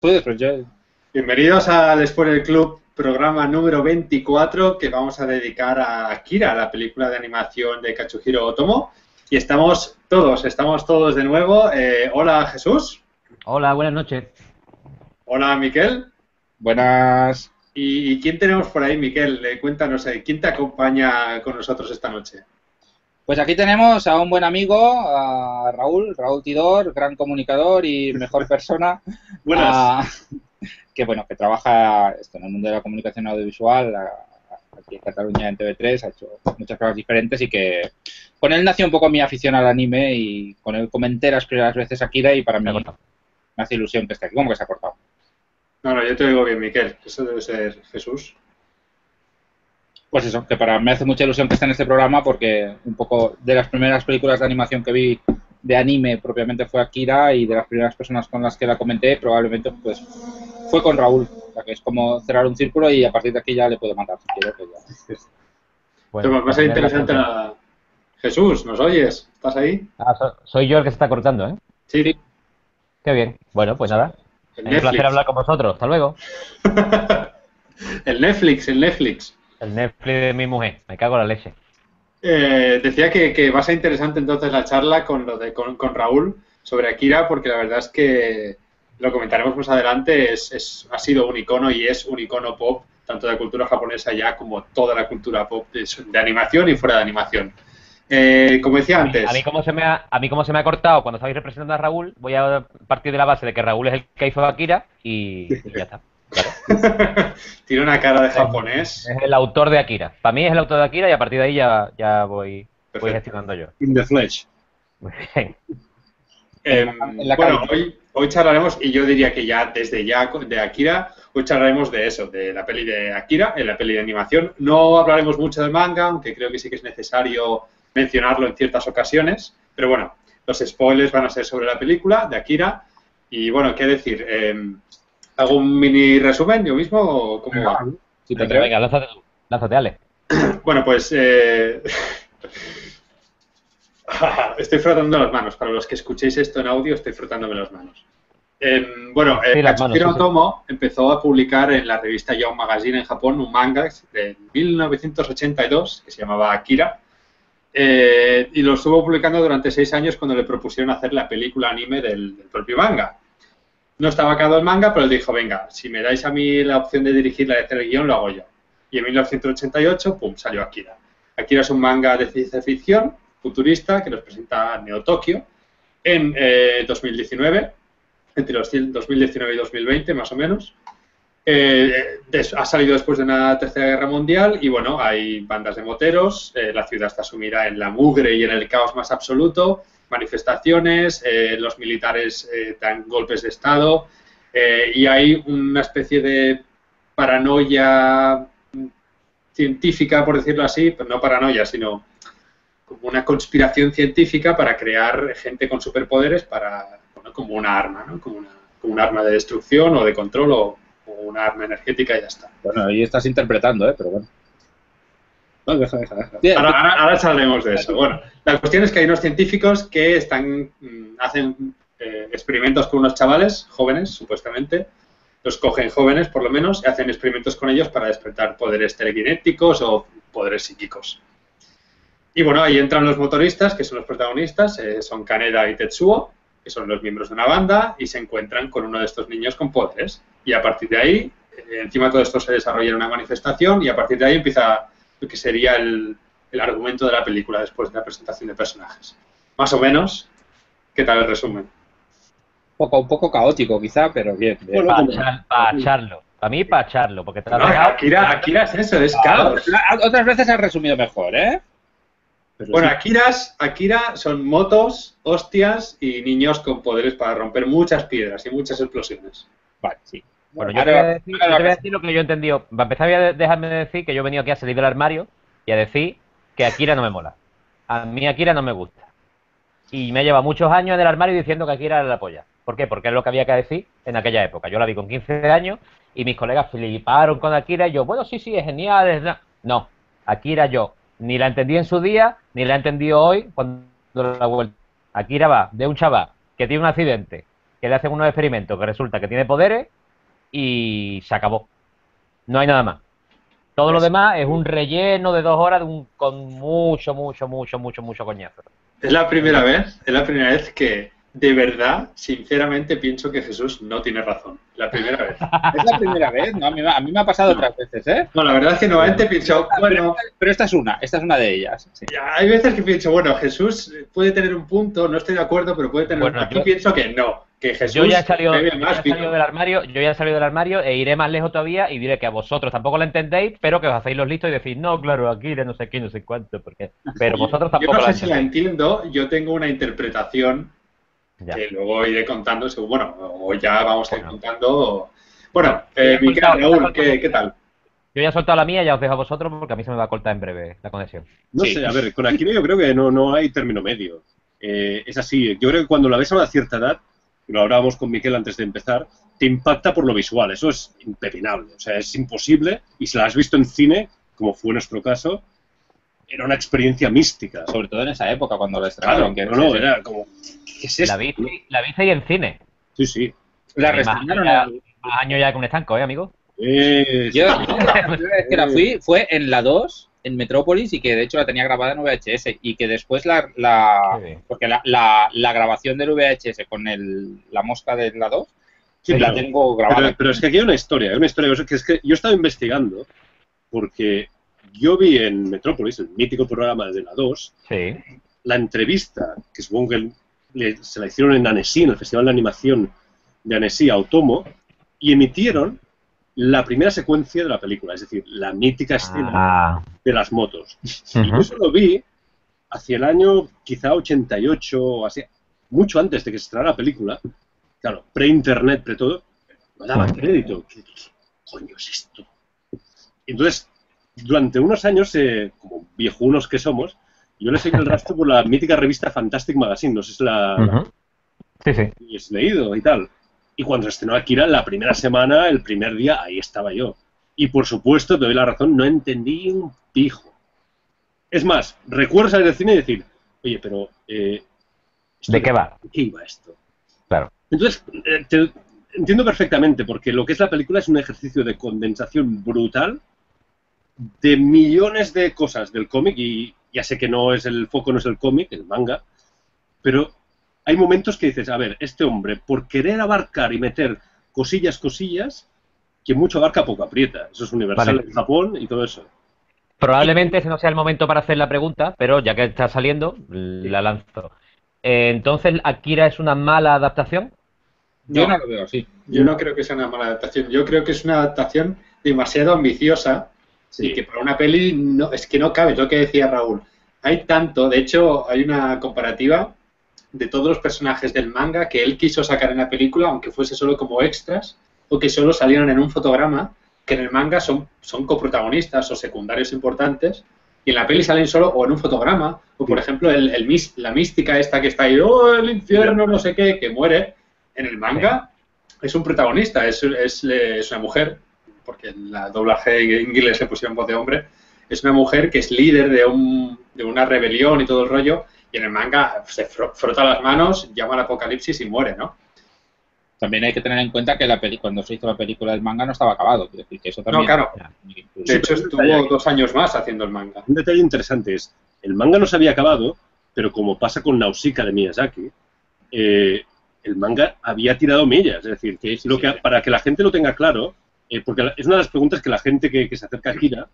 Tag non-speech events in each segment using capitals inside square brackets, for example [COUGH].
Puedes. Bienvenidos al Spoiler Club, programa número 24 que vamos a dedicar a Akira, la película de animación de Katsuhiro Otomo. Y estamos todos, estamos todos de nuevo. Eh, hola Jesús. Hola, buenas noches. Hola Miquel. Buenas. ¿Y, quién tenemos por ahí, Miquel? Eh, cuéntanos, ¿quién te acompaña con nosotros esta noche? Pues aquí tenemos a un buen amigo, a Raúl, Raúl Tidor, gran comunicador y mejor persona. [LAUGHS] Buenas. [LAUGHS] que bueno, que trabaja esto, en el mundo de la comunicación audiovisual, aquí en Cataluña en TV3, ha hecho muchas cosas diferentes y que con él nació un poco mi afición al anime y con él comenté las primeras veces Akira y para mí me hace ilusión que esté aquí. ¿Cómo que se ha cortado? No, no, yo te digo bien, Miquel. Eso debe ser Jesús pues eso, que para me hace mucha ilusión que esté en este programa porque un poco de las primeras películas de animación que vi de anime propiamente fue Akira y de las primeras personas con las que la comenté probablemente pues fue con Raúl, o sea que es como cerrar un círculo y a partir de aquí ya le puedo matar si quiero. Que ya. Bueno, va a ser interesante la... Jesús, ¿nos oyes? ¿Estás ahí? Ah, soy yo el que se está cortando, ¿eh? Sí. Qué bien. Bueno, pues nada. Es un placer hablar con vosotros. Hasta luego. [LAUGHS] el Netflix, el Netflix. El Netflix de mi mujer, me cago en la leche. Eh, decía que, va a ser interesante entonces la charla con, lo de, con, Raúl sobre Akira, porque la verdad es que lo comentaremos más adelante, es, ha sido un icono y es un icono pop, tanto de cultura japonesa ya como toda la cultura pop de, animación y fuera de animación. Eh, como decía antes. A mí, como se me ha, a mí como se me ha cortado cuando estabais representando a Raúl, voy a partir de la base de que Raúl es el que hizo Akira y ya está. [LAUGHS] Tiene una cara de japonés. Es el autor de Akira. Para mí es el autor de Akira y a partir de ahí ya, ya voy, voy gestionando yo. In the flesh. Muy bien. Em, bueno, hoy, hoy charlaremos, y yo diría que ya desde ya de Akira, hoy charlaremos de eso, de la peli de Akira, en la peli de animación. No hablaremos mucho del manga, aunque creo que sí que es necesario mencionarlo en ciertas ocasiones. Pero bueno, los spoilers van a ser sobre la película de Akira. Y bueno, qué decir, eh, ¿Hago un mini resumen yo mismo o cómo va? Si te venga, lánzate, lánzate, Ale. [CLEARS THROAT] Bueno, pues eh... [LAUGHS] estoy frotando las manos. Para los que escuchéis esto en audio, estoy frotándome las manos. Eh, bueno, eh, Katsuhiro Tomo empezó a publicar en la revista Young Magazine en Japón un manga de 1982 que se llamaba Akira. Eh, y lo estuvo publicando durante seis años cuando le propusieron hacer la película anime del propio manga. No estaba acabado el manga, pero él dijo, venga, si me dais a mí la opción de dirigirla y hacer el guion, lo hago yo. Y en 1988, pum, salió Akira. Akira es un manga de ciencia ficción futurista que nos presenta Neo Tokio en 2019, eh, entre los 2019 y 2020 más o menos. Eh, ha salido después de una tercera guerra mundial y bueno, hay bandas de moteros, eh, la ciudad está sumida en la mugre y en el caos más absoluto, manifestaciones, eh, los militares eh, dan golpes de Estado eh, y hay una especie de paranoia científica, por decirlo así, no paranoia, sino como una conspiración científica para crear gente con superpoderes para, como una arma, ¿no? como, una, un arma de destrucción o de control o, o una arma energética y ya está. Bueno, ahí estás interpretando, ¿eh? pero bueno. Ahora, ahora, de eso. Bueno, la cuestión es que hay unos científicos que están mm, hacen eh, experimentos con unos chavales jóvenes, supuestamente. Los cogen jóvenes, por lo menos, y hacen experimentos con ellos para despertar poderes telequinéticos o poderes psíquicos. Y bueno, ahí entran los motoristas, que son los protagonistas, eh, son Kaneda y Tetsuo, que son los miembros de una banda, y se encuentran con uno de estos niños con poderes. Y a partir de ahí, eh, encima de todo esto se desarrolla una manifestación, y a partir de ahí empieza que sería el, argumento de la película después de la presentación de personajes. Más o menos, ¿qué tal el resumen? Poco, un poco caótico quizá, pero bien. para echarlo. Para mí, para echarlo, porque te no, Akira, Akira es eso, es caos. Otras veces has resumido mejor, ¿eh? bueno, Akiras, Akira son motos, hostias y niños con poderes para romper muchas piedras y muchas explosiones. Vale, sí. Bueno, yo te, voy a decir, yo te voy a decir lo que yo he entendido. Para empezar, voy a dejarme de decir que yo he venido aquí a salir del armario y a decir que Akira no me mola. A mí Akira no me gusta. Y me lleva muchos años en el armario diciendo que Akira era la polla. ¿Por qué? Porque es lo que había que decir en aquella época. Yo la vi con 15 años y mis colegas fliparon con Akira y yo, bueno, sí, sí, es genial. Es... No, Akira yo ni la entendí en su día, ni la he entendido hoy cuando la vuelta. Akira va de un chaval que tiene un accidente, que le hacen unos experimentos que resulta que tiene poderes y se acabó. No hay nada más. Todo lo demás es un relleno de dos horas con mucho, mucho, mucho, mucho, mucho coñazo. Es la primera vez, es la primera vez que de verdad, sinceramente, pienso que Jesús no tiene razón. La primera vez. [LAUGHS] Es la primera vez, ¿no? A mí, me ha pasado otras veces, ¿eh? No, la verdad es que normalmente pienso, bueno... Pero, esta es una, esta es una de ellas. Hay veces que pienso, bueno, Jesús puede tener un punto, no estoy de acuerdo, pero puede tener... Bueno, Aquí pienso que no, que Jesús yo ya he salido, del armario, yo ya he salido del armario e iré más lejos todavía y diré que a vosotros tampoco lo entendéis, pero que os hacéis los listos y decís, no, claro, aquí no sé qué, no sé cuánto, porque... Pero vosotros tampoco yo no sé si la entiendo, yo tengo una interpretación que luego iré contando, bueno, o ya vamos a ir contando. Bueno, eh, Raúl, ¿qué, tal? Yo ya he soltado la mía, ya os dejo a vosotros porque a mí se me va a cortar en breve la conexión. No sé, a ver, con Akira yo creo que no, no hay término medio. Eh, es así, yo creo que cuando la ves a una cierta edad, lo hablábamos con Miquel antes de empezar, te impacta por lo visual, eso es impepinable, o sea, es imposible, y si la has visto en cine, como fue nuestro caso, era una experiencia mística. Sobre todo en esa época, cuando la estrenaron. que no, no, era como... ¿Qué es esto? La vi, la vi ahí en cine. Sí, sí. La reestrenaron más años ya con un estanco, ¿eh, amigo? Yo, la primera vez que la fui fue en la 2, en Metrópolis, y que de hecho la tenía grabada en VHS, y que después la... la porque la, la, grabación del VHS con el, la mosca de la 2, sí, la tengo grabada. Pero, es que aquí hay una historia, hay una historia que es que yo estaba investigando, porque yo vi en Metrópolis, el mítico programa de la 2, la entrevista, que supongo que se la hicieron en Annecy, en el Festival de Animación de Annecy, a Otomo, y emitieron la primera secuencia de la película, es decir, la mítica escena ah. de las motos. Y yo eso lo vi hacia el año quizá 88 o así, mucho antes de que se estrenara la película, claro, pre-internet, pre-todo, no daba crédito. ¿Qué, coño es esto? entonces durante unos años, eh, como viejunos que somos, yo le seguí el rastro por la mítica revista Fantastic Magazine, no sé si la, sí, sí. Y es leído y tal. Y cuando se estrenó Akira, la primera semana, el primer día, ahí estaba yo. Y por supuesto, te doy la razón, no entendí un pijo. Es más, recuerdo salir del cine y decir, oye, pero... Eh, ¿De qué va? ¿De qué iba esto? Claro. Entonces, eh, te, entiendo perfectamente, porque lo que es la película es un ejercicio de condensación brutal de millones de cosas del cómic, y ya sé que no es el foco, no es el cómic, el manga, pero hay momentos que dices, a ver, este hombre, por querer abarcar y meter cosillas, cosillas, que mucho abarca, poco aprieta. Eso es universal en Japón y todo eso. Probablemente ese no sea el momento para hacer la pregunta, pero ya que está saliendo, la lanzo. Eh, entonces, ¿Akira es una mala adaptación? Yo no lo veo así. Yo no creo que sea una mala adaptación. Yo creo que es una adaptación demasiado ambiciosa y que para una peli no, es que no cabe, es lo que decía Raúl. Hay tanto, de hecho, hay una comparativa de todos los personajes del manga que él quiso sacar en la película, aunque fuese solo como extras, o que solo salieron en un fotograma, que en el manga son, son coprotagonistas o secundarios importantes, y en la peli salen solo o en un fotograma, o por ejemplo el, el, la mística esta que está ahí, oh, el infierno, no sé qué, que muere, en el manga es un protagonista, es, es, es una mujer porque en la doblaje en inglés se pusieron voz de hombre, es una mujer que es líder de, un, de una rebelión y todo el rollo, y en el manga se frota las manos, llama al apocalipsis y muere, ¿no? También hay que tener en cuenta que la peli cuando se hizo la película del manga no estaba acabado. Decir, que eso también no, claro. De hecho, estuvo dos años más haciendo el manga. Un detalle interesante es, el manga no se había acabado, pero como pasa con Nausicaa de Miyazaki, eh, el manga había tirado millas. Es decir, que, lo que para que la gente lo tenga claro, eh, porque es una de las preguntas que la gente que, se acerca a Kira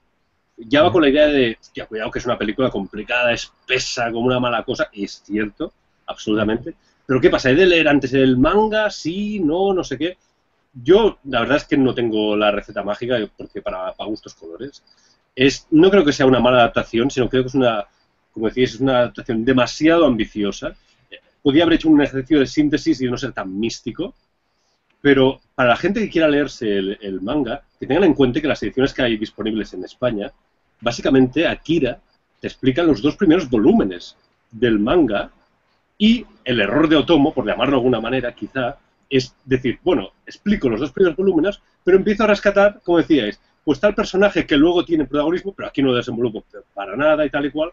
ya va con la idea de, hostia, cuidado que es una película complicada, espesa, como una mala cosa, y es cierto, absolutamente. Pero ¿qué pasa? ¿He de leer antes el manga? Sí, no, no sé qué. Yo, la verdad es que no tengo la receta mágica, porque para, gustos colores. Es, no creo que sea una mala adaptación, sino creo que es una, como decíais, es una adaptación demasiado ambiciosa. Podría haber hecho un ejercicio de síntesis y no ser tan místico, pero para la gente que quiera leerse el, manga, que tengan en cuenta que las ediciones que hay disponibles en España, básicamente Akira te explica los dos primeros volúmenes del manga y el error de Otomo, por llamarlo de alguna manera, quizá, es decir, bueno, explico los dos primeros volúmenes, pero empiezo a rescatar, como decíais, pues tal personaje que luego tiene protagonismo, pero aquí no desenvolupo para nada y tal y cual,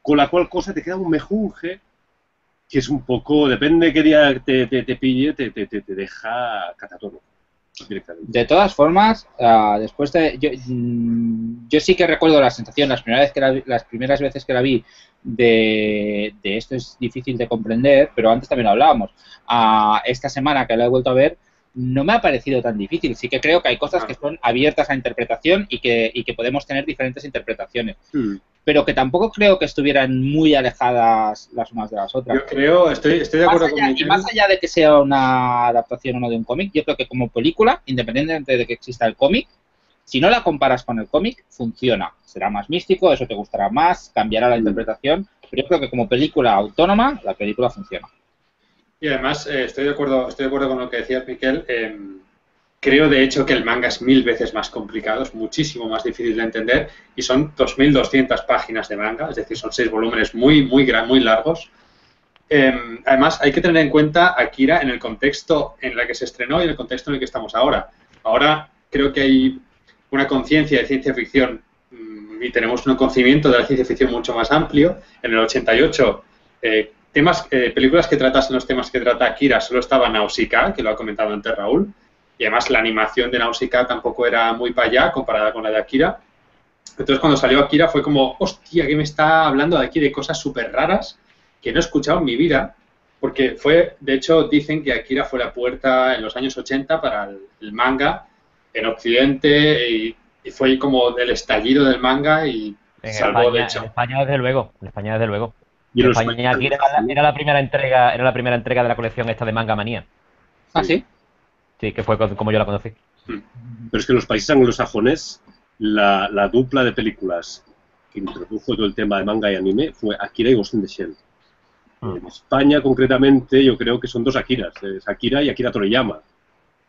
con la cual cosa te queda un mejunje que es un poco, depende de qué día te, te, pille, te, te, te deja catatono. De todas formas, uh, después de. Yo, mm, yo, sí que recuerdo la sensación, las primeras, que la, las primeras veces que la vi, de, de, esto es difícil de comprender, pero antes también lo hablábamos. Uh, esta semana que la he vuelto a ver, no me ha parecido tan difícil. Sí que creo que hay cosas que son abiertas a interpretación y que, y que podemos tener diferentes interpretaciones. Hmm. Pero que tampoco creo que estuvieran muy alejadas las unas de las otras. Yo creo, estoy, estoy de acuerdo con Y más allá de que sea una adaptación o no de un cómic, yo creo que como película, independientemente de que exista el cómic, si no la comparas con el cómic, funciona. Será más místico, eso te gustará más, cambiará la hmm. interpretación, pero yo creo que como película autónoma, la película funciona. Y además, eh, estoy, de acuerdo, estoy de acuerdo con lo que decía Miquel. Em, creo, de hecho, que el manga es mil veces más complicado, es muchísimo más difícil de entender y son 2.200 páginas de manga, es decir, son seis volúmenes muy, muy, muy largos. Em, además, hay que tener en cuenta Akira en el contexto en el que se estrenó y en el contexto en el que estamos ahora. Ahora creo que hay una conciencia de ciencia ficción mm, y tenemos un conocimiento de la ciencia ficción mucho más amplio. En el 88 eh, temas, eh, películas que tratasen los temas que trata Akira, solo estaba Nausicaa, que lo ha comentado antes Raúl, y además la animación de Nausicaa tampoco era muy para allá comparada con la de Akira. Entonces cuando salió Akira fue como, hostia, que me está hablando de aquí de cosas súper raras que no he escuchado en mi vida, porque fue, de hecho, dicen que Akira fue la puerta en los años 80 para el, manga en Occidente y, fue como del estallido del manga y salvó, de hecho. En España, desde luego, en España, desde luego. Y España, aquí era, la primera entrega, era la primera entrega de la colección esta de Manga Manía. ¿Ah, sí? Sí, que fue como yo la conocí. Hmm. Pero es que en los países anglosajones, la, la dupla de películas que introdujo todo el tema de manga y anime fue Akira y Ghost in the Shell. Hmm. En España, concretamente, yo creo que son dos Akiras, es Akira y Akira Toriyama.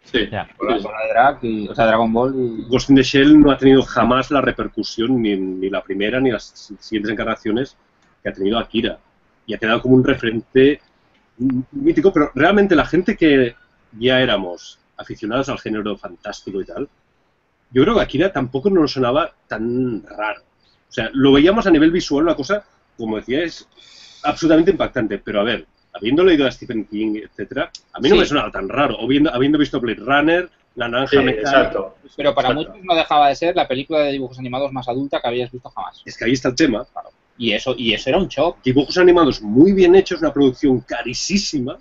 Sí, con la, de y, o sea, Dragon Ball y... Ghost in the Shell no ha tenido jamás la repercusión, ni, ni la primera ni las siguientes encarnaciones, que ha tenido Akira. Y ha quedado como un referente mítico, pero realmente la gente que ya éramos aficionados al género fantástico y tal, yo creo que Akira tampoco nos sonaba tan raro. O sea, lo veíamos a nivel visual, una cosa, como decía, es absolutamente impactante. Pero a ver, habiendo leído a Stephen King, etcétera, a mí no me sonaba tan raro. O viendo, habiendo visto Blade Runner, La Naranja Exacto. Pero para muchos no dejaba de ser la película de dibujos animados más adulta que habías visto jamás. Es que ahí está el tema. Claro. Y eso, y eso era un shock. Dibujos animados muy bien hechos, una producción carísima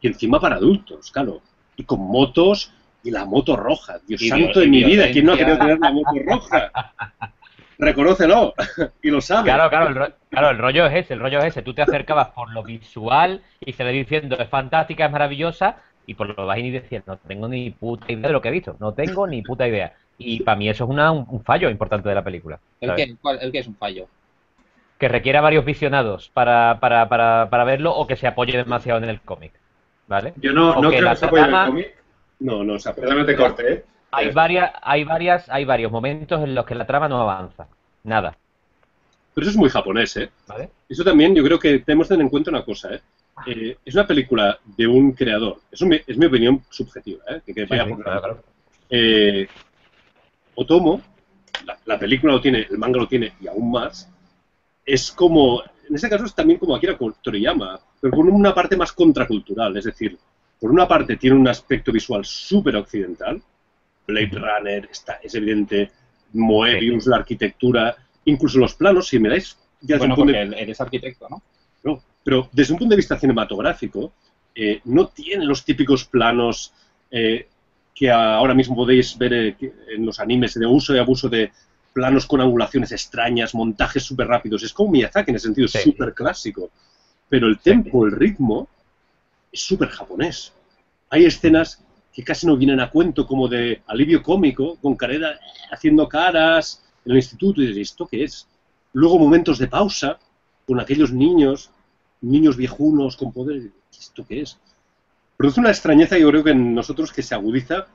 y encima para adultos, claro. Y con motos y la moto roja. Dios santo de mi vida, ¿quién no ha querido tener la moto roja? [LAUGHS] Reconócelo y lo sabe. Claro, claro el, claro, el rollo es ese, el rollo es ese. Tú te acercabas por lo visual y se le diciendo es fantástica, es maravillosa y por lo bajín y decías no tengo ni puta idea de lo que he visto, no tengo ni puta idea. Y para mí eso es una, un, fallo importante de la película. ¿El qué, ¿El qué es un fallo? Que requiera varios visionados para, para, para, para verlo o que se apoye demasiado en el cómic. ¿Vale? Yo no, no creo que se apoye en el cómic. No, no, se Perdóname corte, ¿eh? Hay, varias, hay, varias, hay varios momentos en los que la trama no avanza. Nada. Pero eso es muy japonés, ¿eh? ¿Vale? Eso también yo creo que tenemos que tener en cuenta una cosa, ¿eh? eh es una película de un creador. Eso es mi opinión subjetiva, ¿eh? Que, vaya por eh, Otomo, la, la, película lo tiene, el manga lo tiene y aún más, es como, en este caso es también como Akira Toriyama, pero con una parte más contracultural, es decir, por una parte tiene un aspecto visual súper occidental, Blade Runner, está, es evidente, Moebius, la arquitectura, incluso los planos, si me dais... Ya bueno, porque eres arquitecto, ¿no? No, pero desde un punto de vista cinematográfico, eh, no tiene los típicos planos eh, que ahora mismo podéis ver eh, en los animes de uso y abuso de planos con angulaciones extrañas, montajes súper rápidos. Es como Miyazaki en el sentido súper clásico. Pero el tempo, el ritmo, es súper japonés. Hay escenas que casi no vienen a cuento, como de alivio cómico, con Careda haciendo caras en el instituto, y dices, ¿esto qué es? Luego momentos de pausa, con aquellos niños, niños viejunos con poder, ¿esto qué es? Produce una extrañeza, yo creo que en nosotros que se agudiza,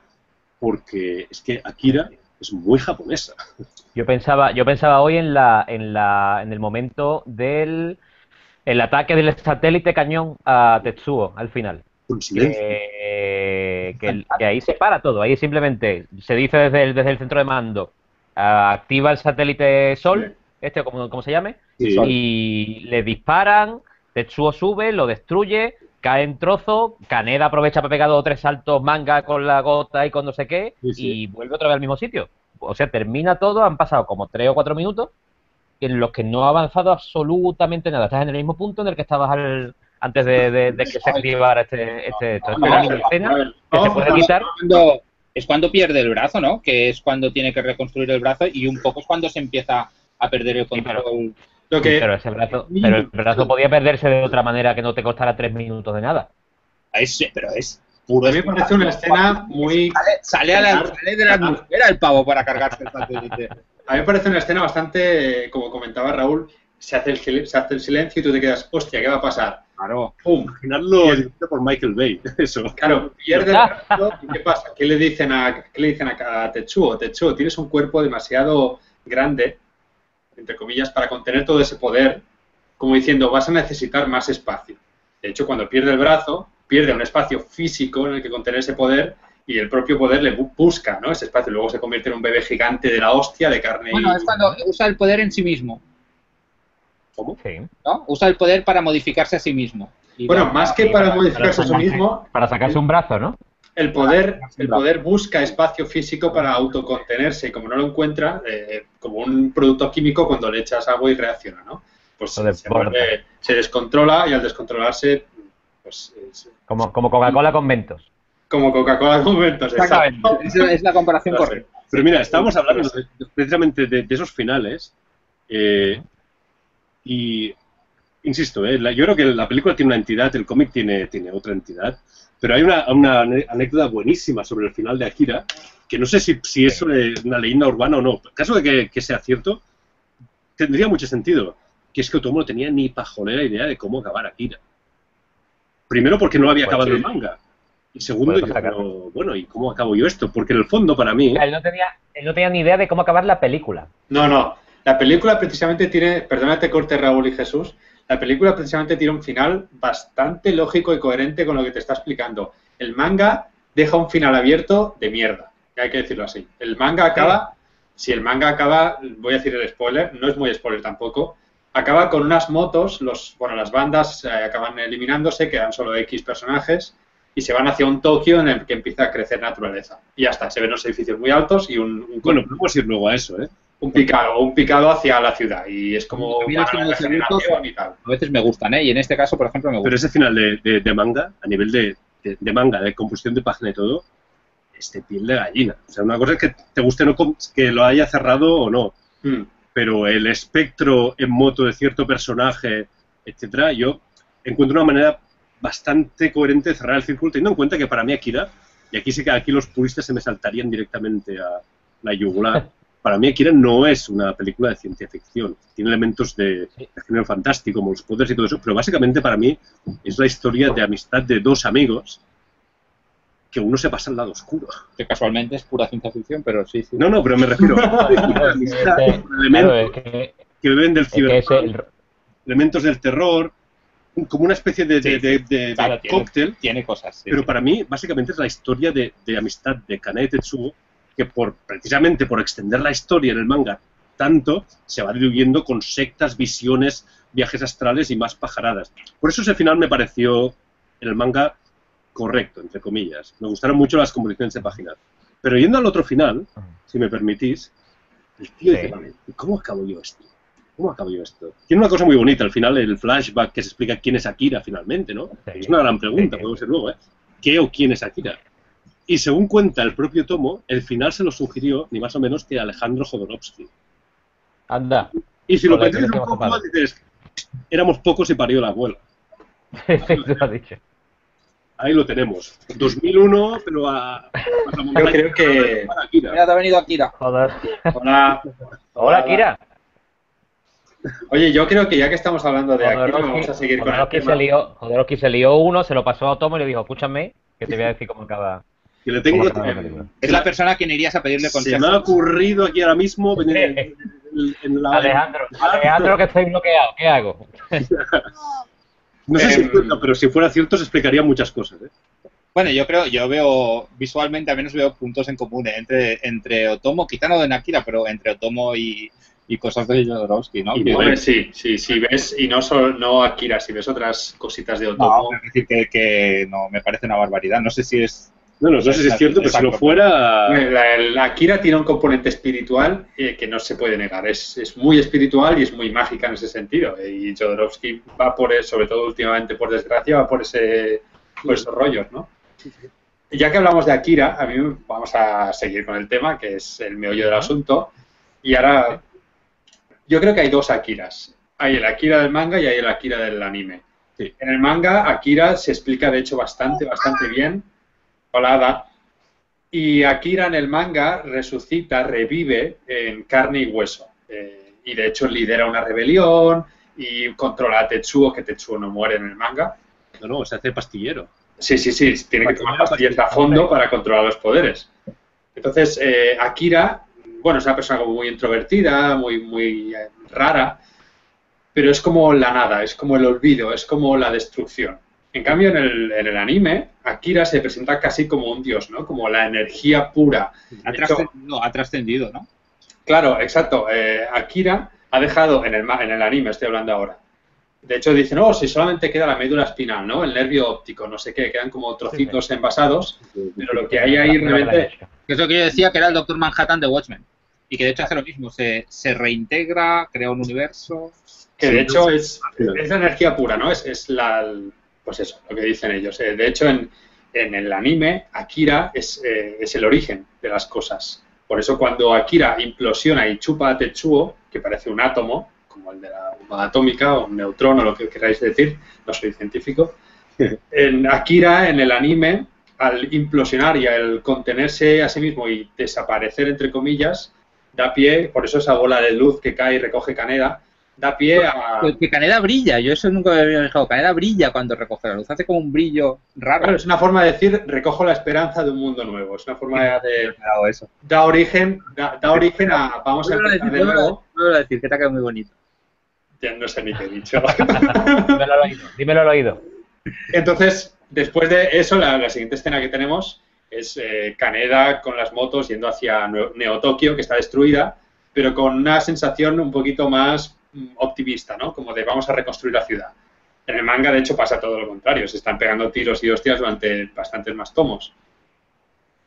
porque es que Akira es muy japonesa. Yo pensaba, yo pensaba hoy en la, en la, en el momento del el ataque del satélite cañón a Tetsuo al final. Que, que, ahí se para todo, ahí simplemente se dice desde el, desde el centro de mando, activa el satélite Sol, este como, como se llame, y le disparan, Tetsuo sube, lo destruye, cae en trozo, Kaneda aprovecha para pegar dos o tres saltos manga con la gota y con no sé qué, y vuelve otra vez al mismo sitio. O sea, termina todo, han pasado como tres o cuatro minutos en los que no ha avanzado absolutamente nada. Estás en el mismo punto en el que estabas antes de, que se [LAUGHS] activara este, este esto. Escena que se puede quitar. Es cuando pierde el brazo, ¿no? Que es cuando tiene que reconstruir el brazo y un poco es cuando se empieza a perder el control. pero, ese brazo, pero el brazo podía perderse de otra manera que no te costara tres minutos de nada. Es, pero es puro. A mí me parece una escena muy. Sale, a la, sale de la atmósfera el pavo para cargarse el satélite. A mí me parece una escena bastante, como comentaba Raúl, se hace, el, se hace el silencio y tú te quedas, hostia, ¿qué va a pasar? Claro. ¡Pum! Imaginarlo por Michael Bay, [LAUGHS] eso. Claro, pierde el brazo y ¿qué pasa? ¿Qué le dicen a, qué le dicen a, Tetsuo? Tetsuo, tienes un cuerpo demasiado grande, entre comillas, para contener todo ese poder, como diciendo, vas a necesitar más espacio. De hecho, cuando pierde el brazo, pierde un espacio físico en el que contener ese poder y el propio poder le busca ¿no? ese espacio. Luego se convierte en un bebé gigante de la hostia, de carne bueno, es cuando usa el poder en sí mismo. ¿Cómo? Sí. ¿No? Usa el poder para modificarse a sí mismo. bueno, más que para, modificarse a sí mismo... Para sacarse un brazo, ¿no? El poder, el poder busca espacio físico para autocontenerse y como no lo encuentra, eh, como un producto químico cuando le echas agua y reacciona, ¿no? Pues se, se, descontrola y al descontrolarse... Pues, como, como Coca-Cola con mentos como Coca-Cola con Mentos. Esa es la comparación correcta. Pero mira, estábamos hablando precisamente de, esos finales eh, y, insisto, eh, yo creo que la película tiene una entidad, el cómic tiene, tiene otra entidad, pero hay una, anécdota buenísima sobre el final de Akira, que no sé si, si es una leyenda urbana o no. En caso de que, sea cierto, tendría mucho sentido, que es que Otomo no tenía ni pajolera idea de cómo acabar Akira. Primero porque no había pues acabado el manga. Y segundo, bueno, ¿y cómo acabo yo esto? Porque en el fondo, para mí... Él no, tenía, él no tenía ni idea de cómo acabar la película. No, no. La película precisamente tiene, perdónate corte Raúl y Jesús, la película precisamente tiene un final bastante lógico y coherente con lo que te está explicando. El manga deja un final abierto de mierda, hay que decirlo así. El manga acaba, si el manga acaba, voy a decir el spoiler, no es muy spoiler tampoco, acaba con unas motos, los, bueno, las bandas eh, acaban eliminándose, quedan solo X personajes, y se van hacia un Tokio en el que empieza a crecer naturaleza. Y ya está, se ven los edificios muy altos y un... bueno, podemos ir luego a eso, ¿eh? Un picado, un picado hacia la ciudad y es como a, a veces me gustan, ¿eh? Y en este caso, por ejemplo, me gusta. Pero ese final de, manga, a nivel de, manga, de composición de página y todo, este piel de gallina. O sea, una cosa es que te guste no que lo haya cerrado o no. Hmm. Pero el espectro en moto de cierto personaje, etcétera, yo encuentro una manera bastante coherente de cerrar el círculo, teniendo en cuenta que para mí Akira, y aquí sí que aquí los puristas se me saltarían directamente a la yugular, [LAUGHS] para mí Akira no es una película de ciencia ficción, tiene elementos de, género fantástico, como los poderes y todo eso, pero básicamente para mí es la historia de amistad de dos amigos que uno se pasa al lado oscuro. Que casualmente es pura ciencia ficción, pero sí, sí. No, no, pero me refiero [LAUGHS] a elementos que, que beben del ciber, elementos del terror, como una especie de, cóctel. Tiene, cosas. pero para mí, básicamente, es la historia de, amistad de Kanae Tetsuo, que por, precisamente por extender la historia en el manga tanto, se va diluyendo con sectas, visiones, viajes astrales y más pajaradas. Por eso ese final me pareció el manga correcto, entre comillas. Me gustaron mucho las composiciones de páginas. Pero yendo al otro final, si me permitís, el tío dice, ¿cómo acabo yo esto? ¿Cómo acabo yo esto? Tiene una cosa muy bonita al final, el flashback que se explica quién es Akira finalmente, ¿no? Es una gran pregunta, podemos ser luego, ¿eh? ¿Qué o quién es Akira? Y según cuenta el propio Tomo, el final se lo sugirió ni más o menos que Alejandro Jodorowsky. Anda. Y si lo pensáis un poco más, dices, éramos pocos y parió la abuela. [LAUGHS] Ahí lo tenemos. 2001, pero a... Yo creo que... Mira, te ha venido Akira. Joder. Hola. Hola, Akira. Oye, yo creo que ya que estamos hablando de aquí, vamos a seguir con el tema. Se lió, se lió uno, se lo pasó a Tomo y le dijo, escúchame, que te voy a decir cómo acaba... Que le tengo es la persona a quien irías a pedirle consejo. Se me ha ocurrido aquí ahora mismo venir en, [LAUGHS] la... Alejandro, Alejandro, que estoy bloqueado, ¿qué hago? no sé si es em, pero si fuera cierto se explicaría muchas cosas, ¿eh? Bueno, yo creo, yo veo, visualmente al menos veo puntos en común ¿eh? entre, entre Otomo, quizá no de Nakira, pero entre Otomo y, y cosas de Jodorowsky, ¿no? Y, bueno, sí, sí, sí, ves, y no solo no Akira, si ves otras cositas de Otomo. No, es decir, que, que no, me parece una barbaridad. No sé si es no, no, sé si es cierto, pero si lo fuera... La, Akira tiene un componente espiritual eh, que no se puede negar. Es, es, muy espiritual y es muy mágica en ese sentido. Y Jodorowsky va por, eso, sobre todo últimamente por desgracia, va por, ese, por esos rollos, ¿no? Ya que hablamos de Akira, a mí vamos a seguir con el tema, que es el meollo del asunto. Y ahora, yo creo que hay dos Akiras. Hay el Akira del manga y hay el Akira del anime. En el manga, Akira se explica, de hecho, bastante, bastante bien y Akira en el manga resucita, revive en carne y hueso. Eh, y de hecho lidera una rebelión y controla a Tetsuo, que Tetsuo no muere en el manga. No, no, se hace pastillero. Sí, sí, sí, tiene que tomar pastillas a fondo para controlar los poderes. Entonces, eh, Akira, bueno, es una persona muy introvertida, muy, muy eh, rara, pero es como la nada, es como el olvido, es como la destrucción. En cambio, en el, anime, Akira se presenta casi como un dios, ¿no? Como la energía pura. Ha trascendido, ¿no? Claro, exacto. Eh, Akira ha dejado, en el, en el anime estoy hablando ahora, de hecho dicen, no, si solamente queda la médula espinal, ¿no? El nervio óptico, no sé qué, quedan como trocitos envasados, pero lo que hay ahí realmente... Es lo que yo decía, que era el Doctor Manhattan de Watchmen. Y que de hecho hace lo mismo, se, se reintegra, crea un universo... Que de hecho es, es la energía pura, ¿no? Es, es la, pues eso, lo que dicen ellos. Eh, de hecho, en, el anime, Akira es, eh, es, el origen de las cosas. Por eso cuando Akira implosiona y chupa a Tetsuo, que parece un átomo, como el de la bomba atómica o un neutrón o lo que queráis decir, no soy científico, [LAUGHS] en Akira, en el anime, al implosionar y al contenerse a sí mismo y desaparecer, entre comillas, da pie, por eso esa bola de luz que cae y recoge Kaneda, da pie a... Que Caneda brilla, yo eso nunca me había fijado. Caneda brilla cuando recoge la luz, hace como un brillo raro. es una forma de decir, recojo la esperanza de un mundo nuevo. Es una forma de... Eso. Da origen, da, origen a... Vamos a empezar de nuevo. No a decir, que te ha quedado muy bonito. Ya no sé ni qué he dicho. [LAUGHS] dímelo al oído. Dímelo al oído. Entonces, después de eso, la, siguiente escena que tenemos es eh, Kaneda con las motos yendo hacia Neo Tokio, que está destruida, pero con una sensación un poquito más optimista, ¿no? Como de vamos a reconstruir la ciudad. En el manga, de hecho, pasa todo lo contrario. Se están pegando tiros y hostias durante bastantes más tomos.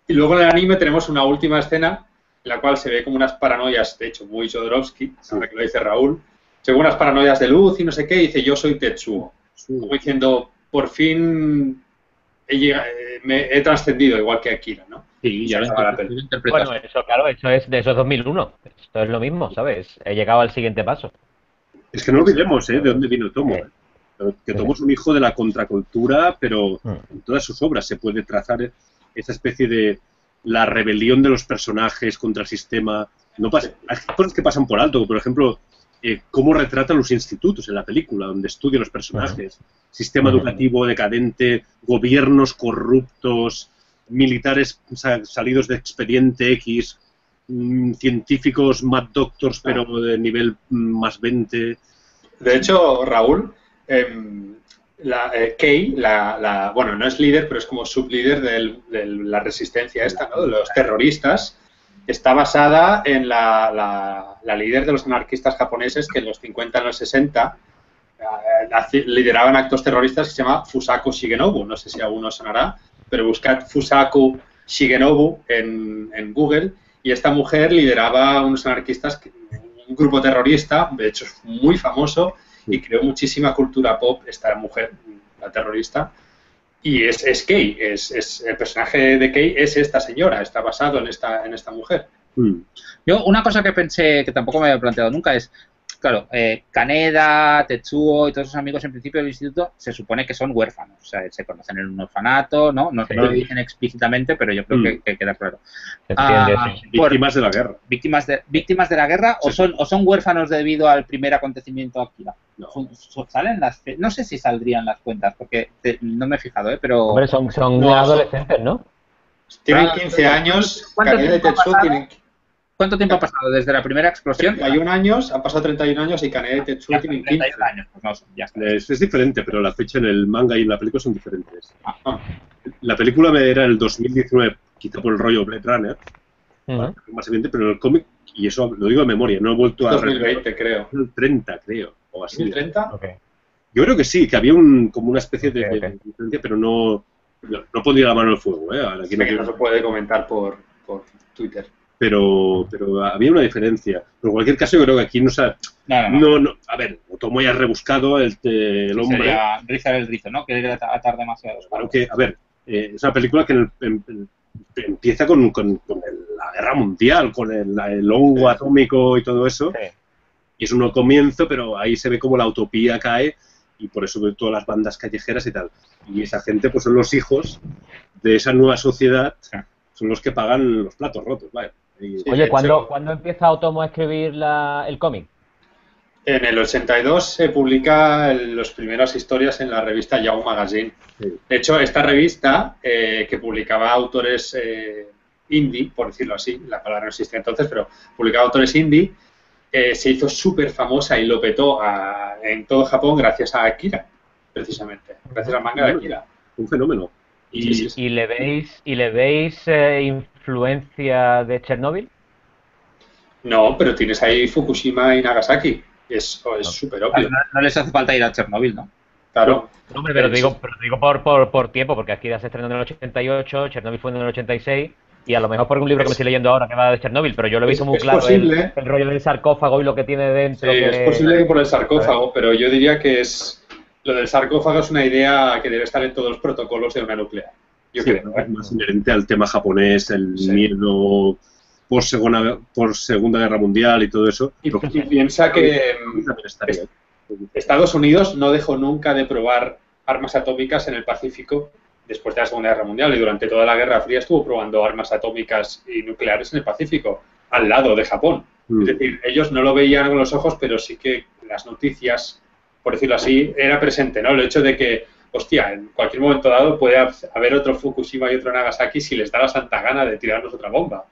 Y luego en el anime tenemos una última escena en la cual se ve como unas paranoias, de hecho, muy Jodorowsky, ahora que lo dice Raúl, según unas paranoias de luz y no sé qué, dice yo soy Tetsuo. Como diciendo, por fin he, eh, me he trascendido, igual que Akira, ¿no? Sí, ya lo Bueno, eso, claro, eso es de esos 2001. Esto es lo mismo, ¿sabes? He llegado al siguiente paso. Es que no olvidemos ¿eh? de dónde vino Tomo. ¿eh? Que Tomo es un hijo de la contracultura, pero mm. en todas sus obras se puede trazar esa especie de la rebelión de los personajes contra el sistema. No pasa, hay cosas que pasan por alto, por ejemplo, eh, cómo retrata los institutos en la película, donde estudian los personajes, sistema educativo decadente, gobiernos corruptos, militares salidos de expediente X, científicos Mad Doctors, pero de nivel mm, más 20. De hecho, Raúl, em, la, eh, la, bueno, no es líder, pero es como sublíder de la resistencia esta, ¿no? de los terroristas, está basada en la, líder de los anarquistas japoneses que en los 50 y los 60 eh, lideraban actos terroristas que se llama Fusaku Shigenobu. No sé si alguno sonará, pero buscad Fusaku Shigenobu en, en Google y esta mujer lideraba unos anarquistas, un grupo terrorista, de hecho es muy famoso y creó muchísima cultura pop esta mujer, la terrorista. Y es, es Kay, es, es, el personaje de Kay es esta señora, está basado en esta, en esta mujer. Mm. Yo una cosa que pensé, que tampoco me había planteado nunca, es claro, eh, Kaneda, Tetsuo y todos sus amigos en principio del instituto se supone que son huérfanos, o sea, se conocen en un orfanato, ¿no? No, lo dicen explícitamente, pero yo creo que, mm. queda claro. Ah, víctimas de la guerra. Víctimas de, víctimas de la guerra o, son, o son huérfanos debido al primer acontecimiento Akira. No. salen las, no sé si saldrían las cuentas, porque no me he fijado, ¿eh? pero... Hombre, son, son adolescentes, ¿no? Tienen 15 años, Kaneda y Tetsuo tienen ¿Cuánto tiempo ha pasado desde la primera explosión? 31 años, han pasado 31 años y Kaneda y Tetsuo tienen 15. 31 años, pues no, ya está. Es, diferente, pero la fecha en el manga y en la película son diferentes. Ah. La película era el 2019, quizá por el rollo Blade Runner, más evidente, pero en el cómic y eso lo digo de memoria, no he vuelto a... 2020, creo. 30, creo, o así. ¿2030? Ok. Yo creo que sí, que había un, como una especie de, de diferencia, pero no, no, no pondría la mano en el fuego, ¿eh? Ahora, aquí no que quiero- no se puede comentar por, por Twitter. Pero, pero había una diferencia. Pero en cualquier caso, yo creo que aquí no se ha- No, no, no. No, no, a ver, Otomo ya ha rebuscado el, el hombre. Sería rizar el rizo, ¿no? Querer at- atar demasiado. Claro que, a ver, eh, es una película que en el- en- empieza con, con- con el- la guerra mundial, con el, el hongo Sí. atómico y todo eso. Sí. Y es un nuevo comienzo, pero ahí se ve como la utopía cae y por eso ve todas las bandas callejeras y tal. Y esa gente, pues son los hijos de esa nueva sociedad, son los que pagan los platos rotos, vaya. Y- Sí, Oye, ¿cuándo, hecho- ¿cuándo empieza Otomo a escribir la- el cómic? En el 82 se publica las primeras historias en la revista Yahoo Magazine. Sí. De hecho, esta revista, eh, que publicaba autores eh, indie, por decirlo así, la palabra no existía entonces, pero publicaba autores indie, eh, se hizo súper famosa y lo petó a- en todo Japón gracias a Akira, precisamente, gracias al manga de Akira. un fenómeno. Y Sí, sí, sí. ¿Y le veis, y le veis eh, influencia de Chernobyl? no, pero tienes ahí Fukushima y Nagasaki. Es es súper No, obvio. no les hace falta ir a Chernobyl, ¿no? Claro. No, hombre, pero te digo, pero te digo por, por, por tiempo, porque Akira se estrenó en el 88, Chernobyl fue en el 86, y a lo mejor por un libro que me estoy leyendo ahora que va de Chernobyl, pero yo lo he visto Es- muy es claro el, posible. el rollo del sarcófago y lo que tiene Sí, dentro. que- es posible que por el sarcófago, pero yo diría que es lo del sarcófago es una idea que debe estar en todos los protocolos de una nuclear. Yo Sí, creo. es más inherente al tema japonés, el Sí. miedo por segunda, por segunda Guerra Mundial y todo eso. Y, piensa que estaría. Estados Unidos no dejó nunca de probar armas atómicas en el Pacífico después de la Segunda Guerra Mundial y durante toda la Guerra Fría estuvo probando armas atómicas y nucleares en el Pacífico, al lado de Japón. Mm. Es decir, ellos no lo veían con los ojos, pero sí que las noticias, por decirlo así, era presente, ¿no? El hecho de que, hostia, en cualquier momento dado puede haber otro Fukushima y otro Nagasaki si les da la santa gana de tirarnos otra bomba.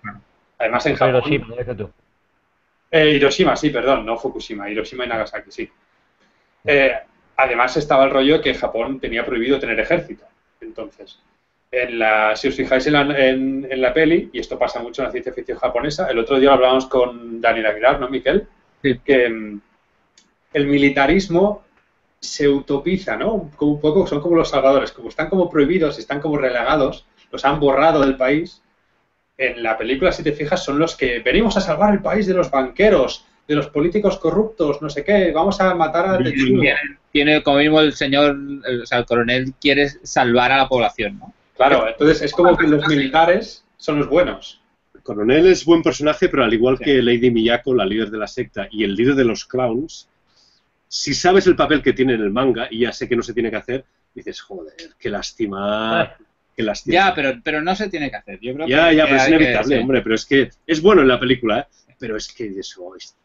Además, en Japón... Hiroshima, tú. Eh, Hiroshima, sí, perdón, no Fukushima, Hiroshima y Nagasaki, sí. Eh, además estaba el rollo que Japón tenía prohibido tener ejército. Entonces, en la, si os fijáis en la, en, en la peli, y esto pasa mucho en la ciencia ficción japonesa, el otro día lo hablábamos con Daniel Aguilar, ¿no, Miquel? Sí. Que mm, el militarismo se utopiza, ¿no? Como un poco, son como los salvadores, como están como prohibidos, están como relegados, los han borrado del país. En la película, si te fijas, son los que venimos a salvar el país de los banqueros, de los políticos corruptos, no sé qué, vamos a matar a. Tiene, tiene, como mismo el señor, el, o sea, el coronel quiere salvar a la población, ¿no? Claro, entonces es como que los militares son los buenos. El coronel es buen personaje, pero al igual que Lady Miyako, la líder de la secta, y el líder de los clowns, si sabes el papel que tiene en el manga y ya sé que no se tiene que hacer, dices, joder, qué lástima. Qué lástima. Ya, pero, pero no se tiene que hacer. Yo creo Ya, que, ya, pero es que- inevitable, sí. hombre, pero es que es bueno en la película, ¿eh? pero es que eso es...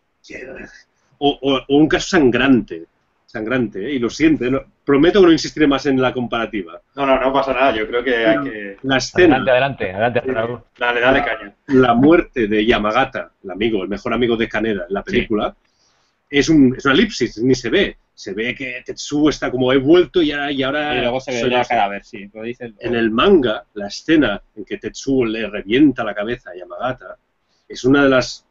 O, o- o un caso sangrante, sangrante, ¿eh? y lo siente, no- prometo que no insistiré más en la comparativa. No, no, no pasa nada, yo creo que hay que... La escena, Adelante, adelante, adelante, Raúl. Dale, dale caña. la muerte de Yamagata, el amigo, el mejor amigo de Kaneda en la película, es, un, es una elipsis, ni se ve. Se ve que Tetsuo está como he vuelto y ahora... Y, ahora Y luego se ve cadáver, sí. Lo dice el- En el manga, la escena en que Tetsuo le revienta la cabeza a Yamagata es una de las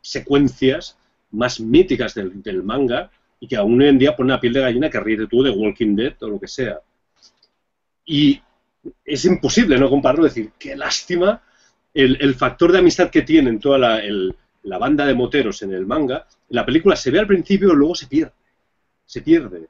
secuencias más míticas del, del manga y que aún hoy en día pone la piel de gallina que ríete tú de Walking Dead o lo que sea. Y es imposible no compararlo, decir, qué lástima el, el factor de amistad que tienen toda la, el- la banda de moteros en el manga. La película se ve al principio y luego se pierde. Se pierde.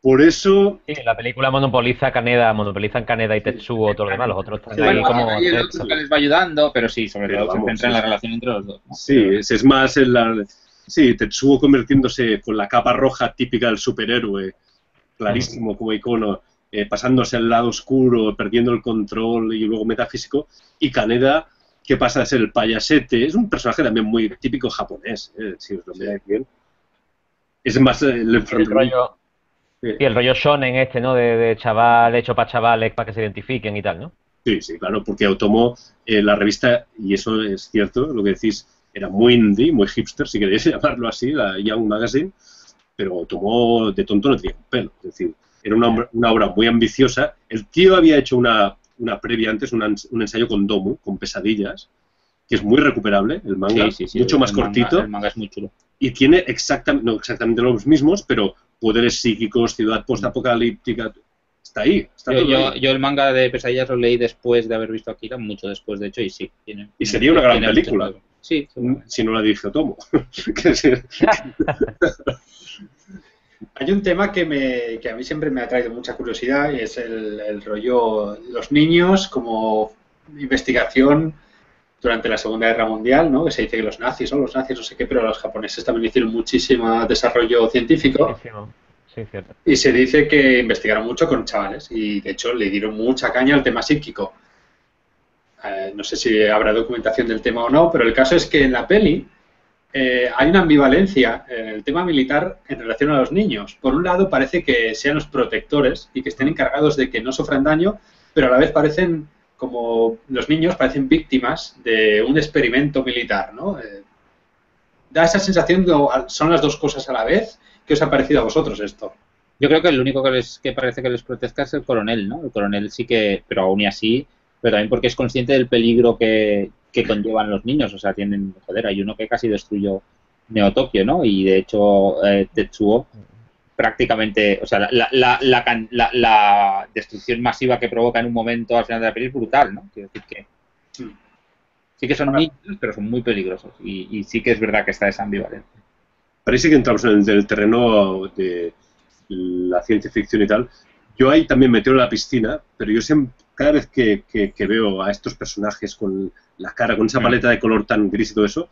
Por eso Sí, la película monopoliza Caneda, monopolizan Caneda y Tetsuo, todo lo demás, los otros están Sí, ahí Bueno, como... el otro que les va ayudando, pero sí, sobre Pero todo vamos, se centra en sí. la relación entre los dos. ¿no? Sí, es, es más en la. Sí, Tetsuo convirtiéndose con la capa roja típica del superhéroe, clarísimo como icono, eh, pasándose al lado oscuro, perdiendo el control y luego metafísico. Y Kaneda, que pasa de ser el payasete, es un personaje también muy típico japonés, eh, si os lo miráis bien. Es más eh, el enfrentamiento. Sí. sí, el rollo shonen este, ¿no? De, de chaval hecho para chavales, para que se identifiquen y tal, ¿no? Sí, sí, claro, porque Otomo, eh, la revista, y eso es cierto, lo que decís, era muy indie, muy hipster, si queréis [LAUGHS] llamarlo así, la Young Magazine, pero Otomo de tonto no tenía un pelo. Es decir, era una obra muy ambiciosa. El tío había hecho una, una previa antes, ens- un ensayo con Domu, con pesadillas, que es muy recuperable, el manga, mucho más cortito. el manga es muy chulo. Y tiene exactamente, no exactamente los mismos, pero poderes psíquicos, ciudad postapocalíptica, está ahí. Está yo, yo, el manga de Pesadillas lo leí después de haber visto Akira, mucho después, de hecho, y sí. Tiene, y sería una gran película. Sí. Si no la dirige Tomo. [LAUGHS] [LAUGHS] Hay un tema que, me, que a mí siempre me ha traído mucha curiosidad y es el, el rollo los niños como investigación durante la Segunda Guerra Mundial, ¿no? que se dice que los nazis, o los nazis, no sé qué, pero los japoneses también hicieron muchísimo desarrollo científico. Sí, cierto. Y se dice que investigaron mucho con chavales y de hecho le dieron mucha caña al tema psíquico. Eh, no sé si habrá documentación del tema o no, pero el caso es que en la peli eh, hay una ambivalencia en el tema militar en relación a los niños. Por un lado parece que sean los protectores y que estén encargados de que no sufran daño, pero a la vez parecen como los niños parecen víctimas de un experimento militar, ¿no? Eh, da esa sensación de son las dos cosas a la vez. ¿Qué os ha parecido a vosotros esto? Yo creo que el único que, les, que parece que les protesta es el coronel, ¿no? El coronel sí que, pero aún y así, pero también porque es consciente del peligro que, que conllevan los niños. O sea, tienen, joder, hay uno que casi destruyó Neo Tokio, ¿no? Y de hecho, eh, Tetsuo prácticamente, o sea, la, la, la, la, destrucción masiva que provoca en un momento al final de la película es brutal, ¿no? Quiero decir que sí que son niños, pero son muy peligrosos y, sí que es verdad que está esa ambivalencia. Parece que entramos en el, terreno de la ciencia ficción y tal. Yo ahí también me tiro en la piscina, pero yo siempre, cada vez que, que, veo a estos personajes con la cara, con esa mm. paleta de color tan gris y todo eso,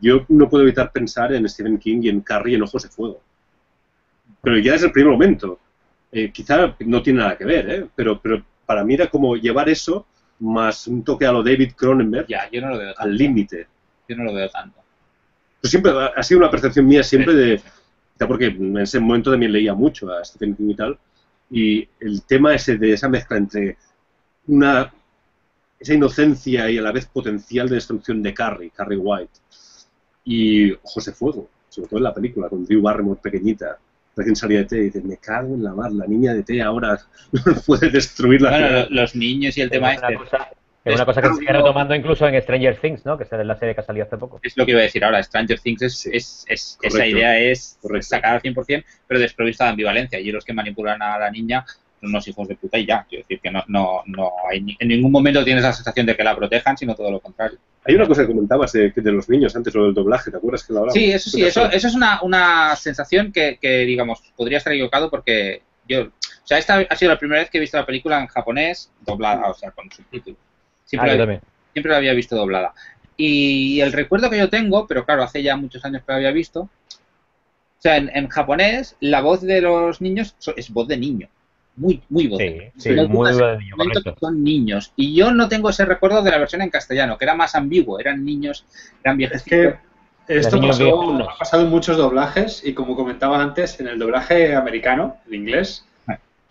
yo no puedo evitar pensar en Stephen King y en Carrie en Ojos de Fuego pero ya desde el primer momento. Eh, quizá no tiene nada que ver, ¿eh? pero, pero para mí era como llevar eso más un toque a lo David Cronenberg ya, yo no lo veo al límite. Yo no lo veo tanto. Pues siempre ha sido una percepción mía siempre de, porque en ese momento también leía mucho a Stephen King y tal, y el tema ese de esa mezcla entre una esa inocencia y a la vez potencial de destrucción de Carrie, Carrie White, y José Fuego, sobre todo en la película, con Drew Barrymore pequeñita, recién salía de T y dices, me cago en la mar, la niña de T ahora [LAUGHS] puede destruir la bueno, los niños y el tema este. es una cosa que se sigue retomando incluso en Stranger Things, ¿no? Que es la serie que ha salido hace poco. Es lo que iba a decir ahora. Stranger Things es, es, es esa idea es sacada al 100%, pero desprovista de ambivalencia. Y los que manipulan a la niña unos hijos de puta y ya. Quiero decir que no, no, no hay, en ningún momento tienes la sensación de que la protejan, sino todo lo contrario. Hay una cosa que comentabas de, de los niños antes, lo del doblaje, ¿te acuerdas que lo hablamos? Sí, eso sí, eso, eso es una, una sensación que, que, digamos, podría estar equivocado porque yo, o sea, esta ha sido la primera vez que he visto la película en japonés doblada, o sea, con subtítulos. Siempre, ah, la, siempre la había visto doblada. Y el recuerdo que yo tengo, pero claro, hace ya muchos años que la había visto, o sea, en, en japonés la voz de los niños es voz de niño muy, muy Sí, sí muy de niño, Son niños. Y yo no tengo ese recuerdo de la versión en castellano, que era más ambiguo, eran niños, eran viejos. Es que esto pasó, ha pasado en muchos doblajes y como comentaba antes, en el doblaje americano, en inglés,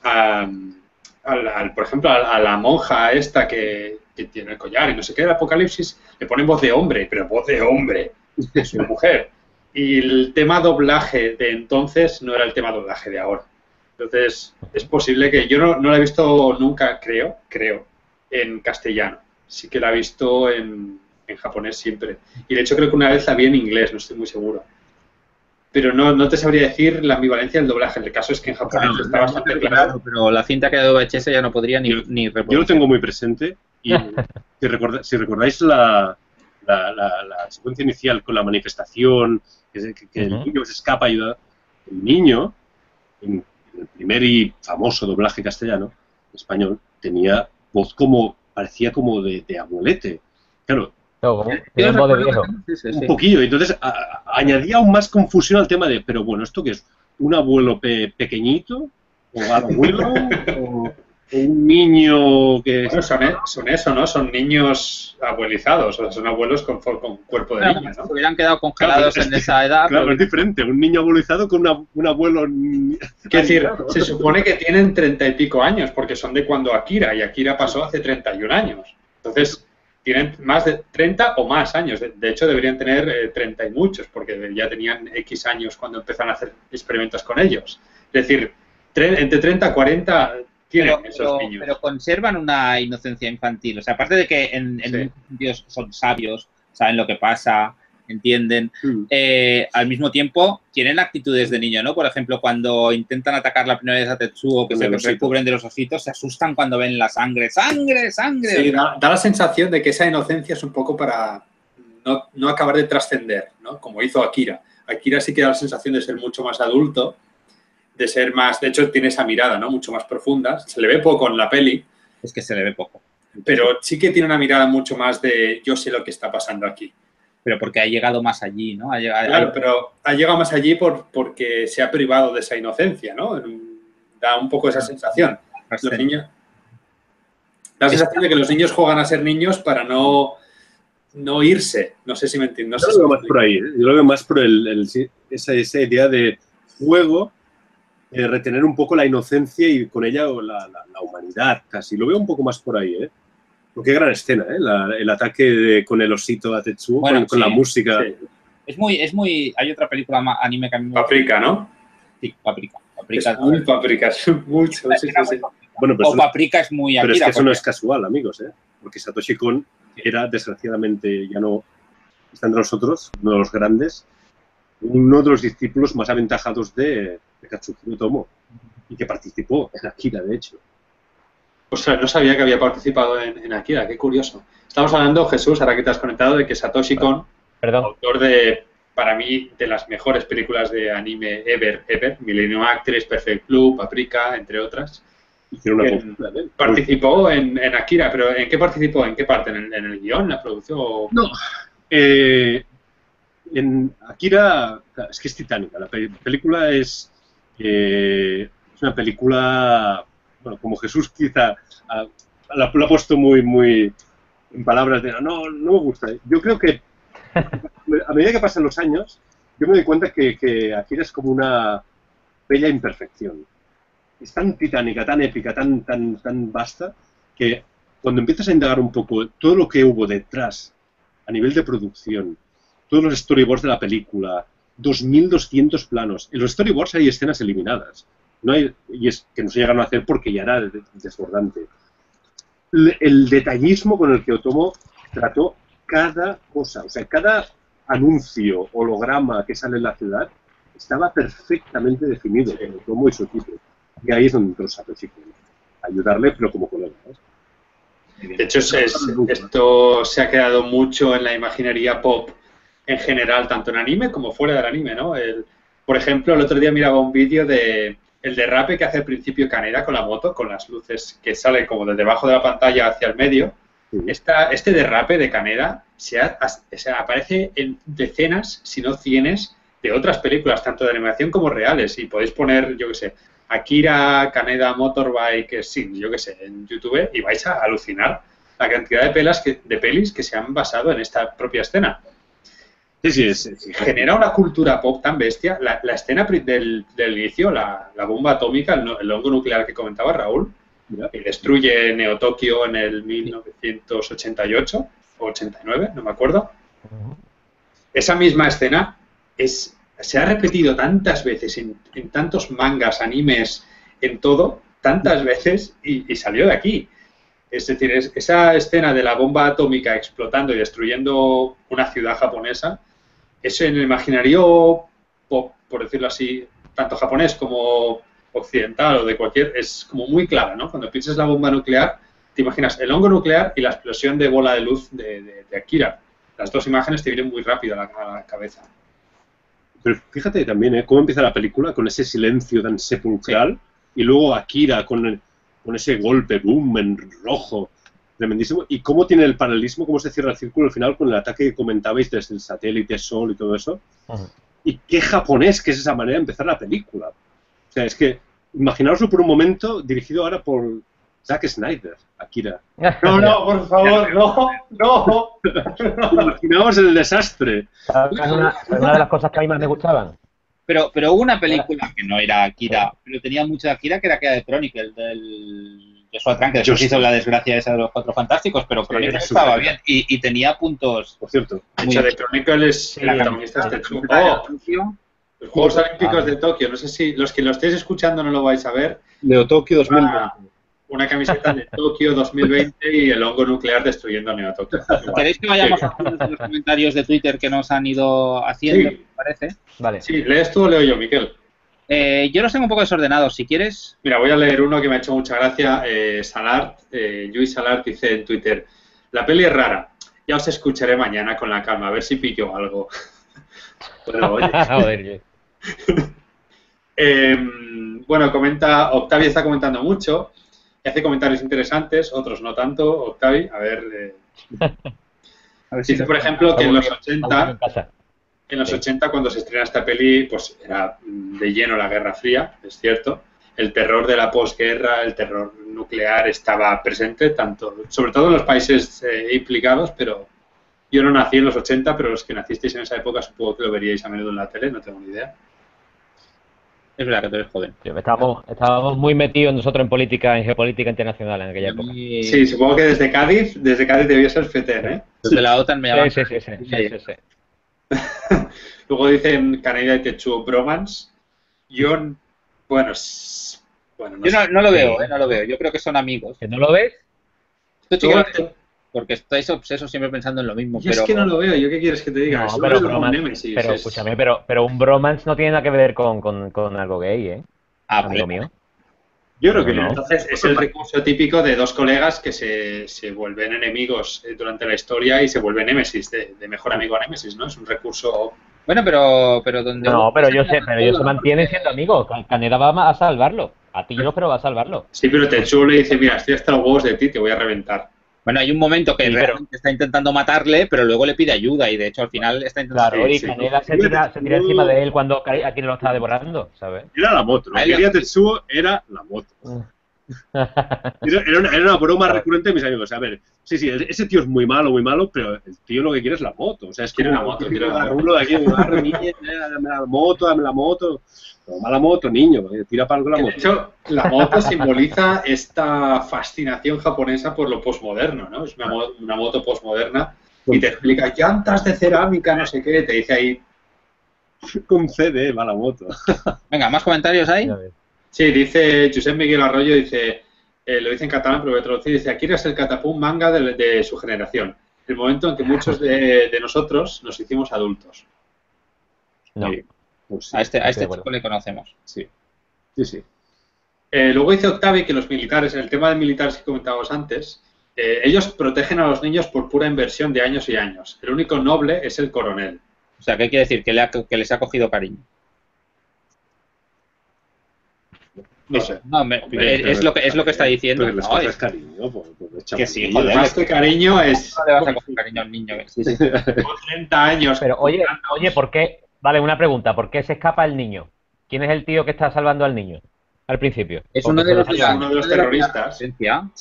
al, por ejemplo, a, la monja esta que, tiene el collar y no sé qué, el apocalipsis, le ponen voz de hombre, pero voz de hombre, es una mujer. Y el tema doblaje de entonces no era el tema doblaje de ahora. Entonces, es posible que yo no, no la he visto nunca, creo, creo, en castellano. Sí que la he visto en, en japonés siempre. Y de hecho creo que una vez la vi en inglés, no estoy muy seguro. Pero no, no te sabría decir la ambivalencia del doblaje. El caso es que en japonés está bastante claro. Pero la cinta que ha dado VHS ya no podría ni, yo, ni Yo lo tengo muy presente. Y [LAUGHS] si, si recordáis la, la, la, secuencia inicial con la manifestación, que, que, el niño se escapa, ayuda. El niño, en el primer y famoso doblaje castellano, español, tenía voz como, parecía como de, abuelete. Claro. Un poquillo. Entonces añadía aún más confusión al tema de, pero bueno, ¿esto qué es? ¿Un abuelo pequeñito? ¿O abuelo? [LAUGHS] un niño que... Bueno, son, e, son, eso, ¿no? Son niños abuelizados, o sea, son abuelos con, con cuerpo de niño, ¿no? Se hubieran quedado congelados en esa edad. Claro, es diferente, un niño abuelizado con una, un abuelo... Quiero decir, se supone que tienen treinta y pico años, porque son de cuando Akira, y Akira pasó hace 31 años. Entonces, tienen más de 30 o más años. De, hecho, deberían tener eh, 30 y muchos, porque ya tenían X años cuando empezaron a hacer experimentos con ellos. Es decir, entre 30 y 40 pero, conservan una inocencia infantil. O sea, aparte de que en, en son sabios, saben lo que pasa, entienden. Mm. Eh, al mismo tiempo, tienen actitudes de niño, ¿no? Por ejemplo, cuando intentan atacar la primera vez a Tetsuo, que se recubren de los ositos, se asustan cuando ven la sangre. ¡Sangre, sangre! Sí, da, da la sensación de que esa inocencia es un poco para no, no acabar de trascender, ¿no? Como hizo Akira. Akira sí que da la sensación de ser mucho más adulto, de ser más, de hecho tiene esa mirada, ¿no? Mucho más profunda. Se le ve poco en la peli, Es que se le ve poco. pero sí que tiene una mirada mucho más de yo sé lo que está pasando aquí. Pero porque ha llegado más allí, ¿no? Ha llegado, Claro, pero ha llegado más allí por, porque se ha privado de esa inocencia, ¿no? Da un poco esa sensación. Los niños, la sensación de que los niños juegan a ser niños para no, no irse. No sé si me entiendes. No Yo sé lo si veo más por ahí. Yo lo veo más por el, el- sí, esa, esa idea de juego, de retener un poco la inocencia y con ella la, la- la humanidad casi. Lo veo un poco más por ahí, ¿eh? Porque qué gran escena, ¿eh? La- el ataque de- con el osito a Tetsuo, Bueno, con, la música. sí. Es muy, es muy. Hay otra película anime que a mí me gusta. Paprika, ¿no? Sí, Paprika. Es Paprika. muy paprika, es mucho. Sí. Bueno, pero, o Paprika es muy pero es que eso no es casual, amigos, ¿eh? Porque Satoshi Kon era, desgraciadamente, ya no está entre nosotros, uno de los grandes, uno de los discípulos más aventajados de, de Katsuhiro Tomo y que participó en Akira, de hecho. Ostras, no sabía que había participado en, en Akira, qué curioso. Estamos hablando, Jesús, ahora que te has conectado, de que Satoshi Kon, Perdón. autor de, para mí, de las mejores películas de anime ever, ever, Millennium Actress, Perfect Blue, Paprika, entre otras, una En- participó en, en Akira, pero ¿en qué participó? ¿En qué parte? ¿En el, en el guion, la producción? o- No, eh, en Akira, es que es titánica. La pe- película es, es una película, bueno, como Jesús quizá ah, la- ha puesto muy, muy en palabras de no, no me gusta. Yo creo que a medida que pasan los años, yo me doy cuenta que, que Akira es como una bella imperfección. Es tan titánica, tan épica, tan, tan, tan vasta, que cuando empiezas a indagar un poco todo lo que hubo detrás a nivel de producción, todos los storyboards de la película, 2.200 planos. En los storyboards hay escenas eliminadas. No hay, y es que no se llegaron a hacer porque ya era de- desbordante. El detallismo con el que Otomo trató cada cosa, o sea, cada anuncio, holograma que sale en la ciudad, estaba perfectamente definido por Otomo y su equipo. Y ahí es donde entró a ayudarle, pero como colega. De hecho, es- es- esto se ha quedado mucho en la imaginería pop en general, tanto en anime como fuera del anime, ¿no? El- por ejemplo, el otro día miraba un vídeo de el derrape que hace al principio Kaneda con la moto, con las luces que salen como de debajo de la pantalla hacia el medio. Esta, este derrape de Kaneda se, ha- aparece en decenas, si no cientos, de otras películas, tanto de animación como reales. Y podéis poner, yo qué sé, Akira, Kaneda, Motorbike, sí, yo qué sé, en YouTube y vais a alucinar la cantidad de, pelas que, de pelis que se han basado en esta propia escena. Sí, sí, es- Genera una cultura pop tan bestia. La, la escena del, del inicio, la, la bomba atómica, el, hongo nuclear que comentaba Raúl, que destruye Neo Tokio en el 1988 o 89, no me acuerdo. Esa misma escena es, se ha repetido tantas veces en, en tantos mangas, animes, en todo, tantas veces y, y salió de aquí. Es decir, es- esa escena de la bomba atómica explotando y destruyendo una ciudad japonesa, eso en el imaginario pop, por decirlo así, tanto japonés como occidental o de cualquier, es como muy clara, ¿no? Cuando piensas la bomba nuclear, te imaginas el hongo nuclear y la explosión de bola de luz de, de- de Akira. Las dos imágenes te vienen muy rápido a la, a la cabeza. Pero fíjate también, ¿eh? Cómo empieza la película con ese silencio tan sepulcral y luego Akira con, el- con ese golpe, boom, en rojo, tremendísimo. Y cómo tiene el paralelismo, cómo se cierra el círculo al final con el ataque que comentabais desde el satélite, Sol y todo eso. Ujú. Y qué japonés que es esa manera de empezar la película. O sea, es que imaginaoslo por un momento dirigido ahora por Zack Snyder, Akira. No, no, por favor, no, no. [LAUGHS] Imaginaos el desastre. ¿Sabes Una, una de las cosas que a mí más me gustaban. Pero, pero hubo una película que no era Akira, pero tenía mucho de Akira, que era aquella de Chronicle, del Joshua Trank, que después hizo la desgracia esa de los cuatro fantásticos, pero Chronicle era estaba bien y, y tenía puntos. Por cierto. De hecho, de Chronicle es el la camiseta este de. Tokio. Los Juegos Olímpicos de Tokio, no sé si los que lo estéis escuchando no lo vais a ver. Neo Tokio 2020. una camiseta de Tokio 2020 y el hongo nuclear destruyendo Neo Tokio. ¿Queréis que vayamos a los comentarios de Twitter que nos han ido haciendo, Sí. parece? Vale. Sí, ¿lees tú o leo yo, Miquel? Eh, yo los tengo un poco desordenados. Si quieres, Mira, voy a leer uno que me ha hecho mucha gracia. Eh, Salart, eh, Luis Salart dice en Twitter, la peli es rara. Ya os escucharé mañana con la calma, a ver si pillo algo. [LAUGHS] bueno, oye. [LAUGHS] Eh, [LAUGHS] bueno, comenta, Octavi está comentando mucho, y hace comentarios interesantes, otros no tanto. Octavi, a ver, eh, a ver dice por ejemplo que en los Aburrido 80, en los Sí. 80 cuando se estrena esta peli, pues era de lleno la Guerra Fría, es cierto. El terror de la posguerra, el terror nuclear estaba presente, tanto, sobre todo en los países eh, implicados, pero yo no nací en los 80, pero los que nacisteis en esa época supongo que lo veríais a menudo en la tele, no tengo ni idea. es verdad que tú eres joven. Sí, Estábamos, estábamos muy metidos nosotros en política, en geopolítica internacional en aquella época. Sí, supongo que desde Cádiz, desde Cádiz debió ser FETER, ¿eh? Desde la OTAN me sí, sí, sí, sí, sí, sí. [LAUGHS] Luego dicen Caneda y Techu Bromance. Yo, bueno, bueno, no Yo no, sé. no lo veo, eh, no lo veo. Yo creo que son amigos. ¿Que no lo ves? Esto porque estáis obsesos siempre pensando en lo mismo. Yo pero es que no lo veo, ¿yo qué quieres que te diga? No, pero, bromance- es- escúchame, pero, pero un bromance no tiene nada que ver con, con, con algo gay, ¿eh? Ah, Amigo mío. Yo creo que No. Entonces es el recurso típico de dos colegas que se, se vuelven enemigos eh, durante la historia y se vuelven némesis, de, de mejor amigo a némesis, ¿no? Es un recurso... Bueno, pero, pero donde. No, pero yo sé, pero ellos se mantienen siendo amigos. Can- Caneda va a salvarlo. A ti no, pero va a salvarlo. Sí, pero Techu le dice, mira, estoy hasta los huevos de ti, te voy a reventar. Bueno, hay un momento que Sí, pero- realmente está intentando matarle, pero luego le pide ayuda y de hecho al final está intentando. Claro, Sí, y sí. Caneda se tira, se tira encima de él cuando ca- aquí lo está devorando, ¿sabes? Era la moto. Lo Ahí que quería Tetsuo era la moto. [LAUGHS] Era, era una, era una broma [LAUGHS] recurrente de mis amigos. A ver, sí, sí, ese tío es muy malo, muy malo, pero el tío lo que quiere es la moto. O sea, es Quiere como la moto, quiere la moto. dame la moto, dame la moto. Toma la moto, niño, eh, tira para algo la De moto. hecho, la moto simboliza esta fascinación japonesa por lo posmoderno, ¿no? Es una, una moto posmoderna y te explica llantas de cerámica, no sé qué, te dice ahí... Con CD va la moto. [LAUGHS] Venga, ¿más comentarios ves. Sí, dice Josep Miguel Arroyo, dice, eh, lo dice en catalán, pero lo voy a traducir, dice, Akira es el catapum manga de, de su generación, el momento en que muchos de, de nosotros nos hicimos adultos. No. Sí, pues sí, A este, a este chico le conocemos. sí. Sí, sí. Eh, luego dice Octavi que los militares, en el tema de militares que comentábamos antes, eh, ellos protegen a los niños por pura inversión de años y años. El único noble es el coronel. O sea, ¿qué quiere decir? Que, le ha- que les ha cogido cariño. No sé. No, me- es, es lo que, es lo que está diciendo. Pero les No, es- cariño, por el Que sí, joder. Más que cariño es... no le vas a [LAUGHS] coger cariño al niño. Sí, sí. Con 30 años. Pero oye, oye, ¿por qué? Vale, una pregunta, ¿por qué se escapa el niño? ¿Quién es el tío que está salvando al niño? Al principio. Es uno de lo los, uno de los terroristas.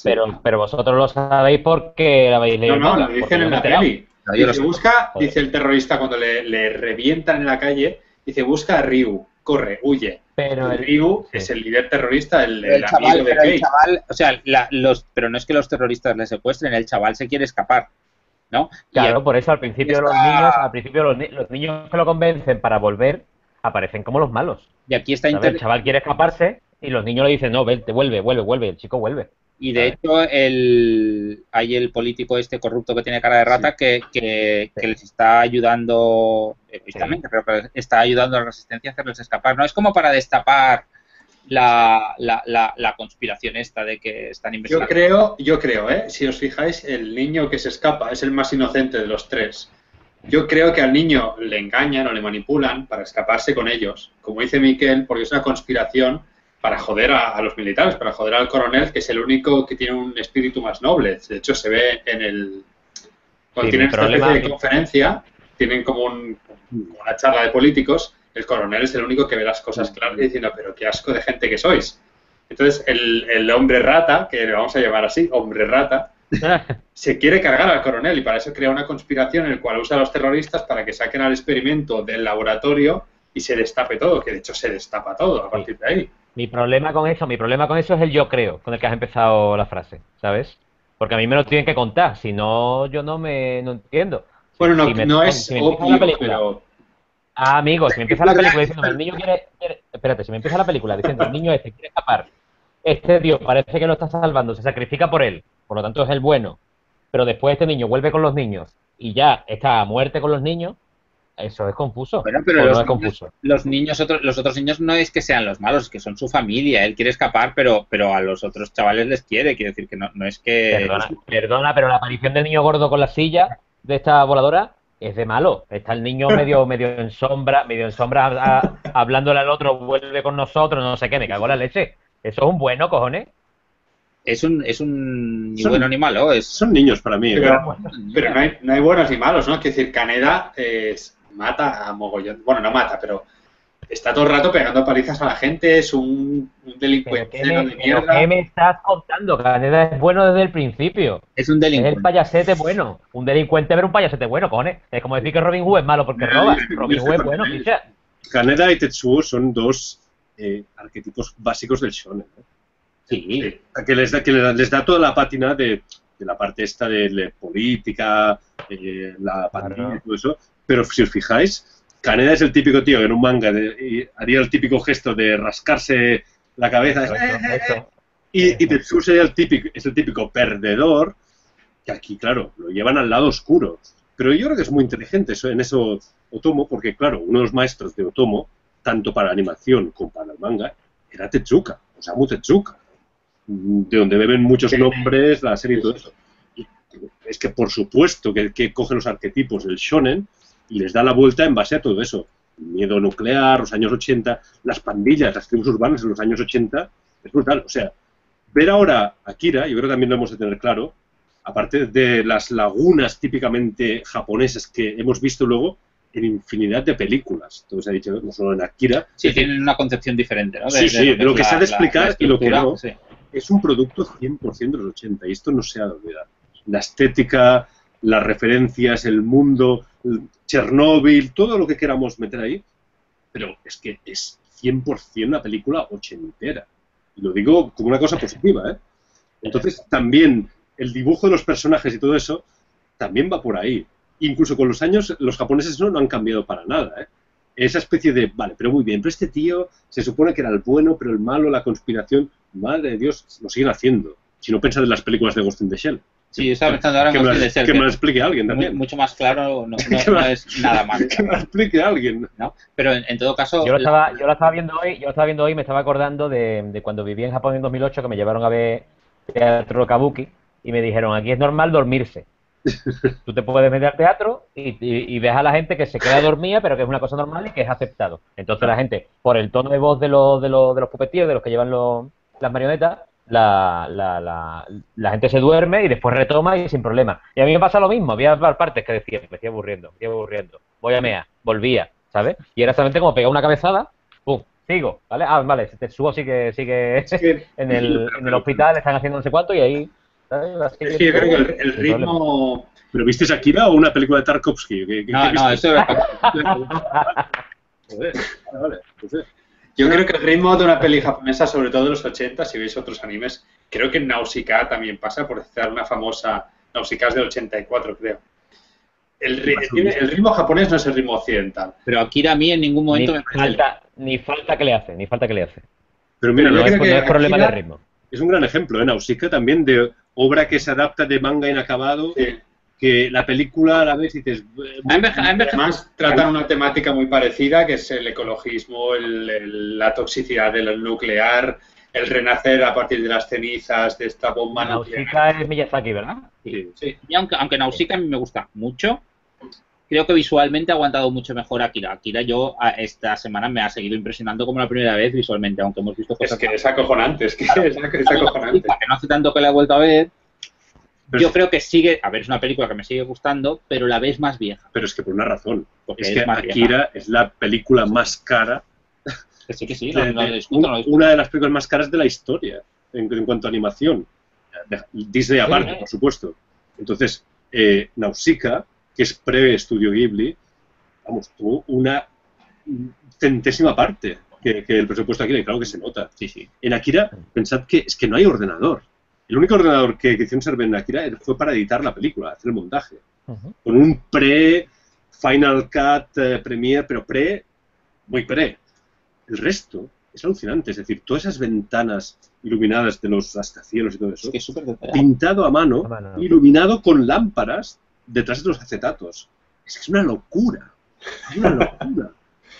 Pero, pero vosotros lo sabéis porque lo habéis leído. No, no, lo dicen en la peli. Dice, busca, Joder. dice el terrorista cuando le, le revientan en la calle, dice, busca a Ryu, corre, huye. Pero el, Ryu sí. es el líder terrorista, el, el amigo chaval, de pero el chaval, o sea, la- los, pero no es que los terroristas le secuestren, el chaval se quiere escapar, ¿no? Claro, por eso al principio los niños, al principio los, ni- los niños que lo convencen para volver aparecen como los malos. y aquí está ¿sabes? El inter- chaval quiere escaparse y los niños le dicen, no, vete, vuelve, vuelve, vuelve, el chico vuelve. y de hecho el hay el político este corrupto que tiene cara de rata que, que, que les está ayudando egoístamente, pero que está ayudando a la resistencia a hacerles escapar. No es como para destapar la, la, la, la conspiración esta de que están Yo investigando. creo, yo creo, ¿eh? si os fijáis, el niño que se escapa es el más inocente de los tres. Yo creo que al niño le engañan o le manipulan para escaparse con ellos, como dice Miquel, porque es una conspiración para joder a, a los militares, para joder al coronel, que es el único que tiene un espíritu más noble. De hecho, se ve en el... Cuando Sí, tienen esta especie de conferencia, tienen como, un- como una charla de políticos, el coronel es el único que ve las cosas claras y diciendo, pero qué asco de gente que sois. Entonces, el, el hombre rata, que le vamos a llamar así, hombre rata, [LAUGHS] se quiere cargar al coronel y para eso crea una conspiración en la cual usa a los terroristas para que saquen al experimento del laboratorio y se destape todo, que de hecho se destapa todo a partir de ahí. Mi problema con eso, mi problema con eso es el yo creo, con el que has empezado la frase, ¿sabes? Porque a mí me lo tienen que contar, si no, yo no me no entiendo. Bueno, no, Si me- no es si obvio, la película, pero Ah, amigo, si me empieza la [LAUGHS] película diciendo el niño quiere, quiere- Espérate, si me empieza la película diciendo el niño este quiere escapar este tío parece que lo está salvando, se sacrifica por él, por lo tanto es el bueno, pero después este niño vuelve con los niños y ya está a muerte con los niños, eso es confuso. Bueno, pero los, niños, los niños, otros, los otros niños no es que sean los malos, es que son su familia. Él quiere escapar, pero, pero a los otros chavales les quiere. Quiere decir que no, no es que. Perdona, perdona, pero la aparición del niño gordo con la silla de esta voladora es de malo. Está el niño medio, [LAUGHS] medio en sombra, medio en sombra, hablándole al otro, vuelve con nosotros, no sé qué, me cago en la leche. Eso es un bueno, cojones. Es un, es un buen animal, ¿o? Es... Son niños para mí. Pero, no, hay, no, hay, buenos ni malos, ¿no? Quiero decir, Caneda es, mata a mogollón. Bueno, no mata, pero está todo el rato pegando palizas a la gente, es un, delincuente de mierda. ¿Qué me estás contando? Caneda es bueno desde el principio. Es un delincuente. Es el payasete bueno. Un delincuente ver un payasete bueno, cojones. Es como decir que Robin Hood es malo porque [LAUGHS] roba. Robin Hood es bueno, picha. Caneda y Tetsuo son dos eh, arquetipos básicos del shonen. ¿eh? Sí. Que les da, que les da toda la pátina de, la parte esta de, política, eh, la pandemia y todo eso. Pero si os fijáis, Kaneda es el típico tío que en un manga haría el típico gesto de rascarse la cabeza. y, y Tetsuo sería el típico, es el típico perdedor, que aquí, claro, lo llevan al lado oscuro. Pero yo creo que es muy inteligente eso, en eso Otomo, porque, claro, uno de los maestros de Otomo, tanto para animación como para el manga, era Tetsuka, Osamu Tetsuka, de donde beben muchos nombres la serie y todo eso. Y es que, por supuesto, que, que coge los arquetipos del shonen y les da la vuelta en base a todo eso. Miedo nuclear, los años 80, las pandillas, las tribus urbanas en los años 80, es brutal. O sea, ver ahora a Akira, yo creo que también lo hemos de tener claro, aparte de las lagunas típicamente japonesas que hemos visto luego en infinidad de películas. Todo se ha dicho, no solo en Akira. Sí, tienen una concepción diferente, ¿no? sí, sí, de lo que se ha de explicar y lo que no. Es un producto 100% de los 80 y esto no se ha de olvidar. La estética, las referencias, el mundo, Chernóbil, todo lo que queramos meter ahí, pero es que es 100% una película ochentera. Y lo digo como una cosa positiva, ¿eh? Entonces, también el dibujo de los personajes y todo eso también va por ahí. Incluso con los años, los japoneses no, han cambiado para nada, ¿eh? Esa especie de, vale, pero muy bien, pero este tío se supone que era el bueno, pero el malo, la conspiración, madre de Dios, lo siguen haciendo. Si no piensas en las películas de Ghost in the Shell. Sí, yo estaba pensando ahora en que, me, que, me lo explique alguien también. Mucho más claro no, [LAUGHS] es nada [LAUGHS] más. que me lo explique alguien. ¿no? Pero en, todo caso... Yo lo, estaba, yo lo estaba viendo hoy, yo lo estaba viendo hoy me estaba acordando de, de, cuando viví en Japón en 2008 que me llevaron a ver teatro kabuki y me dijeron, aquí es normal dormirse. [LAUGHS] Tú te puedes meter al teatro y, y, ves a la gente que se queda dormida, pero que es una cosa normal y que es aceptado. Entonces la gente, por el tono de voz de los, de los, de los pupetíos, de los que llevan los, las marionetas, la, la, la, la, gente se duerme y después retoma y sin problema. Y a mí me pasa lo mismo, había partes que decía, me estoy aburriendo, me estoy aburriendo, voy a mea, volvía, ¿sabes? Y era exactamente como pegar una cabezada, ¡pum! Sigo, ¿vale? Ah, vale, te subo sigue, sigue [LAUGHS] en, el, en el hospital, están haciendo no sé cuánto y ahí... ¿sabes? Es que yo creo que el, ritmo... ¿Pero viste Akira o una película de Tarkovsky? no, no, eso es... [LAUGHS] Joder, vale, pues yo creo que el ritmo de una peli japonesa, sobre todo de los 80, si veis otros animes, creo que en Nausicaa también pasa, por citar una famosa Nausicaa es del 84, creo. El, ritmo japonés no es el ritmo occidental. Pero Akira a mí en ningún momento ni me falta, Ni falta que le hace, ni falta que le hace. Pero mira, no, es, problema de ritmo. Es un gran ejemplo, ¿eh? Nausicaa también de obra que se adapta de manga inacabado. Sí que la película a la vez dices... Además, tratan una temática muy parecida, que es el ecologismo, la toxicidad del nuclear, el renacer a partir de las cenizas de esta bomba Nausicaa es Miyazaki, ¿verdad? Sí. sí. Y aunque, aunque Nausicaa a mí me gusta mucho, creo que visualmente ha aguantado mucho mejor Akira. Akira yo esta semana me ha seguido impresionando como la primera vez visualmente, aunque hemos visto cosas... Es que es acojonante, es que es, acojonante. Que no hace tanto que la he vuelto a ver, yo creo que sigue, a ver, es una película que me sigue gustando, pero la ves más vieja. Pero es que por una razón, porque es, que Akira es la película más cara. Que sí, que sí, una de las películas más caras de la historia en, cuanto a animación. Disney aparte, por supuesto. Entonces, eh, Nausicaa, que es pre-Estudio Ghibli, vamos, tuvo una centésima parte que, el presupuesto de Akira, y claro que se nota. Sí, sí. En Akira, pensad que es que no hay ordenador. El único ordenador que, que hicieron servir en Akira fue para editar la película, hacer el montaje. Con un pre Final Cut eh, Premiere, pero pre, muy pre. El resto es alucinante. Es decir, todas esas ventanas iluminadas de los rascacielos y todo eso, Es que es súper pintado a mano, A mano. iluminado con lámparas detrás de los acetatos. Es que es una locura. Es una locura.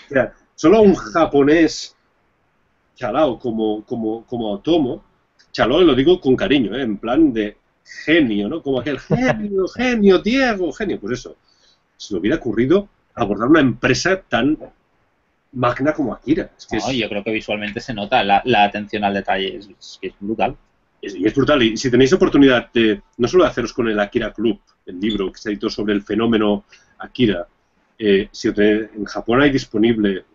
O sea, solo a un japonés chalao como, como, como Otomo, chalao lo digo con cariño, ¿eh? en plan de genio, ¿no? Como aquel genio, genio, Diego, genio. Pues eso, se le hubiera ocurrido abordar una empresa tan magna como Akira. Es que es- No, yo creo que visualmente se nota la, la atención al detalle, es, es es brutal. Es- y es brutal. Y si tenéis oportunidad de, no solo de haceros con el Akira Club, el libro que se editó sobre el fenómeno Akira, eh, si en Japón hay disponible,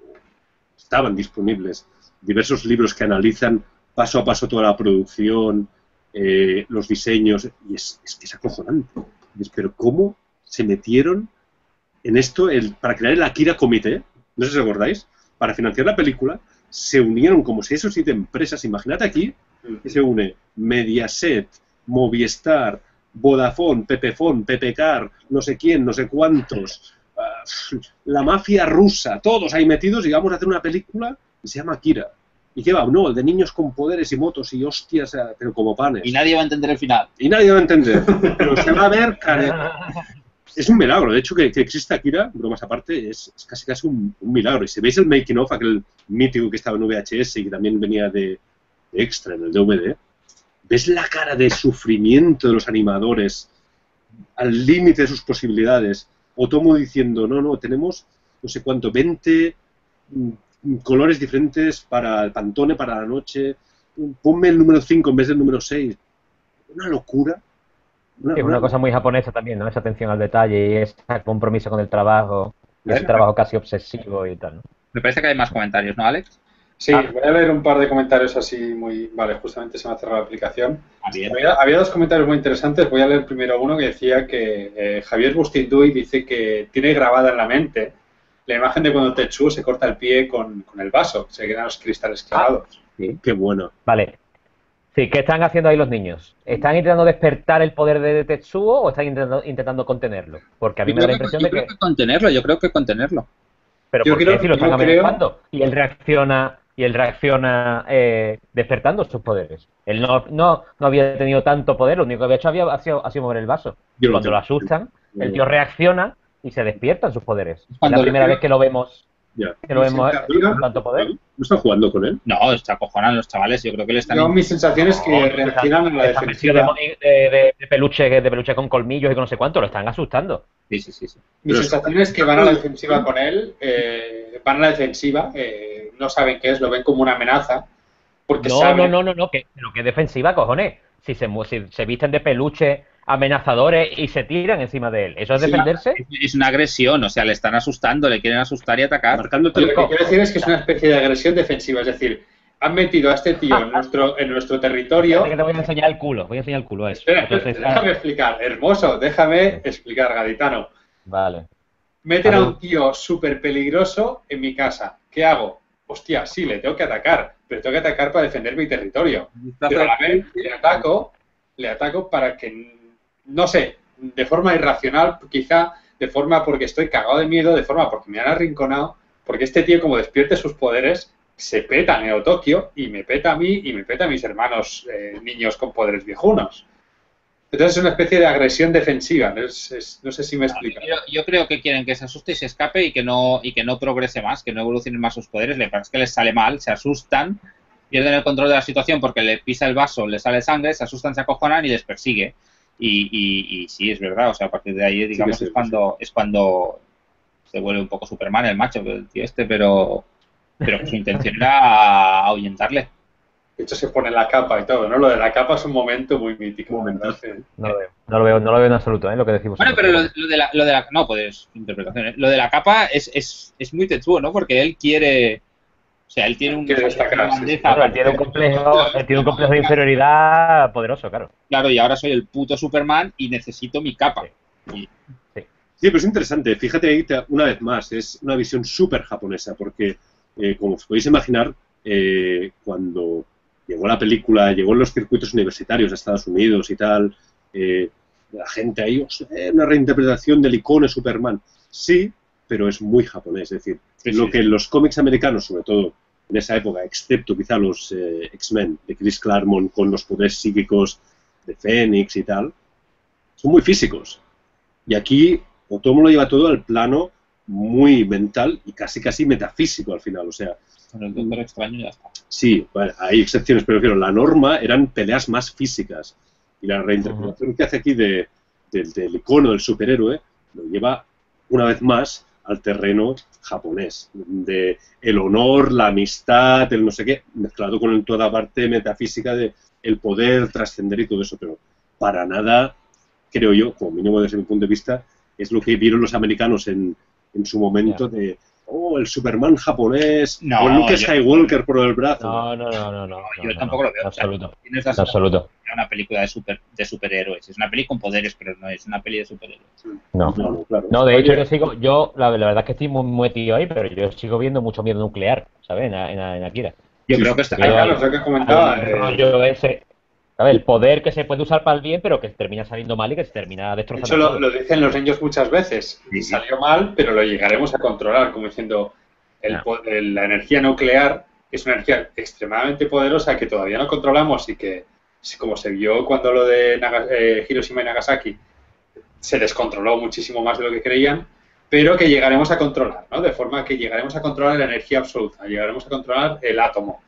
estaban disponibles, diversos libros que analizan paso a paso toda la producción, eh, los diseños, y es, es es acojonante. Dices, Pero ¿cómo se metieron en esto el, para crear el Akira Comité? No sé si os acordáis, para financiar la película, se unieron como seis o siete empresas. Imaginad aquí que se une Mediaset, Movistar, Vodafone, Pepefon, Pepecar, no sé quién, no sé cuántos, ah, la mafia rusa, todos ahí metidos y vamos a hacer una película que se llama Akira. ¿Y qué va? No, el de niños con poderes y motos y hostias, pero como panes. Y nadie va a entender el final. Y nadie va a entender, pero se va a ver, care- [LAUGHS] es un milagro. De hecho, que, que exista Akira, bromas aparte, es, es casi casi un, un milagro. Y si veis el making of, aquel mítico que estaba en VHS y que también venía de, de extra en el DVD, ves la cara de sufrimiento de los animadores al límite de sus posibilidades. Otomo diciendo, no, no, tenemos no sé cuánto, 20 mm, colores diferentes para el pantone, para la noche. Ponme el número 5 en vez del número 6. Una locura. Una- Es una una- cosa muy japonesa también, ¿no? Esa atención al detalle y ese compromiso con el trabajo, y ese trabajo casi obsesivo y tal, ¿no? Me parece que hay más comentarios, ¿no, Alex? Sí, Ah. voy a leer un par de comentarios así muy... Vale, justamente se me ha cerrado la aplicación. Ah. Había, había dos comentarios muy interesantes. Voy a leer primero uno que decía que eh, Javier Bustinduy dice que tiene grabada en la mente la imagen de cuando Tetsuo se corta el pie con, con el vaso, se quedan los cristales clavados. Qué bueno. Vale. Sí, ¿qué están haciendo ahí los niños? ¿Están intentando despertar el poder de Tetsuo o están intentando, intentando contenerlo? Porque a mí Yo me da la creo que- impresión yo de creo que... que contenerlo, yo creo que contenerlo. ¿Pero Yo por qué creo- si lo están creo- amenazando? Y él reacciona, y él reacciona eh, despertando sus poderes. Él no, no, no había tenido tanto poder, lo único que había hecho había, ha, sido, ha sido mover el vaso. Yo lo Cuando tengo. lo asustan, el tío reacciona y se despiertan sus poderes. Es Cuando la primera vez que lo vemos, Ya. que lo vemos con tanto poder. ¿No están jugando con él? No, está acojonan los chavales. Yo creo que le están. Yo, mi sensación es que No, reaccionan a la defensiva. de, de- de peluche, de peluche con colmillos y con no sé cuánto, lo están asustando. Sí, sí, sí. sí. Mi Pero- sensación es que van a la defensiva con él, eh, van a la defensiva, eh, no saben qué es, lo ven como una amenaza. Porque No, saben, no, no, no, no, que, pero que defensiva, cojones. Si se, si se visten de peluche amenazadores y se tiran encima de él, ¿eso es defenderse? Es, es una agresión, o sea, le están asustando, le quieren asustar y atacar. Marcándote Lo que quiero decir es que es una especie de agresión defensiva, es decir, han metido a este tío en nuestro, en nuestro territorio. Que te voy a enseñar el culo, voy a enseñar el culo a eso. Espera, Entonces, ah, déjame explicar, hermoso, déjame explicar, gaditano. Vale. Meten a un tío súper peligroso en mi casa. ¿Qué hago? Hostia, sí, le tengo que atacar, pero tengo que atacar para defender mi territorio. Pero a la vez le ataco, le ataco para que, no sé, de forma irracional, quizá de forma porque estoy cagado de miedo, de forma porque me han arrinconado, porque este tío como despierte sus poderes, se peta Neo Tokio y me peta a mí y me peta a mis hermanos eh, niños con poderes viejunos. Entonces es una especie de agresión defensiva, no, Es- es- no sé si me explico. Yo, creo que quieren que se asuste y se escape y que no y que no progrese más, que no evolucione más sus poderes. Le es que les sale mal, se asustan, pierden el control de la situación porque le pisa el vaso, le sale sangre, se asustan, se acojonan y les persigue. Y, y, y sí, es verdad, o sea, a partir de ahí, digamos, sí, es sí. cuando es cuando se vuelve un poco Superman el macho, el tío este, pero pero su intención era ahuyentarle. De hecho se pone la capa y todo, ¿no? Lo de la capa es un momento muy mítico. Sí. No lo veo, no lo veo, no lo veo en absoluto, ¿eh? Lo que decimos. Bueno, pero lo, lo de la, lo de la no, pues interpretación. ¿eh? Lo de la capa es, es, es muy Tetsuo, ¿no? Porque él quiere, o sea, él tiene un Quiere destacar, una sí, sí. grandeza, Claro, él tiene un complejo, él tiene un complejo de inferioridad poderoso, claro. Claro, y ahora soy el puto Superman y necesito mi capa. Sí, pero es interesante. Fíjate ahí, una vez más, es una visión súper japonesa, porque, eh, como os podéis imaginar, eh, cuando llegó la película, llegó en los circuitos universitarios de Estados Unidos y tal, eh, la gente ahí, "O sea, eh, una reinterpretación del icono Superman. Sí, pero es muy japonés. Es decir, Sí, lo sí. que los cómics americanos, sobre todo en esa época, excepto quizá los eh, X-Men de Chris Claremont con los poderes psíquicos de Fénix y tal, son muy físicos. Y aquí Otomo lo lleva todo al plano muy mental y casi casi metafísico al final, o sea... Con el Doctor Extraño ya está. Sí, hay excepciones, pero la norma eran peleas más físicas. Y la reinterpretación que hace aquí de, del icono del superhéroe lo lleva una vez más al terreno japonés, de el honor, la amistad, el no sé qué, mezclado con toda la parte metafísica de el poder trascender y todo eso, pero para nada, creo yo, como mínimo desde mi punto de vista, es lo que vieron los americanos en, en su momento de oh, el Superman japonés, no, o Luke Skywalker por el brazo. No, no, no, no. no yo tampoco lo veo. Absoluto. tienes absoluto. una película de, super, de superhéroes. Es una peli con poderes, pero no es una peli de superhéroes. No, no, claro. no de hecho, yo sigo, yo la, verdad es que estoy muy metido ahí, pero yo sigo viendo mucho miedo nuclear, ¿sabes? En, en, Akira. Yo creo que está. Claro, lo que comentaba. Eh, ese, el poder que se puede usar para el bien, pero que termina saliendo mal y que se termina destrozando. Eso lo, dicen los niños muchas veces. Y salió mal, pero lo llegaremos a controlar, como diciendo, la energía nuclear es una energía extremadamente poderosa que todavía no controlamos y que, como se vio cuando lo de eh, Hiroshima y Nagasaki, se descontroló muchísimo más de lo que creían, pero que llegaremos a controlar, ¿no? De forma que llegaremos a controlar la energía absoluta, llegaremos a controlar el átomo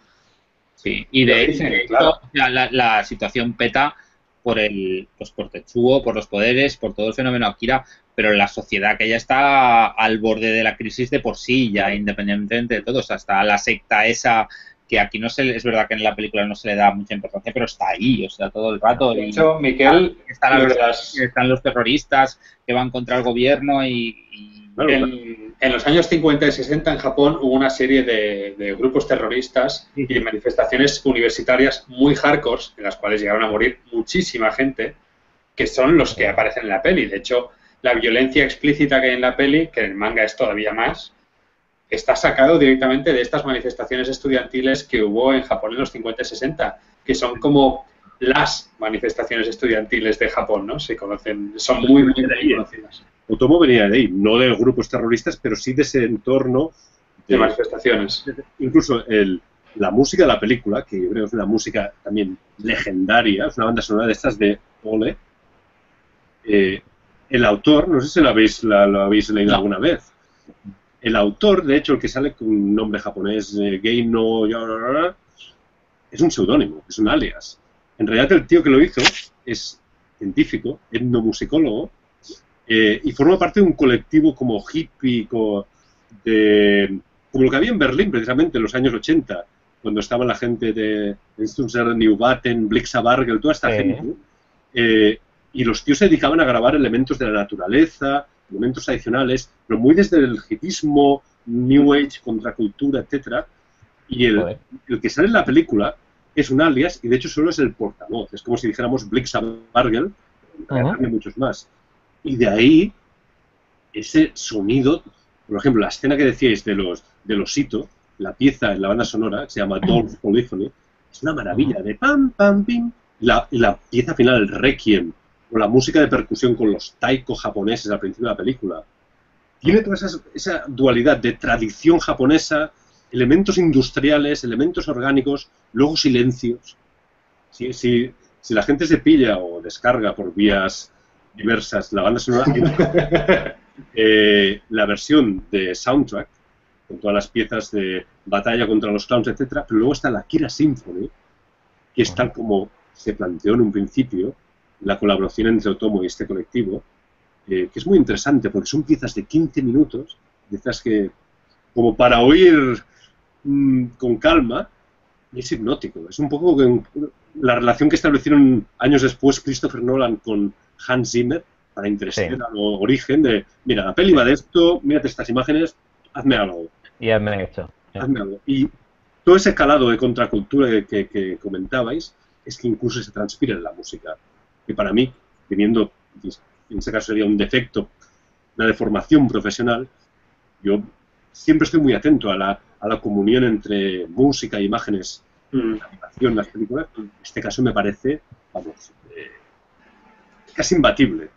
Sí, y de, hecho la, situación peta por el pues por Tetsuo, por los poderes, por todo el fenómeno Akira, pero la sociedad que ya está al borde de la crisis de por sí, ya independientemente de todo, hasta la secta esa que aquí no se es verdad que en la película no se le da mucha importancia, pero está ahí, o sea, todo el rato. De hecho, Miquel, están, los, están los terroristas que van contra el gobierno y, en, los años 50 y 60 en Japón hubo una serie de, grupos terroristas y de manifestaciones universitarias muy hardcore, en las cuales llegaron a morir muchísima gente, que son los que aparecen en la peli. De hecho, la violencia explícita que hay en la peli, que en el manga es todavía más, está sacado directamente de estas manifestaciones estudiantiles que hubo en Japón en los 50 y 60, que son como las manifestaciones estudiantiles de Japón, ¿no? Se conocen, son muy, muy conocidas. Otomo venía de ahí, no de grupos terroristas, pero sí de ese entorno de, manifestaciones. incluso el, la música de la película, que yo creo que es una música también legendaria, es una banda sonora de estas de Ole. Eh, el autor, no sé si lo habéis, lo habéis leído alguna vez, el autor, de hecho, el que sale con un nombre japonés, eh, no es un seudónimo, es un alias. En realidad el tío que lo hizo es científico, etnomusicólogo, eh, y forma parte de un colectivo como hippie, como, de, como lo que había en Berlín precisamente en los años 80, cuando estaba la gente de Stunzer, Neubatten, Blixabargel, toda esta gente. Eh, y los tíos se dedicaban a grabar elementos de la naturaleza, elementos adicionales, pero muy desde el hippismo, New Age, contracultura, etcétera. Y el, el, que sale en la película es un alias y de hecho solo es el portavoz. Es como si dijéramos Blixabargel, uh muchos más. Y de ahí, ese sonido, por ejemplo, la escena que decíais de los de los Sito, la pieza en la banda sonora, que se llama Dolph Polyphony, es una maravilla, de pam, pam, pim. La, la pieza final, el Requiem, o la música de percusión con los taiko japoneses al principio de la película. Tiene toda esa, esa dualidad de tradición japonesa, elementos industriales, elementos orgánicos, luego silencios. Si, si, si la gente se pilla o descarga por vías diversas. La banda sonora, [LAUGHS] eh, la versión de soundtrack, con todas las piezas de batalla contra los clowns, etcétera, pero luego está la Kira Symphony, que es tal como se planteó en un principio, la colaboración entre Otomo y este colectivo, eh, que es muy interesante porque son piezas de 15 minutos, piezas que, como para oír mm, con calma, es hipnótico. Es un poco la relación que establecieron años después Christopher Nolan con Hans Zimmer para interesar al origen de, mira, la peli va de esto, mírate estas imágenes, hazme algo. Y hazme esto. Hazme algo. Y todo ese calado de contracultura que, comentabais es que incluso se transpira en la música. Que para mí, teniendo, en este caso sería un defecto, una deformación profesional, yo siempre estoy muy atento a la, a la comunión entre música e imágenes, mm. la animación, las películas. En este caso me parece, vamos, casi imbatible.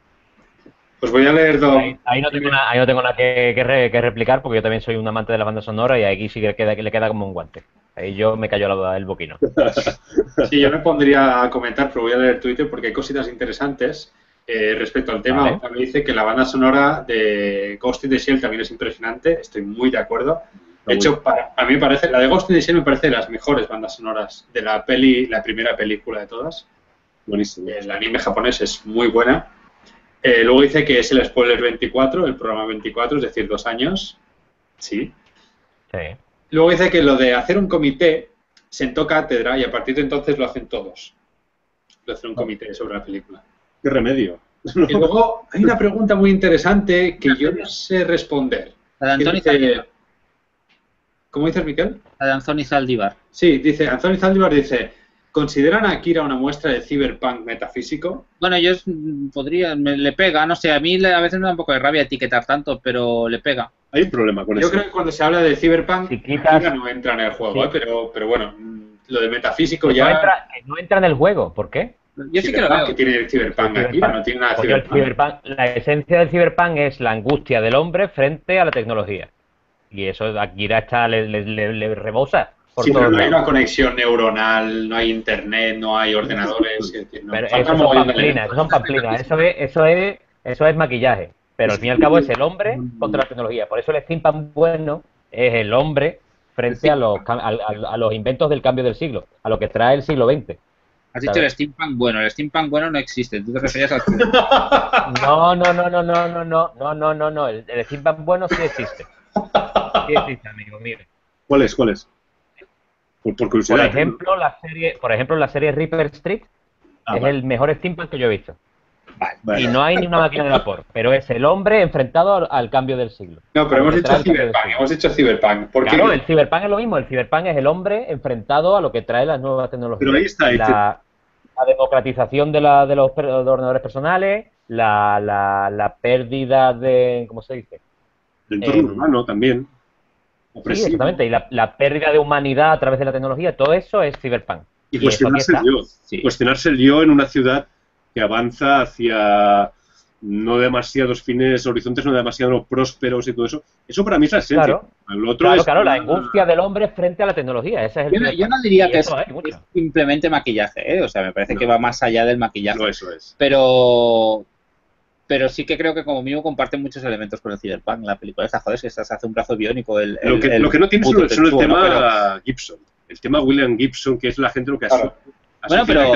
Pues voy a leer dos. Ahí, no tengo nada, ahí no tengo nada que, que, replicar porque yo también soy un amante de la banda sonora y aquí sí que le queda, le queda como un guante. Ahí yo me cayó la, el boquino. [LAUGHS] Sí, yo me pondría a comentar, pero voy a leer Twitter porque hay cositas interesantes. Eh, respecto al tema, me dice que la banda sonora de Ghost in the Shell también es impresionante, estoy muy de acuerdo. De hecho, para, a mí me parece, la de Ghost in the Shell me parece de las mejores bandas sonoras de la peli, la primera película de todas. Buenísimo. El anime japonés es muy buena. Eh, luego dice que es el spoiler 24, el programa 24, es decir, dos años. Sí. Sí. Luego dice que lo de hacer un comité sentó cátedra y a partir de entonces lo hacen todos. Lo hacer un comité sobre la película. ¿Qué remedio? Y luego hay una pregunta muy interesante que yo no sé responder. ¿Cómo dices, Miquel? De Anthony Zaldívar. Sí, dice, Anthony Zaldívar dice, ¿consideran a Akira una muestra de cyberpunk metafísico? Bueno, yo podría, me, le pega, no sé, a mí a veces me da un poco de rabia etiquetar tanto, pero le pega. Hay un problema con eso. Yo creo que cuando se habla de cyberpunk, Akira no entra en el juego, ¿eh? pero, pero bueno, lo de metafísico ya... No entra, no entra en el juego, ¿por qué? Yo sí que lo veo. que tiene el Cyberpunk, aquí, no tiene nada de cyberpunk. La esencia del Cyberpunk es la angustia del hombre frente a la tecnología. Y eso Akira está, le, le, le, rebosa. Sí, pero no hay una conexión neuronal, no hay internet, no hay ordenadores. pero eso son pamplinas, eso son pamplinas. Eso es, eso, es, eso es maquillaje. Pero al fin y al cabo es el hombre contra la tecnología. Por eso el steampunk bueno es el hombre frente a los, a, a los inventos del cambio del siglo, a lo que trae el siglo XX. Has dicho el steampunk bueno, el steampunk bueno no existe, tú te referías al No, no, no, no, no, no, no, no, no, no, no, el, steampunk bueno sí existe. Sí existe, amigo, mire. ¿Cuál es? ¿Cuál es? Por, por curiosidad. Por ejemplo, la serie, por ejemplo, la serie Reaper Street ah, es el mejor steampunk que yo he visto. Y no hay ni una máquina de vapor, pero es el hombre enfrentado al, cambio del siglo. No, pero hemos dicho Cyberpunk, hemos dicho Cyberpunk. Claro, el Cyberpunk es lo mismo, el Cyberpunk es el hombre enfrentado a lo que trae las nuevas tecnologías. Pero ahí está, la, la democratización de, la, de los ordenadores personales, la, la, la, pérdida de, ¿cómo se dice? Del entorno eh, humano también. Sí, exactamente, y la, la, pérdida de humanidad a través de la tecnología, todo eso es Cyberpunk. Y, cuestionarse el yo, cuestionarse el yo en una ciudad que avanza hacia no demasiados fines, horizontes no demasiado prósperos y todo eso. Eso para mí es la esencia. Claro, otro claro, la angustia del hombre frente a la tecnología. Ese es el yo, no, diría que es, simplemente maquillaje, ¿eh? o sea, me parece que va más allá del maquillaje. No, eso es. Pero pero sí que creo que como mío comparten muchos elementos con el Cyberpunk. La película esa, joder, que se hace un brazo biónico. El, lo, que, lo, que, no tiene es el tema Gibson. El tema William Gibson, que es la gente lo que hace. Bueno, pero,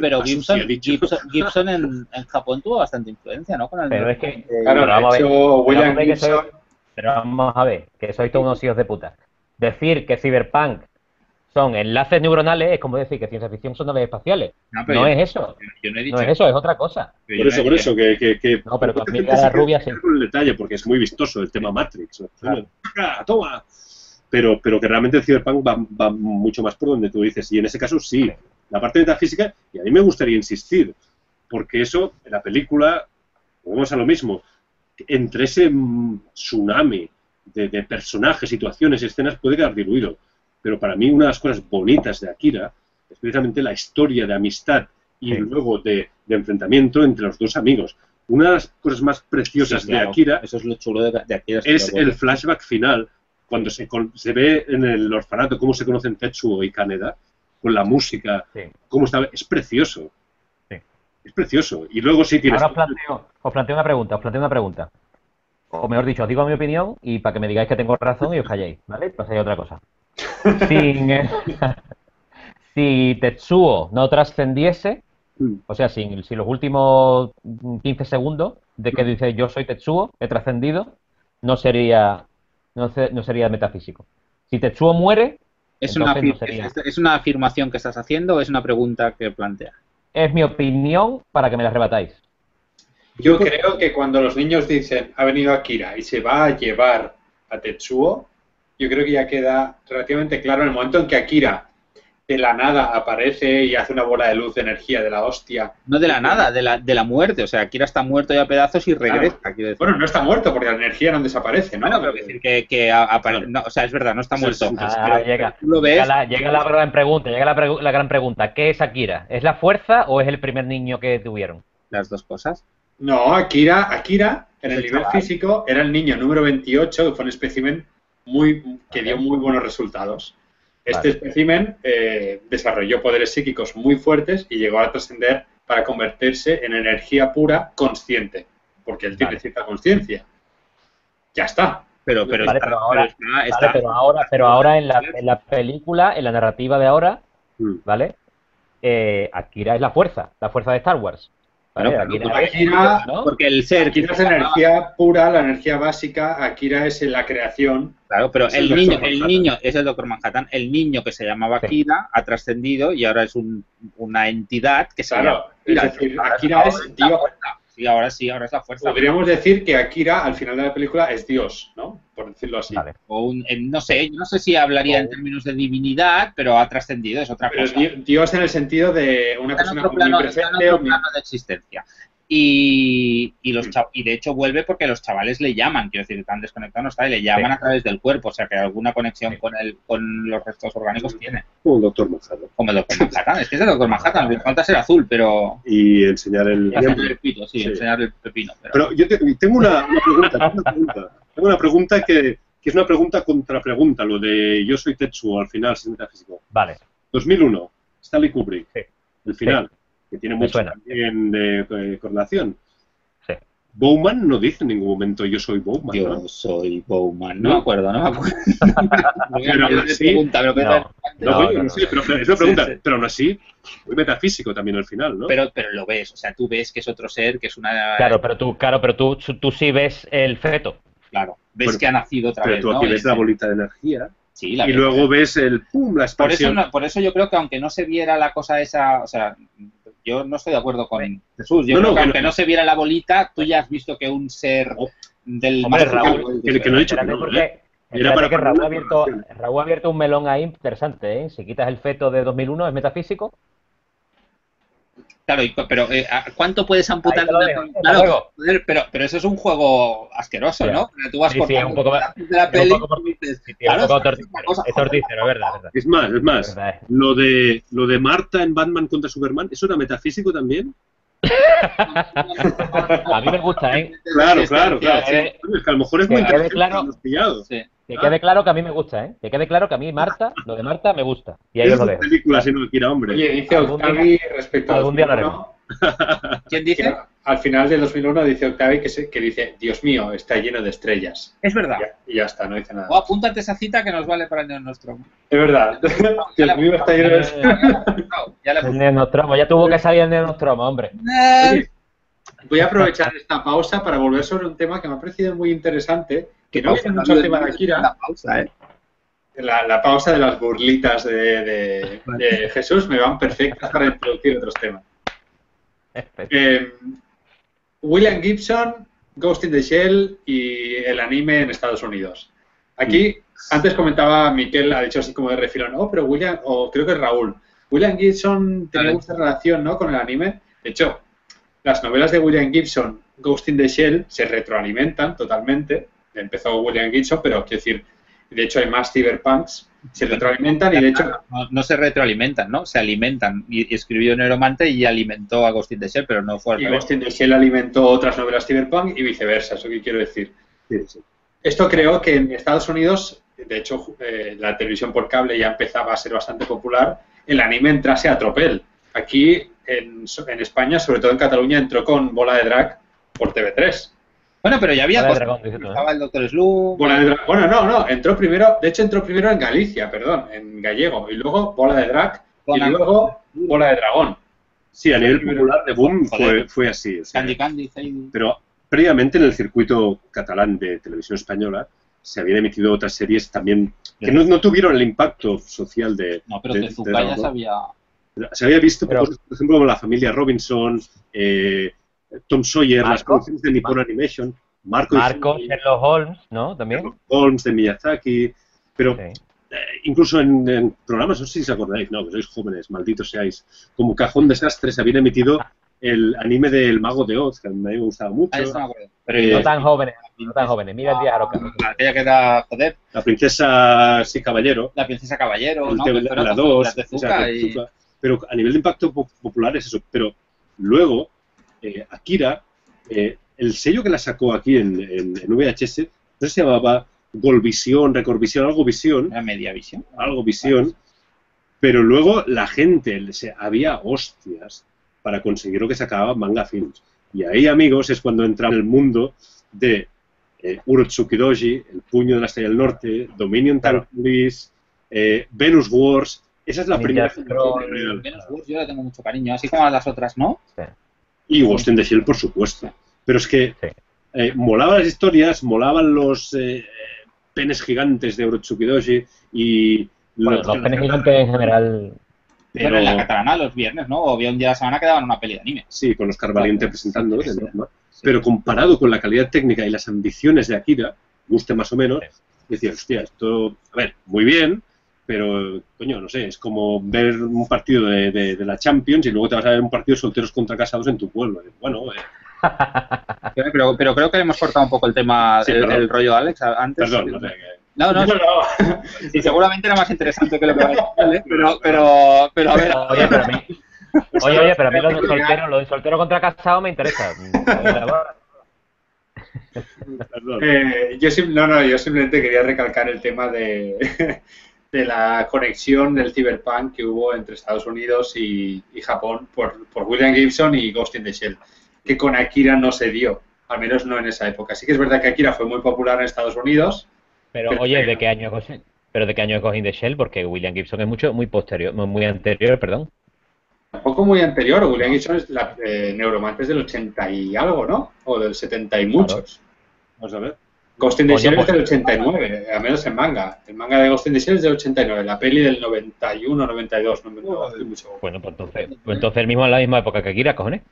pero Gibson, [LAUGHS] Gibson, en, en, Japón tuvo bastante influencia, ¿no? Con el pero es que, claro, vamos a ver, William Gibson... pero vamos a ver, que sois todos unos hijos de puta. Decir que Cyberpunk son enlaces neuronales es como decir que ciencia ficción son naves espaciales. No, es eso. Yo, no, he dicho no, es eso, es otra cosa. Por eso, por eso, que... que, que no, pero también la rubia sí. el detalle, porque es muy vistoso el tema Matrix. ¡Toma! Pero, pero que realmente el Cyberpunk va, va mucho más por donde tú dices. Y en ese caso sí la parte metafísica, y a mí me gustaría insistir, porque eso, en la película, vamos a lo mismo, entre ese tsunami de, personajes, situaciones, escenas, puede quedar diluido. Pero para mí una de las cosas bonitas de Akira es precisamente la historia de amistad y luego de, enfrentamiento entre los dos amigos. Una de las cosas más preciosas de Akira eso es, lo chulo de, Akira, es el flashback final, cuando se, se, ve en el orfanato cómo se conocen Tetsuo y Kaneda, con la música, cómo está, es precioso. Es precioso. Y luego sí tienes... Ahora os planteo, os planteo una pregunta, os planteo una pregunta. O mejor dicho, os digo mi opinión y para que me digáis que tengo razón y os calléis, ¿vale? Pues hay otra cosa. [LAUGHS] si Tetsuo no trascendiese, o sea, si, si los últimos 15 segundos de que dice yo soy Tetsuo, he trascendido, no sería, no, no sería metafísico. Si Tetsuo muere, ¿Es una, ¿Es una afirmación que estás haciendo o es una pregunta que plantea? Es mi opinión para que me la rebatáis. Yo creo que cuando los niños dicen ha venido Akira y se va a llevar a Tetsuo, yo creo que ya queda relativamente claro en el momento en que Akira de la nada aparece y hace una bola de luz de energía de la hostia. No de la nada, de la, de la muerte. O sea, Akira está muerto ya a pedazos y regresa. Bueno, no está muerto porque la energía no desaparece, ¿no? Bueno, pero decir que, que o sea, es verdad, no está muerto. Ah, llega, ¿lo ves? Llega, la, gran pregunta, llega la, la gran pregunta. ¿Qué es Akira? ¿Es la fuerza o es el primer niño que tuvieron? Las dos cosas. No, Akira, Akira en el nivel físico era el niño número 28, que fue un espécimen muy, que dio muy buenos resultados. Este espécimen eh, desarrolló poderes psíquicos muy fuertes y llegó a trascender para convertirse en energía pura consciente, porque él tiene cierta conciencia. Ya está. Pero, pero, ahora, pero, ahora, en la, en la película, en la narrativa de ahora, mm. ¿vale? Eh, Akira es la fuerza, la fuerza de Star Wars. Akira, porque el ser Akira es energía pura, la energía básica, Akira es la creación. Claro, pero el, niño, el niño es el Doctor Manhattan, el niño que se llamaba Akira ha trascendido y ahora es una entidad que se llama Akira es Dios. Sí, ahora sí, ahora es la fuerza. Podríamos decir que Akira al final de la película es Dios, ¿no? Por decirlo así. O no sé, no sé si hablaría en términos de divinidad, pero ha trascendido, es otra cosa. Dios en el sentido de una persona muy presente. o plano de existencia. Y, y, los y de hecho vuelve porque los chavales le llaman, quiero decir, están desconectados no está, y le llaman a través del cuerpo, o sea que alguna conexión con el, con los restos orgánicos tiene. Como el Doctor Manhattan. Como el Doctor Manhattan, es que es el Doctor Manhattan, le falta ser azul, pero... Y enseñar el... enseñar el pepino, sí, enseñar el pepino. Pero, yo tengo, una, pregunta, tengo una pregunta, tengo una pregunta que, que, es una pregunta contra pregunta, lo de yo soy Tetsuo al final, sin metafísico. Vale. 2001, Stanley Kubrick, el final que tiene mucho también de, de, correlación. Sí. Bowman no dice en ningún momento yo soy Bowman. Yo soy Bowman, no me acuerdo, no me acuerdo. [LAUGHS] pero aún así, no, no, no, sé, pero es una pregunta, pero aún así, muy metafísico también al final, ¿no? Pero, pero lo ves, o sea, tú ves que es otro ser, que es una... Claro, pero tú, claro, pero tú, tú sí ves el feto. Claro, ves que ha nacido otra pero vez, tú aquí ves la bolita de energía. Sí, la y luego ves el pum, la expansión. Por eso, por eso yo creo que aunque no se viera la cosa esa, o sea, yo no estoy de acuerdo con Jesús. Yo creo que aunque no se viera la bolita, tú ya has visto que un ser del Hombre, Raúl, que, que, no he dicho que no, ¿eh? Era para que Raúl, ha abierto, Raúl ha abierto un melón ahí interesante, ¿eh? Si quitas el feto de 2001, ¿es metafísico? Claro, pero eh, ¿cuánto puedes amputar? Claro, pero, pero eso es un juego asqueroso, ¿no? tú vas sí, sí, un poco, de la peli un poco, dices, sí, claro, un poco es tortícero, verdad, verdad. Es más, es más, verdad, lo de lo de Marta en Batman contra Superman, ¿eso era metafísico también? [LAUGHS] a mí me gusta, ¿eh? Claro, claro, claro. Sí. Es que a lo mejor es muy interesante. Claro, sí. Que quede claro que a mí me gusta, ¿eh? Que quede claro que a mí Marta, lo de Marta me gusta. Y ahí os lo dejo. película si no quiera hombre. Oye, dice Octavi respecto a algún día lo haremos. [LAUGHS] ¿Quién dice? Al final del 2001 dice Octavi que, se, que dice, Dios mío, está lleno de estrellas. Es verdad. Y ya, está, no dice nada. O apúntate esa cita que nos vale para el Neonostromo. Es verdad. [LAUGHS] [LAUGHS] Dios mío, está lleno de estrellas. El Neonostromo, ya tuvo que salir el Neonostromo, hombre. voy a aprovechar esta pausa para volver sobre un tema que me ha parecido muy interesante que no viene mucho el tema de Akira. La pausa, ¿eh? La, pausa de las burlitas de, Jesús me van perfectas para introducir otros temas. Eh, William Gibson, Ghost in the Shell y el anime en Estados Unidos. Aquí, antes comentaba Miquel, ha dicho así como de refilón, oh, pero William, o creo que es Raúl, William Gibson tenía mucha relación ¿no? con el anime. De hecho, las novelas de William Gibson, Ghost in the Shell, se retroalimentan totalmente empezó William Gibson, pero quiero decir, de hecho hay más cyberpunks, se retroalimentan y de hecho... [LAUGHS] No, se retroalimentan, ¿no? Se alimentan. Y, escribió Neuromante y alimentó a Agustín de Shell, pero no fue al Y Agustín de Shell alimentó otras novelas cyberpunk y viceversa, eso que quiero decir. Esto creo que en Estados Unidos, de hecho eh, la televisión por cable ya empezaba a ser bastante popular, el anime entrase a tropel. Aquí en, en España, sobre todo en Cataluña, entró con Bola de Drag por TV3 bueno, pero ya había Dragón, Estaba el Doctor Slug. bueno, no, no, entró primero, de hecho entró primero en Galicia, perdón, en gallego, y luego Bola de Drag, y luego Bola de Dragón. Sí, a nivel popular de Boom fue, fue así. Candy Candy, Pero previamente en el circuito catalán de televisión española se habían emitido otras series también que no, no tuvieron el impacto social de. No, pero de, ya se había. Se había visto, por ejemplo, la familia Robinson, eh, Tom Sawyer, las producciones de Nippon Animation, Marco, Marco Sherlock Holmes, ¿no? También. Sherlock Holmes de Miyazaki, pero eh, incluso en, programas, no sé si os acordáis, no, que sois jóvenes, malditos seáis, como Cajón Desastre se habían emitido el anime del Mago de Oz, que a mí me gustaba mucho. Pero no tan jóvenes, no tan jóvenes. Mira el día Aroca. Aquella que era, joder. La princesa sí caballero. La princesa caballero, el ¿no? la 2. Pero a nivel de impacto popular es eso. Pero luego, eh, Akira eh, el sello que la sacó aquí en, en, VHS, no sé si se llamaba Golvisión, Recordvisión, algo visión. La media visión. Algo visión. Pero luego la gente, había hostias para conseguir lo que sacaba Manga Films. Y ahí, amigos, es cuando entra en el mundo de eh, Urotsukidoji, El puño de la estrella del norte, Dominion claro. Eh, Venus Wars. Esa es la primera. Venus Wars yo la tengo mucho cariño, así como las otras, ¿no? Sí. Y Ghost in the Shell, por supuesto. Pero es que eh, molaban las historias, molaban los eh, penes gigantes de Urotsukidoji y... los, penes gigantes en general pero en la catalana los viernes, ¿no? O bien un día de la semana quedaban una peli de anime. Sí, con Oscar Valiente presentando, Pero comparado con la calidad técnica y las ambiciones de Akira, guste más o menos, decía, hostia, esto, a ver, muy bien, pero, coño, no sé, es como ver un partido de, la Champions y luego te vas a ver un partido de solteros contra casados en tu pueblo. Bueno, eh. [LAUGHS] pero, pero creo que hemos cortado un poco el tema del rollo Alex antes. Perdón, no sé, no, no, [LAUGHS] no. Sí, seguramente era más interesante que lo que va a decir, pero, pero, pero a ver. Oye, pero a mí, [LAUGHS] oye, oye, pero a mí lo de soltero, lo de soltero contra casado me interesa. Eh, yo, no, no, yo simplemente quería recalcar el tema de, de la conexión del cyberpunk que hubo entre Estados Unidos y, y Japón por, por, William Gibson y Ghost in the Shell, que con Akira no se dio, al menos no en esa época. Sí que es verdad que Akira fue muy popular en Estados Unidos, pero, oye, ¿de qué año es pero de qué año es Ghost in the Shell? Porque William Gibson es mucho, muy posterior, muy anterior, perdón. Tampoco muy anterior, William Gibson es la eh, Neuromantes del 80 y algo, ¿no? O del 70 y muchos. Vamos a ver. Ghost in the Shell es del 89, al menos en manga. El manga de Ghost in the Shell es del 89, la peli del 91, 92, no me mucho. Bueno, pues entonces, pues entonces mismo en la misma época que Akira, cojones.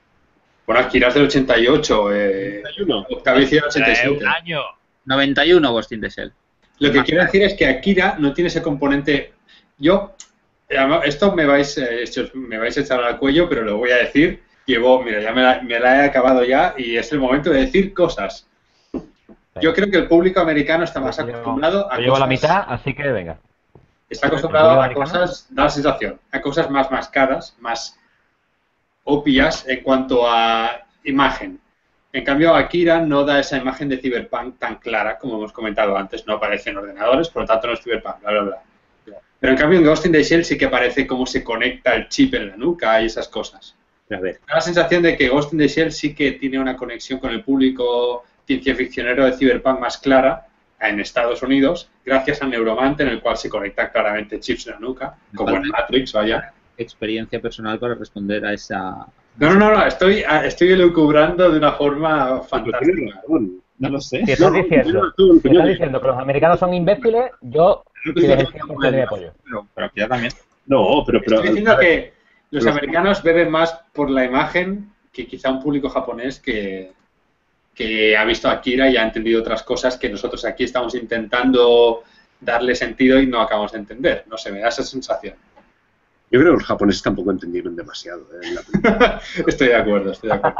Bueno, Akira es del 88, eh, 91. Octavicia 87. un año. 91 Ghost in the Shell. Lo que quiero decir es que Akira no tiene ese componente. Yo, esto me vais, eh, me vais a echar al cuello, pero lo voy a decir. Llevo, mira, ya me la, he acabado ya y es el momento de decir cosas. Yo creo que el público americano está más acostumbrado a. Llevo la mitad, así que venga. Está acostumbrado a cosas, da la sensación, a cosas más mascadas, más obvias en cuanto a imagen. En cambio, Akira no da esa imagen de Cyberpunk tan clara como hemos comentado antes. No aparece en ordenadores, por lo tanto no es Cyberpunk, bla, bla, bla. Pero en cambio en Ghost in the Shell sí que aparece cómo se conecta el chip en la nuca y esas cosas. A ver. Da la sensación de que Ghost in the Shell sí que tiene una conexión con el público ciencia ficcionero de Cyberpunk más clara en Estados Unidos, gracias al neuromante en el cual se conecta claramente chips en la nuca, como en Matrix, vaya. Experiencia personal para responder a esa, no, no, no, estoy, ah, estoy elucubrando de una forma fantástica. No lo sé. Si estás, diciendo, diciendo que los americanos son imbéciles, yo Pero, pero aquí ya también. No, pero, pero... Estoy diciendo que los americanos beben más por la imagen que quizá un público japonés que, que ha visto a Akira y ha entendido otras cosas que nosotros aquí estamos intentando darle sentido y no acabamos de entender. No sé, me da esa sensación. Yo creo que los japoneses tampoco entendieron demasiado. ¿eh? [LAUGHS] estoy de acuerdo, estoy de acuerdo.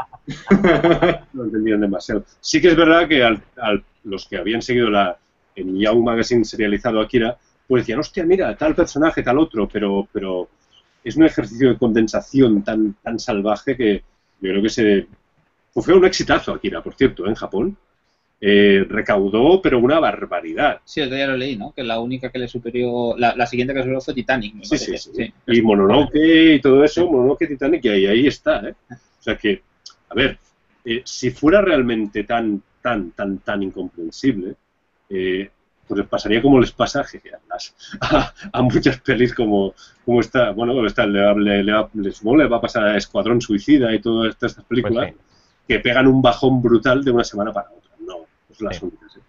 [LAUGHS] no entendieron demasiado. Sí que es verdad que al, los que habían seguido la, en Young Magazine serializado Akira, pues decían, hostia, mira, tal personaje, tal otro, pero, pero es un ejercicio de condensación tan, tan salvaje que yo creo que se... fue un exitazo Akira, por cierto, en Japón. Eh, recaudó, pero una barbaridad. Sí, el día lo leí, ¿no? Que la única que le superió, la, siguiente que le superó fue Titanic. Sí, sí, sí, Y Mononoke y todo eso, Mononoke, Titanic, y ahí, ahí está, ¿eh? O sea que, a ver, eh, si fuera realmente tan, tan, tan, tan incomprensible, eh, pues les pasaría como les pasa [LAUGHS] a, a, muchas pelis como, como esta, bueno, esta le, le, le, va a pasar a Escuadrón Suicida y todas estas, películas pues que pegan un bajón brutal de una semana para otra las únicas. ¿eh?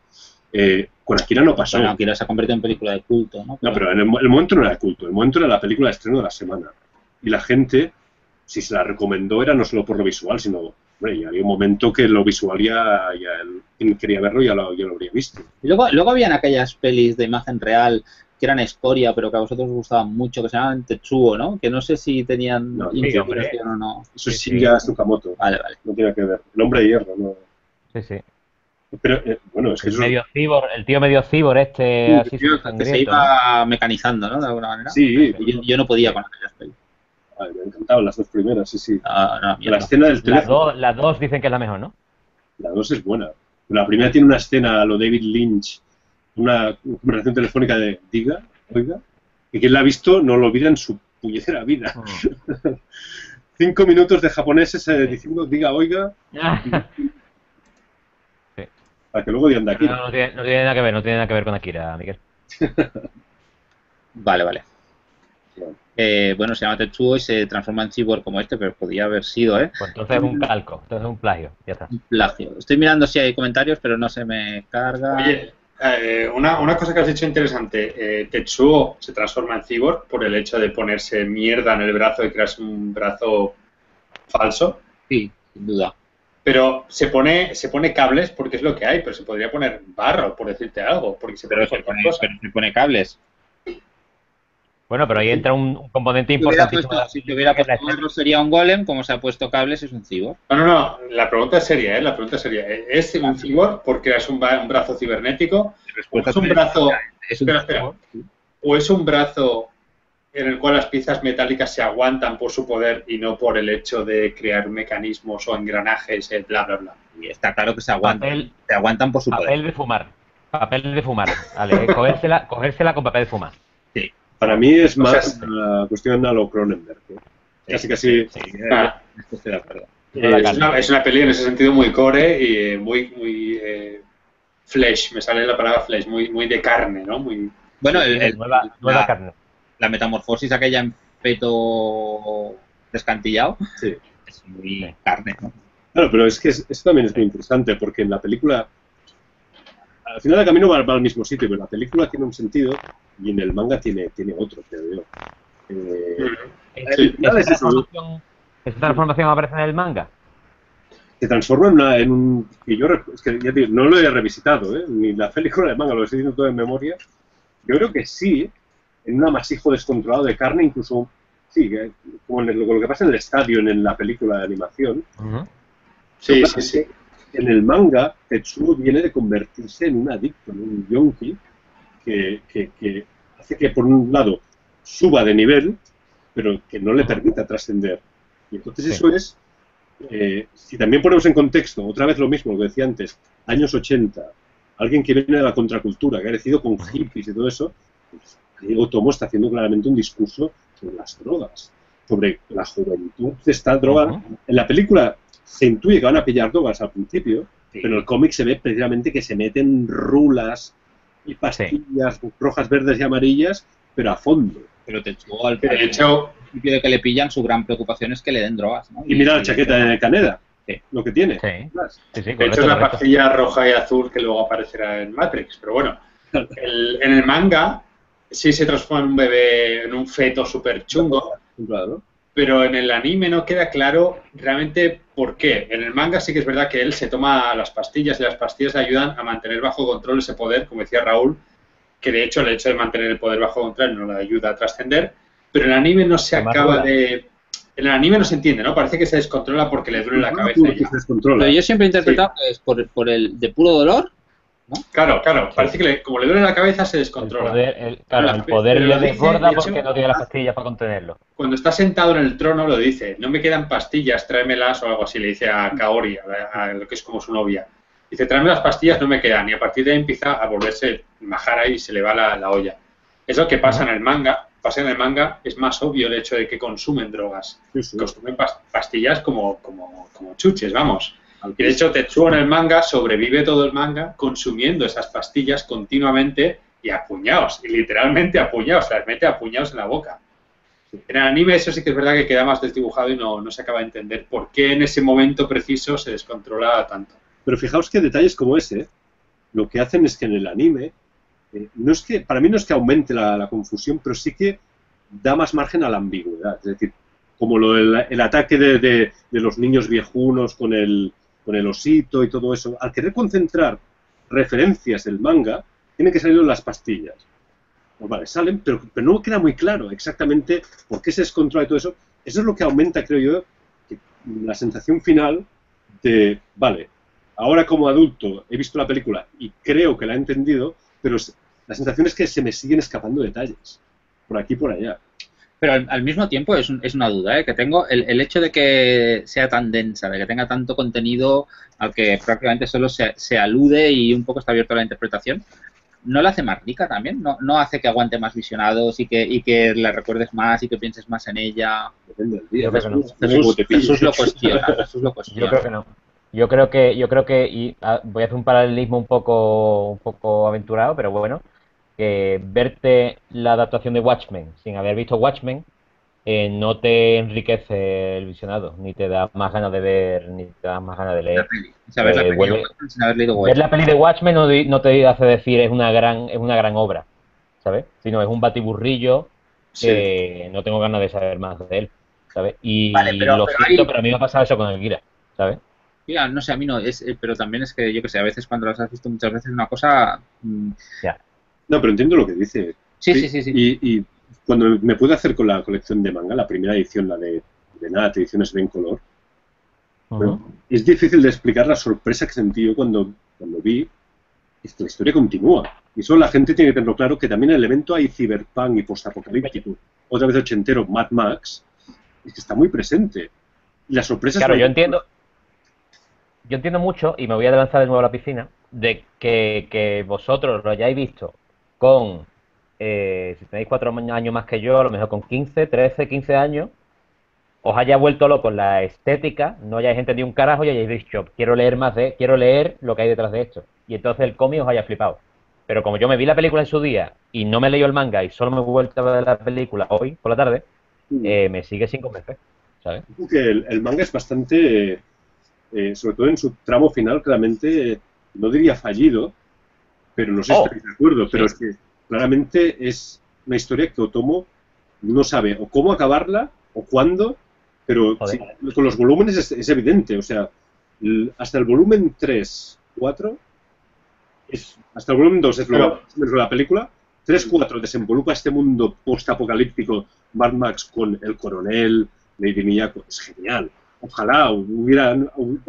Eh, con Akira no pasó. Bueno, Akira se ha convertido en película de culto, ¿no? No, pero en el, momento no era de culto, el momento era la película de estreno de la semana. Y la gente, si se la recomendó, era no solo por lo visual, sino, hombre, ya había un momento que lo visual ya, ya quien quería verlo ya lo, ya lo habría visto. Y luego, luego habían aquellas pelis de imagen real que eran escoria, pero que a vosotros os gustaban mucho, que se llamaban Tetsuo, ¿no? Que no sé si tenían no, o no. Eso sí, ya es Tsukamoto. Vale, vale. No tiene que ver. El hombre de hierro, ¿no? Sí, sí. Pero, eh, bueno, es que el, medio cibor, el tío medio cibor este así que se iba mecanizando, ¿no? De alguna manera. Sí. Yo, no podía con aquellas pelis. me han encantado las dos primeras, sí, sí. Ah, no, la escena del teléfono. Las dos, las dos dicen que es la mejor, ¿no? La 2 es buena. La primera tiene una escena a lo David Lynch, una conversación telefónica de diga, oiga, y quien la ha visto no lo olvida en su puñetera vida. Mm. [LAUGHS] Cinco minutos de japoneses eh, diciendo diga, oiga. [LAUGHS] Para que luego digan de Akira. No, no, tiene, no, tiene, nada que ver, no tiene nada que ver con Akira, Miguel. [LAUGHS] vale, vale. Eh, bueno, se llama Tetsuo y se transforma en cyborg como este, pero podía haber sido, ¿eh? Pues entonces es un calco, entonces es un plagio, ya está. Un plagio. Estoy mirando si hay comentarios, pero no se me carga. Oye, eh, una, una, cosa que has dicho interesante, eh, Tetsuo se transforma en cyborg por el hecho de ponerse mierda en el brazo y crearse un brazo falso. Sí, sin duda. Pero se pone, se pone cables porque es lo que hay, pero se podría poner barro, por decirte algo, porque se pero, se pone, pero se pone cables. Bueno, pero ahí entra un, componente importante. Si te hubiera puesto barro sería un golem, como se ha puesto cables es un cyborg. No, no, no, la pregunta es seria, ¿eh? La pregunta seria. ¿Es un cyborg porque es un, brazo cibernético? ¿O es un brazo... Es un ¿O es un brazo en el cual las piezas metálicas se aguantan por su poder y no por el hecho de crear mecanismos o engranajes, eh, bla, bla, bla? Y está claro que se aguantan, se aguantan por su poder. Papel de fumar. Papel de fumar. Vale, cogérsela, cogérsela con papel de fumar. Para mí es más la cuestión de lo Cronenberg. Casi, casi. Sí, ah. estoy de acuerdo. Eh, es, una, es, una, peli en ese sentido muy core y muy, muy eh, flesh, me sale la palabra flesh, muy, muy de carne, ¿no? Muy, bueno, el, nueva, nueva carne. La metamorfosis aquella en feto descantillado sí. es muy carne, ¿no? Claro, pero es que eso también es muy interesante porque en la película al final el camino va, al mismo sitio, pero la película tiene un sentido y en el manga tiene, tiene otro, creo yo. Eh, ¿Esta transformación aparece en el manga? Se transforma en, un... Que yo, es que ya no lo he revisitado, ¿eh? ni la película de manga, lo estoy diciendo todo en memoria. Yo creo que sí, en un amasijo descontrolado de carne, incluso, sí, como lo, que pasa en el estadio, en, la película de animación. Sí, sí, sí en el manga, Tetsuo viene de convertirse en un adicto, en un yonki, que, hace que, por un lado, suba de nivel, pero que no le permita trascender. Y entonces eso es, eh, si también ponemos en contexto, otra vez lo mismo, lo que decía antes, años 80, alguien que viene de la contracultura, que ha crecido con hippies y todo eso, pues, Diego Tomo está haciendo claramente un discurso sobre las drogas, sobre la juventud de esta droga. En la película se intuye que van a pillar drogas al principio, pero en el cómic se ve precisamente que se meten rulas y pastillas rojas, verdes y amarillas, pero a fondo. Pero te echó al de hecho, principio de que le pillan, su gran preocupación es que le den drogas. Y, mira la chaqueta de Caneda, lo que tiene. Sí. de hecho, es la pastilla roja y azul que luego aparecerá en Matrix. Pero bueno, [LAUGHS] en el manga sí se transforma en un bebé, en un feto súper chungo. Claro pero en el anime no queda claro realmente por qué. En el manga sí que es verdad que él se toma las pastillas y las pastillas le ayudan a mantener bajo control ese poder, como decía Raúl, que de hecho el hecho de mantener el poder bajo control no le ayuda a trascender, pero en el anime no se acaba de... En el anime no se entiende, ¿no? Parece que se descontrola porque le duele la cabeza. Pero yo siempre he interpretado que es por, por el de puro dolor Claro, claro. Parece que como le duele la cabeza se descontrola. El claro, el poder le desborda porque no tiene las pastillas para contenerlo. Cuando está sentado en el trono lo dice, no me quedan pastillas, tráemelas o algo así, le dice a Kaori, a, lo que es como su novia. Dice, tráeme las pastillas, no me quedan. Y a partir de ahí empieza a volverse majara y se le va la, olla. Es lo que pasa en el manga. Pasa en el manga, es más obvio el hecho de que consumen drogas. Consumen pastillas como, como, como chuches, vamos. De hecho, Tetsuo en el manga sobrevive todo el manga consumiendo esas pastillas continuamente y apuñados, y literalmente apuñados, las mete apuñados en la boca. En el anime eso sí que es verdad que queda más desdibujado y no, no se acaba de entender por qué en ese momento preciso se descontrola tanto. Pero fijaos que detalles como ese lo que hacen es que en el anime, eh, no es que, para mí no es que aumente la, confusión, pero sí que da más margen a la ambigüedad. Es decir, como lo el ataque de, de, los niños viejunos con el, con el osito y todo eso, al querer concentrar referencias del manga, tienen que salir las pastillas. Pues vale, salen, pero, pero no queda muy claro exactamente por qué se descontrola y todo eso. Eso es lo que aumenta, creo yo, la sensación final de, vale, ahora como adulto he visto la película y creo que la he entendido, pero la sensación es que se me siguen escapando detalles, por aquí y por allá. Pero al, mismo tiempo es, es una duda ¿eh? que tengo. El, el, hecho de que sea tan densa, de que tenga tanto contenido al que prácticamente solo se, se alude y un poco está abierto a la interpretación, ¿no la hace más rica también? ¿No, no hace que aguante más visionados y que, y que la recuerdes más y que pienses más en ella? Depende del día. Jesús, lo cuestiona, Jesús lo cuestiona. Yo creo que no. Yo creo que, yo creo que y, ah, voy a hacer un paralelismo un poco, un poco aventurado, pero bueno, que verte la adaptación de Watchmen sin haber visto Watchmen eh, no te enriquece el visionado, ni te da más ganas de ver, ni te da más ganas de leer. ver, la peli, de Watchmen no, te hace decir es una gran, es una gran obra, ¿sabes? Sino es un batiburrillo que no tengo ganas de saber más de él, ¿sabes? Y lo siento, pero a mí me ha pasado eso con el Gira, ¿sabes? Mira, no sé, a mí no, es, eh, pero también es que yo que sé, a veces cuando las has visto muchas veces una cosa... Mm, no, pero entiendo lo que dice. Sí, sí, sí. sí, Y, cuando me pude hacer con la colección de manga, la primera edición, la de, de nada, ediciones en color, es difícil de explicar la sorpresa que sentí yo cuando, cuando vi que la historia continúa. Y solo la gente tiene que tenerlo claro que también en el evento hay cyberpunk y postapocalíptico, otra vez ochentero, Mad Max, es que está muy presente. Y la sorpresa Claro, yo entiendo. Yo entiendo mucho, y me voy a lanzar de nuevo a la piscina, de que, que vosotros lo hayáis visto con, eh, si tenéis cuatro años más que yo, a lo mejor con 15, 13, 15 años, os haya vuelto loco la estética, no hayáis entendido un carajo y hayáis dicho, quiero leer más de, quiero leer lo que hay detrás de esto. Y entonces el cómic os haya flipado. Pero como yo me vi la película en su día y no me leí el manga y solo me he vuelto a ver la película hoy por la tarde, mm. eh, me sigue sin convencer. ¿sabes? Que el, manga es bastante, eh, sobre todo en su tramo final, claramente, no diría fallido, pero no sé si oh, estáis de acuerdo, pero es que claramente es una historia que Otomo no sabe o cómo acabarla o cuándo, pero con los volúmenes es, evidente, o sea, hasta el volumen 3, 4, es, hasta el volumen 2 es lo, la película, 3, 4 desenvolupa este mundo post-apocalíptico Mad Max con el coronel, Lady Miyako, es genial. Ojalá hubiera,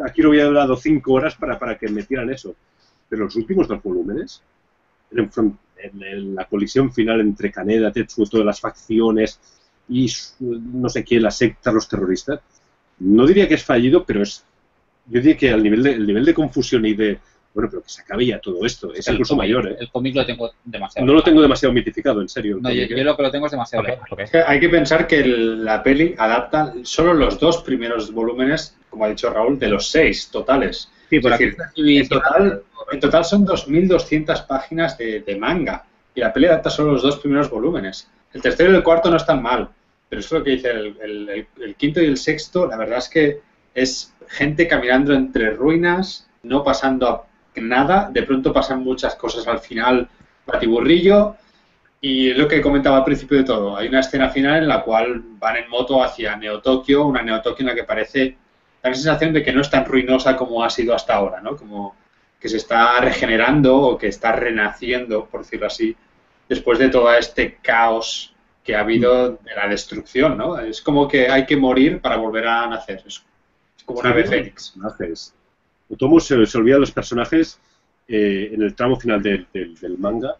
aquí lo hubiera dado 5 horas para, para que metieran eso pero los últimos dos volúmenes, en, la colisión final entre Kaneda, Tetsuo, todas las facciones y no sé qué, la secta, los terroristas, no diría que es fallido, pero es, yo diría que al nivel de, el nivel de confusión y de, bueno, pero que se acabe ya todo esto, es incluso mayor. ¿eh? El cómic lo tengo demasiado. No lo tengo demasiado mitificado, en serio. No, yo, lo que lo tengo es demasiado. hay que pensar que la peli adapta solo los dos primeros volúmenes, como ha dicho Raúl, de los seis totales. Sí, por aquí. en, total, en total son 2.200 páginas de, manga y la peli adapta solo los dos primeros volúmenes. El tercero y el cuarto no están mal, pero eso es lo que dice el, quinto y el sexto. La verdad es que es gente caminando entre ruinas, no pasando nada. De pronto pasan muchas cosas al final, batiburrillo. Y lo que comentaba al principio de todo, hay una escena final en la cual van en moto hacia Neo Tokio, una Neo Tokio en la que parece da la sensación de que no es tan ruinosa como ha sido hasta ahora, ¿no? Como que se está regenerando o que está renaciendo, por decirlo así, después de todo este caos que ha habido de la destrucción, ¿no? Es como que hay que morir para volver a nacer. Es, como una ave fénix. Naces. Otomo se, se, olvida de los personajes eh, en el tramo final del manga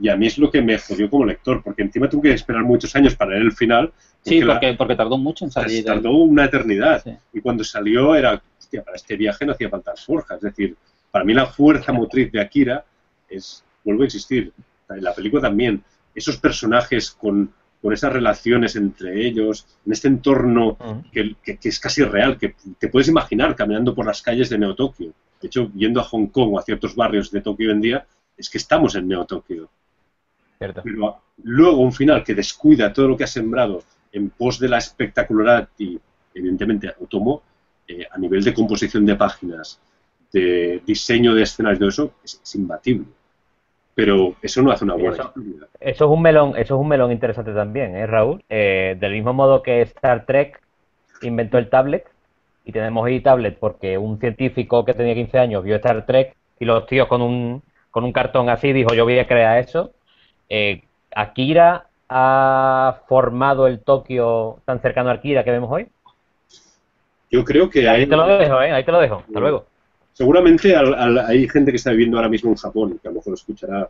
y a mí es lo que me jodió como lector, porque encima tuve que esperar muchos años para leer el final. Sí, porque, porque tardó mucho en salir. Tardó una eternidad. Y cuando salió era, hostia, para este viaje no hacía falta forjas. Es decir, para mí la fuerza motriz de Akira es, vuelvo a insistir, en la película también, esos personajes con, con esas relaciones entre ellos, en este entorno que, que, es casi real, que te puedes imaginar caminando por las calles de Neo Tokio. De hecho, yendo a Hong Kong o a ciertos barrios de Tokio hoy en día, es que estamos en Neo Tokio. Pero luego un final que descuida todo lo que ha sembrado en pos de la espectacularidad y, evidentemente, Otomo, eh, a nivel de composición de páginas, de diseño de escenarios, todo eso, es, imbatible. Pero eso no hace una buena eso, eso, es un melón, eso es un melón interesante también, ¿eh, Raúl? Eh, del mismo modo que Star Trek inventó el tablet, y tenemos ahí tablet porque un científico que tenía 15 años vio Star Trek y los tíos con un, con un cartón así dijo yo voy a crear eso eh, ¿Akira ha formado el Tokio tan cercano a Akira que vemos hoy? Yo creo que ahí te lo dejo, ¿eh? Ahí te lo dejo. Hasta luego. Seguramente hay gente que está viviendo ahora mismo en Japón, que a lo mejor escuchará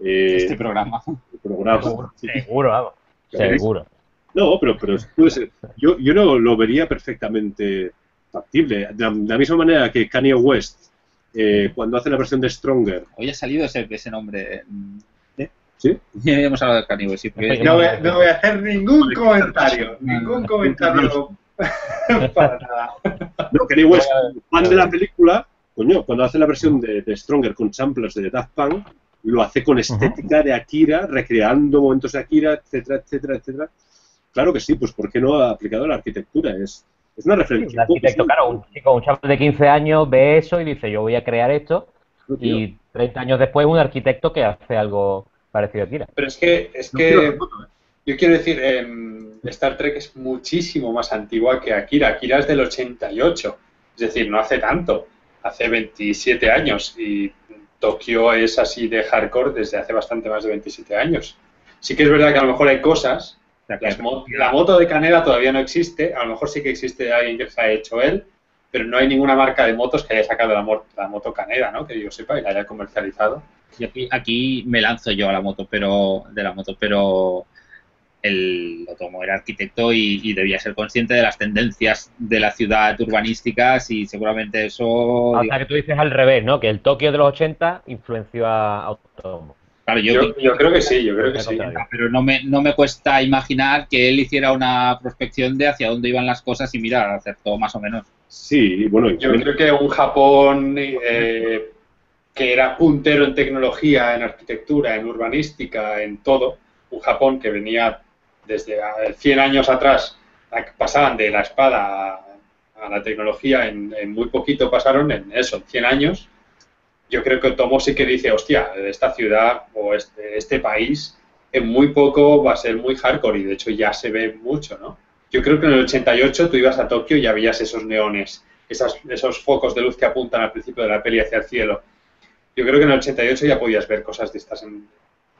eh, este programa. programa. Seguro, seguro, vamos. Seguro. No, pero, pero puede ser. Yo, yo no lo vería perfectamente factible. De la, misma manera que Kanye West, eh, cuando hace la versión de Stronger. Hoy ha salido ese, ese nombre. ¿Eh? ¿Sí? [LAUGHS] Ya hemos hablado de Kanye West. Sí, no, voy, no, voy, a hacer ningún comentario. Ningún comentario [LAUGHS] para nada. No, Kanye West, fan de la película, coño, cuando hace la versión de, de Stronger con samplers de Daft Punk, lo hace con estética de Akira, recreando momentos de Akira, etcétera, etcétera, etcétera. Claro que sí, pues ¿por qué no ha aplicado la arquitectura? Es, es una referencia. un arquitecto, claro, un chico, un chaval de 15 años ve eso y dice, yo voy a crear esto, y 30 años después un arquitecto que hace algo parecido a Akira. Pero es que, es que ¿eh? yo quiero decir, em, Star Trek es muchísimo más antigua que Akira. Akira es del 88, es decir, no hace tanto, hace 27 años, y Tokio es así de hardcore desde hace bastante más de 27 años. Sí que es verdad que a lo mejor hay cosas, la moto de Canela todavía no existe, a lo mejor sí que existe alguien que se ha hecho él, pero no hay ninguna marca de motos que haya sacado la, la moto Canela, ¿no? Que yo sepa y la haya comercializado. Y aquí, aquí me lanzo yo a la moto, pero de la moto, pero el Otomo era arquitecto y, debía ser consciente de las tendencias de la ciudad urbanísticas y seguramente eso... O sea, que tú dices al revés, ¿no? Que el Tokio de los 80 influenció a Otomo. Claro, yo, yo, creo que sí, yo creo que sí. Pero no me, no me cuesta imaginar que él hiciera una prospección de hacia dónde iban las cosas y mira, acertó más o menos. Sí, bueno... Yo creo que un Japón eh, que era puntero en tecnología, en arquitectura, en urbanística, en todo, un Japón que venía desde 100 años atrás pasaban de la espada a, la tecnología, en, muy poquito pasaron, en eso, 100 años. Yo creo que Tomo sí que dice, hostia, esta ciudad o este, este país en muy poco va a ser muy hardcore y de hecho ya se ve mucho, ¿no? Yo creo que en el 88 tú ibas a Tokio y ya veías esos neones, esas, esos focos de luz que apuntan al principio de la peli hacia el cielo. Yo creo que en el 88 ya podías ver cosas de estas en,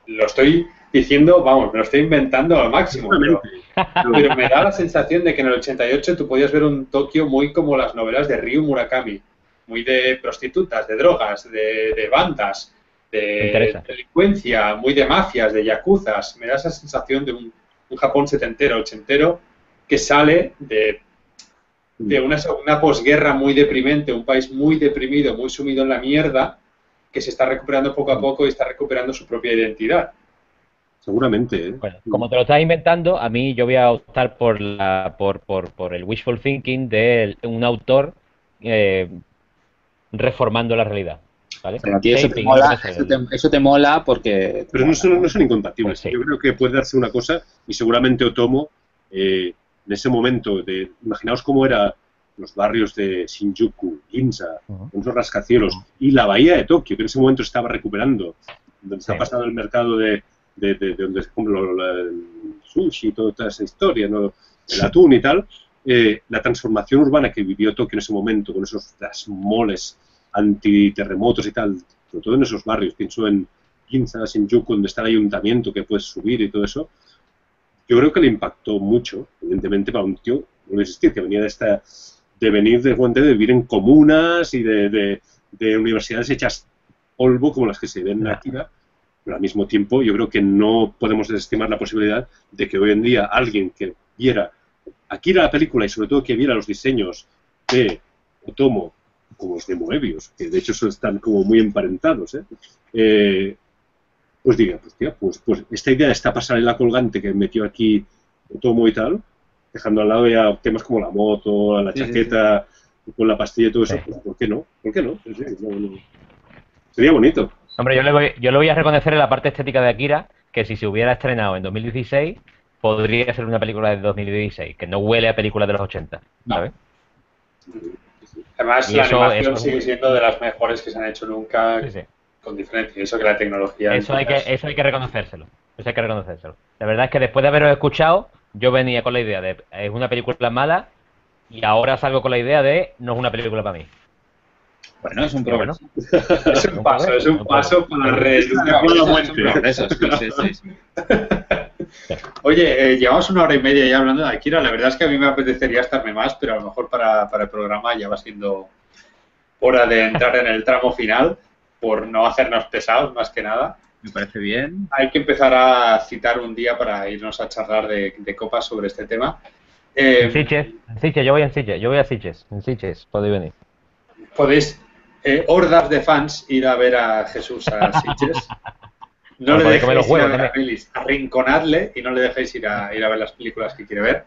lo estoy diciendo, vamos, me lo estoy inventando al máximo. Pero, me da la sensación de que en el 88 tú podías ver un Tokio muy como las novelas de Ryu Murakami, muy de prostitutas, de drogas, de, bandas, de delincuencia, muy de mafias, de yakuzas. Me da esa sensación de un, Japón setentero, ochentero, que sale de, de una, una posguerra muy deprimente, un país muy deprimido, muy sumido en la mierda, que se está recuperando poco a poco y está recuperando su propia identidad. Seguramente. ¿eh? Bueno, como te lo estás inventando, a mí yo voy a optar por, la, por, por, por el wishful thinking de un autor eh, reformando la realidad. ¿vale? eso, te mola, porque... Pero no son, no son incompatibles. Pues Yo creo que puede darse una cosa y seguramente Otomo, eh, en ese momento, de imaginaos cómo era los barrios de Shinjuku, Ginza, uh esos rascacielos, y la bahía de Tokio, que en ese momento estaba recuperando, donde se ha pasado el mercado de, de, donde se compra el sushi y toda esa historia, ¿no? el atún y tal, eh, la transformación urbana que vivió Tokio en ese momento, con esos moles antiterremotos y tal, sobre todo en esos barrios, pienso en Ginza, Shinjuku, donde está el ayuntamiento que puedes subir y todo eso, yo creo que le impactó mucho, evidentemente, para un tío, no existir, que venía de esta de venir de de vivir en comunas y de, universidades hechas polvo como las que se ven en Akira, pero al mismo tiempo yo creo que no podemos desestimar la posibilidad de que hoy en día alguien que viera Akira la película y sobre todo que viera los diseños de Otomo como los de Moebius, que de hecho están como muy emparentados, ¿eh? Eh, pues diga, pues, pues, pues esta idea de esta pasarela colgante que metió aquí Otomo y tal, dejando al lado ya temas como la moto, la chaqueta, con la pastilla y todo eso, pues, ¿por qué no? ¿Por qué no? Sería bonito. Hombre, yo le, voy, yo le voy a reconocer en la parte estética de Akira que si se hubiera estrenado en 2016, podría ser una película de 2016, que no huele a película de los 80, ¿sabes? Además, la animación sigue siendo de las mejores que se han hecho nunca, con diferencia. Eso que la tecnología... Eso hay que, eso hay que reconocérselo. Eso hay que reconocérselo. La verdad es que después de haberos escuchado, yo venía con la idea de es una película mala y ahora salgo con la idea de no es una película para mí. Bueno, es un progreso. es un paso, es un paso para Oye, eh, llevamos una hora y media ya hablando de Akira. La verdad es que a mí me apetecería estarme más, pero a lo mejor para, para el programa ya va siendo hora de entrar en el tramo final por no hacernos pesados más que nada. Me parece bien. Hay que empezar a citar un día para irnos a charlar de, copas sobre este tema. Eh, en yo voy en Siches, yo voy a Siches, en Siches, podéis venir. Podéis, eh, hordas de fans, ir a ver a Jesús a [LAUGHS] Siches. No, le dejéis ir a ver a pelis, arrinconadle y no le dejéis ir a, ir a ver las películas que quiere ver.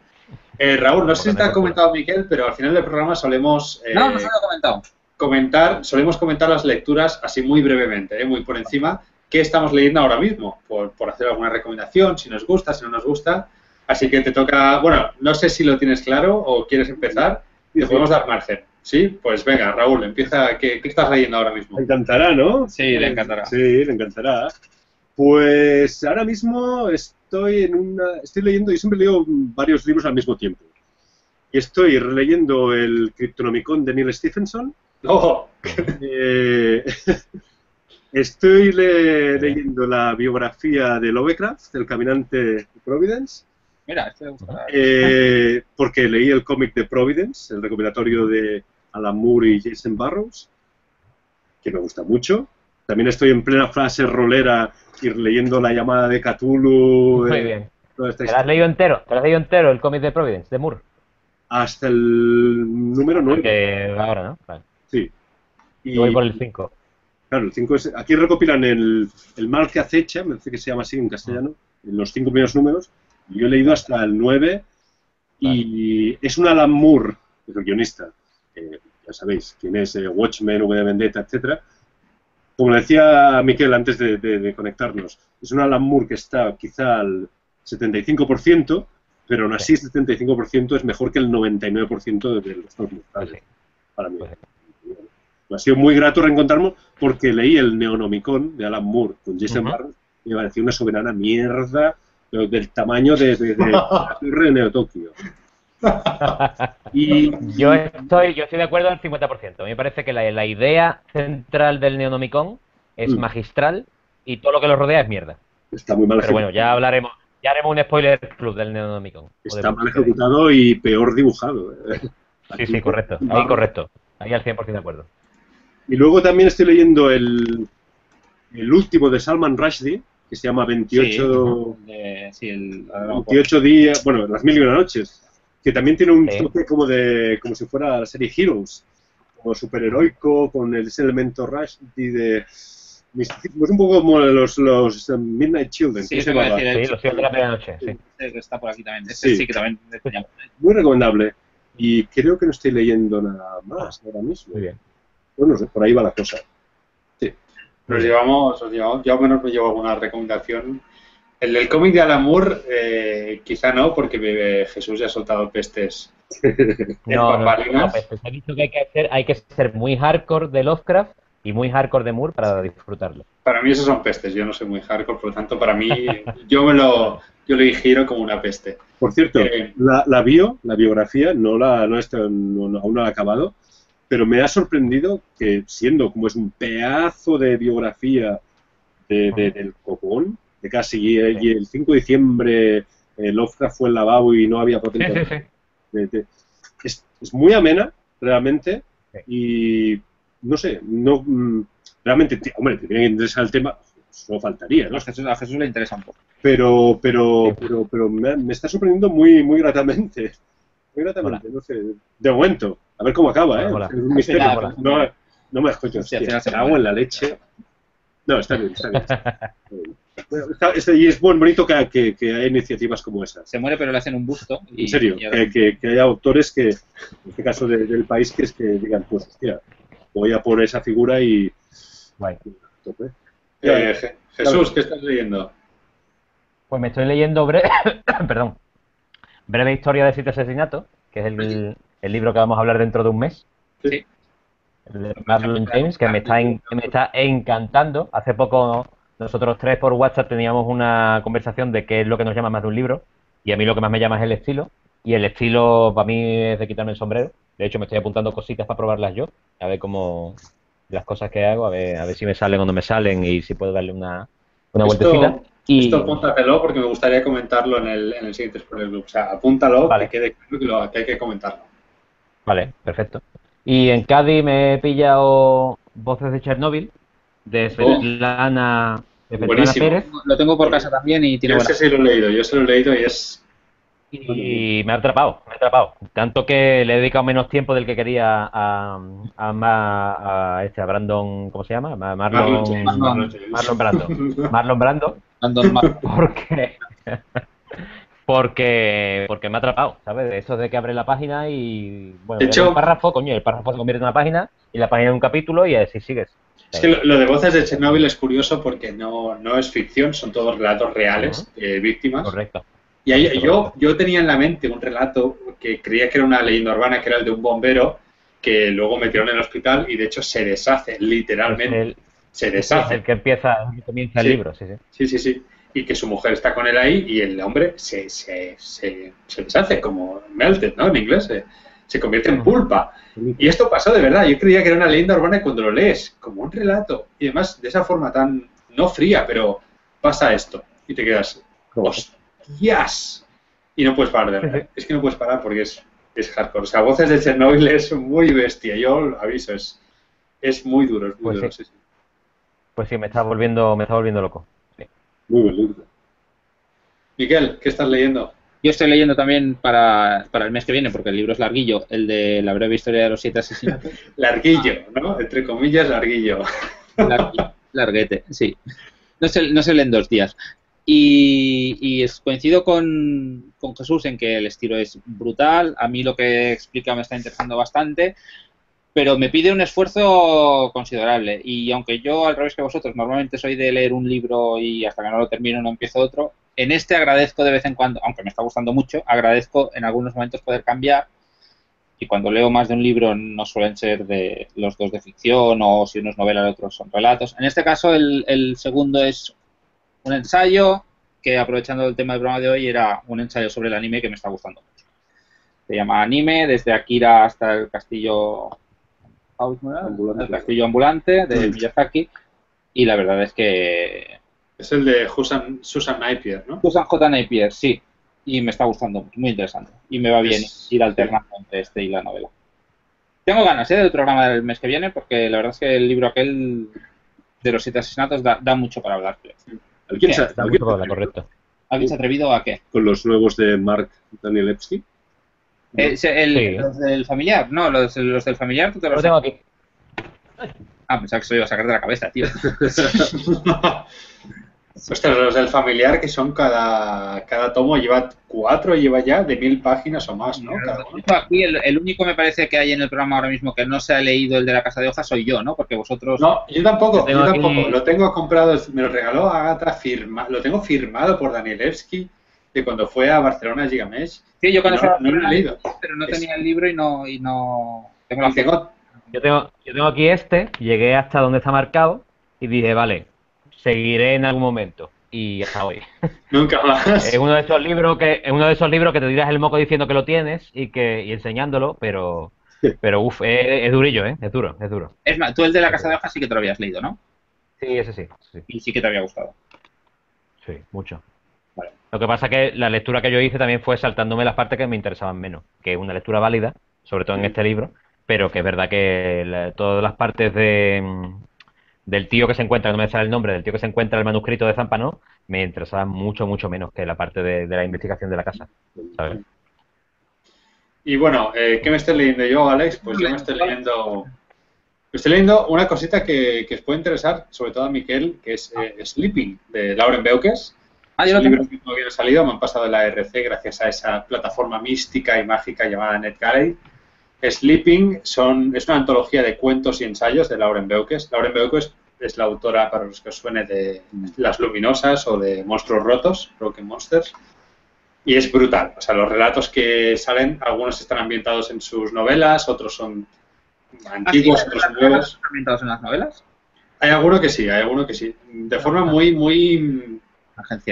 Eh, Raúl, no sé si te ha comentado Miquel, pero al final del programa solemos... no, no se lo ha comentado comentar, solemos comentar las lecturas así muy brevemente, ¿eh? muy por encima, qué estamos leyendo ahora mismo, por, hacer alguna recomendación, si nos gusta, si no nos gusta. Así que te toca, bueno, no sé si lo tienes claro o quieres empezar, te podemos dar margen. ¿Sí? Pues venga, Raúl, empieza. ¿Qué, estás leyendo ahora mismo? Le encantará, ¿no? Sí, le encantará. Sí, le encantará. Pues ahora mismo estoy en una. Estoy leyendo, y siempre leo varios libros al mismo tiempo. Y estoy releyendo el Cryptonomicon de Neil Stephenson, Oh. Eh, [LAUGHS] estoy leyendo la biografía de Lovecraft, El caminante de Providence. Mira, este eh, porque leí el cómic de Providence, el recopilatorio de Alan Moore y Jason Barrows, que me gusta mucho. También estoy en plena frase rolera ir leyendo La llamada de Cthulhu. Muy eh, bien. ¿Te lo has leído entero? ¿Te lo has leído entero el cómic de Providence, de Moore? Hasta el número 9. Que ahora, ¿no? Vale. Sí. Y, voy por el 5. Claro, el 5 es. Aquí recopilan el, el, mal que acecha, me parece que se llama así en castellano, en los cinco primeros números. Yo he leído hasta el 9 y es un Alan Moore, el guionista. ya sabéis quién es eh, Watchmen, V de Vendetta, etcétera. Como decía Miquel antes de, de, conectarnos, es un Alan Moore que está quizá al 75%, pero aún así el 75% es mejor que el 99% de los mortales. Para mí. Me ha sido muy grato reencontrarme porque leí el Neonomicon de Alan Moore con Jason Barnes y me pareció una soberana mierda del tamaño de, la torre de [LAUGHS] Neo-Tokio. y... yo, estoy, yo estoy de acuerdo al 50%. A mí me parece que la, idea central del Neonomicon es mm. magistral y todo lo que lo rodea es mierda. Está muy mal Pero bueno, ya hablaremos, ya haremos un spoiler club del Neonomicon. Está mal ejecutado y peor dibujado. ¿eh? Sí, sí, correcto. Ahí correcto. Ahí al 100% de acuerdo. Y luego también estoy leyendo el, el último de Salman Rushdie, que se llama 28, sí, el, 28 días, bueno, las mil y una noches, que también tiene un toque como de como si fuera la serie Heroes, como superheroico, con el, ese elemento Rushdie de es un poco como los, los Midnight Children. Sí, se va decir, sí los de la medianoche. Sí. Está por aquí también. Este sí. que también. Muy recomendable. Y creo que no estoy leyendo nada más ahora mismo. Muy bien. Bueno, por ahí va la cosa. Sí. Nos llevamos, nos llevamos, yo al menos me llevo alguna recomendación. El del cómic de Alan Moore, eh, quizá no, porque Jesús ya ha soltado pestes. [LAUGHS] no, no, no, pestes. Ha dicho que hay que, hacer, hay que ser muy hardcore de Lovecraft y muy hardcore de Moore para disfrutarlo. Para mí esos son pestes, yo no soy muy hardcore, por lo tanto para mí [LAUGHS] yo me lo yo le giro como una peste. Por cierto, eh, la, la, bio, la biografía, no la no, está, no, aún no la he acabado, pero me ha sorprendido que siendo como es un pedazo de biografía de, del copón, de casi y el 5 de diciembre el Lovecraft fue el lavabo y no había potencia. es, es, muy amena, realmente, y no sé, no mm, realmente, hombre, te tiene que interesar el tema, no faltaría, ¿no? A Jesús, a Jesús le interesa un poco. Pero, pero, pero, pero me, me, está sorprendiendo muy, muy gratamente. No sé, de momento. A ver cómo acaba, ¿eh? Es un misterio. No, no me escucho. Hostia, se agua en la leche. No, está bien, está bien. y es buen bonito que, que, que, haya iniciativas como esa. Se muere, pero le hacen un busto. Y, en serio, que, que, haya autores que, en este caso del país, que es que digan, pues, hostia, voy a poner esa figura y. Eh, Jesús, ¿qué estás leyendo? Pues me estoy leyendo breve, [COUGHS] perdón, breve historia de siete asesinatos, que es el, el libro que vamos a hablar dentro de un mes. Sí. El de Marlon James, que me está, me está encantando. Hace poco nosotros tres por WhatsApp teníamos una conversación de qué es lo que nos llama más de un libro. Y a mí lo que más me llama es el estilo. Y el estilo para mí es de quitarme el sombrero. De hecho, me estoy apuntando cositas para probarlas yo. A ver cómo las cosas que hago, a ver, a ver si me salen o no me salen y si puedo darle una, una vueltecita. Y... Esto apúntatelo porque me gustaría comentarlo en el, en el siguiente Spoiler Group. O sea, apúntalo que quede claro que hay que comentarlo. Vale, perfecto. Y en Cádiz me he pillado Voces de Chernóbil, de oh. Svetlana Buenísimo. Lo tengo por casa también y tiene Yo sé si lo he leído, yo se lo he leído y es y me ha atrapado, me ha atrapado. Tanto que le he dedicado menos tiempo del que quería a, a, a, este, a Brandon, ¿cómo se llama? Marlon, Marlon, Marlon Brando. [LAUGHS] Marlon Brando. [LAUGHS] Porque, porque, porque me ha atrapado, ¿sabes? Eso de que abre la página y, bueno, de hecho, el párrafo, coño, el párrafo se convierte en una página y la página en un capítulo y así sigues. Es que lo, de voces de Chernobyl es curioso porque no, no es ficción, son todos relatos reales de víctimas. Correcto. Y ahí, yo, yo tenía en la mente un relato que creía que era una leyenda urbana, que era el de un bombero que luego metieron en el hospital y de hecho se deshace, literalmente. Se deshace. el que empieza, el que comienza el libro, sí, sí. Sí, sí, sí. Y que su mujer está con él ahí y el hombre se, se, se, se deshace, como melted, ¿no? En inglés, se, convierte en pulpa. Y esto pasó de verdad. Yo creía que era una leyenda urbana y cuando lo lees, como un relato, y además de esa forma tan, no fría, pero pasa esto. Y te quedas, ¡Yes! Y no puedes parar de. Es que no puedes parar porque es, es hardcore. O sea, voces de Chernobyl es muy bestia. Yo lo aviso, es, es muy duro, es muy pues duro. Sí. Sí, Pues sí, me está volviendo, me está volviendo loco. Muy bien. Miquel, ¿qué estás leyendo? Yo estoy leyendo también para, para, el mes que viene, porque el libro es larguillo, el de la breve historia de los siete asesinos. [LAUGHS] larguillo, ¿no? Entre comillas, larguillo. larguete, sí. No se, no se lee en dos días. Y, es, coincido con, Jesús en que el estilo es brutal. A mí lo que explica me está interesando bastante, pero me pide un esfuerzo considerable. Y aunque yo, al revés que vosotros, normalmente soy de leer un libro y hasta que no lo termino no empiezo otro, en este agradezco de vez en cuando, aunque me está gustando mucho, agradezco en algunos momentos poder cambiar. Y cuando leo más de un libro no suelen ser de los dos de ficción o si uno es novela el otro son relatos. En este caso el, el segundo es un ensayo que, aprovechando el tema del programa de hoy, era un ensayo sobre el anime que me está gustando mucho. Se llama Anime, desde Akira hasta el castillo ambulante. el castillo ambulante de Miyazaki y la verdad es que es el de Susan, Susan Napier, ¿no? Susan J. Napier, sí. Y me está gustando mucho, muy interesante. Y me va bien ir alternando entre este y la novela. Tengo ganas ¿eh? del programa del mes que viene porque la verdad es que el libro aquel de los siete asesinatos da, da mucho para hablar. ¿Alguien, se, ¿alguien, atrevido a qué? ¿Con los nuevos de Mark Daniel Epstein? Eh, el, ¿Los del familiar? No, los, del familiar tú te los... Lo tengo aquí. Ah, pensaba que se iba a sacar de la cabeza, tío. [LAUGHS] Ostras, los del familiar, que son cada, cada tomo, lleva cuatro, lleva ya de mil páginas o más, ¿no? Aquí el, único me parece que hay en el programa ahora mismo que no se ha leído el de la Casa de Hojas soy yo, ¿no? Porque vosotros... No, yo tampoco, yo tampoco. Lo tengo comprado, me lo regaló Agatha, firma, lo tengo firmado por Danielewski de cuando fue a Barcelona a Gigamesh. Sí, yo cuando no, lo he leído. Pero no tenía el libro y no... Y no... Tengo la yo, tengo, yo tengo aquí este, llegué hasta donde está marcado y dije, vale, seguiré en algún momento y hasta hoy. [LAUGHS] Nunca más. es uno de esos libros que es uno de esos libros que te dirás el moco diciendo que lo tienes y que y enseñándolo, pero pero uff, es, durillo, ¿eh? Es duro, es duro. Es más, tú el de la casa de hojas sí que te lo habías leído, ¿no? Sí, ese sí, Y sí que te había gustado. Sí, mucho. Lo que pasa que la lectura que yo hice también fue saltándome las partes que me interesaban menos, que es una lectura válida, sobre todo en este libro, pero que es verdad que todas las partes de, del tío que se encuentra, no me sale el nombre, del tío que se encuentra el manuscrito de Zampano, me interesaba mucho, mucho menos que la parte de, la investigación de la casa. Y bueno, eh, ¿qué me estoy leyendo yo, Alex? Pues yo me estoy leyendo. estoy leyendo una cosita que, que, os puede interesar, sobre todo a Miquel, que es eh, Sleeping, de Lauren Beukes. Ah, yo lo libro que todavía no ha salido, me han pasado la RC gracias a esa plataforma mística y mágica llamada NetGalley. Sleeping son, es una antología de cuentos y ensayos de Lauren Beukes. Lauren Beukes es la autora, para los que os suene, de Las Luminosas o de Monstruos Rotos, Broken Monsters. Y es brutal. O sea, los relatos que salen, algunos están ambientados en sus novelas, otros son antiguos, ¿Ah, otros son nuevos. ¿Están ambientados en las novelas? Hay alguno que sí, hay alguno que sí. De forma muy, muy...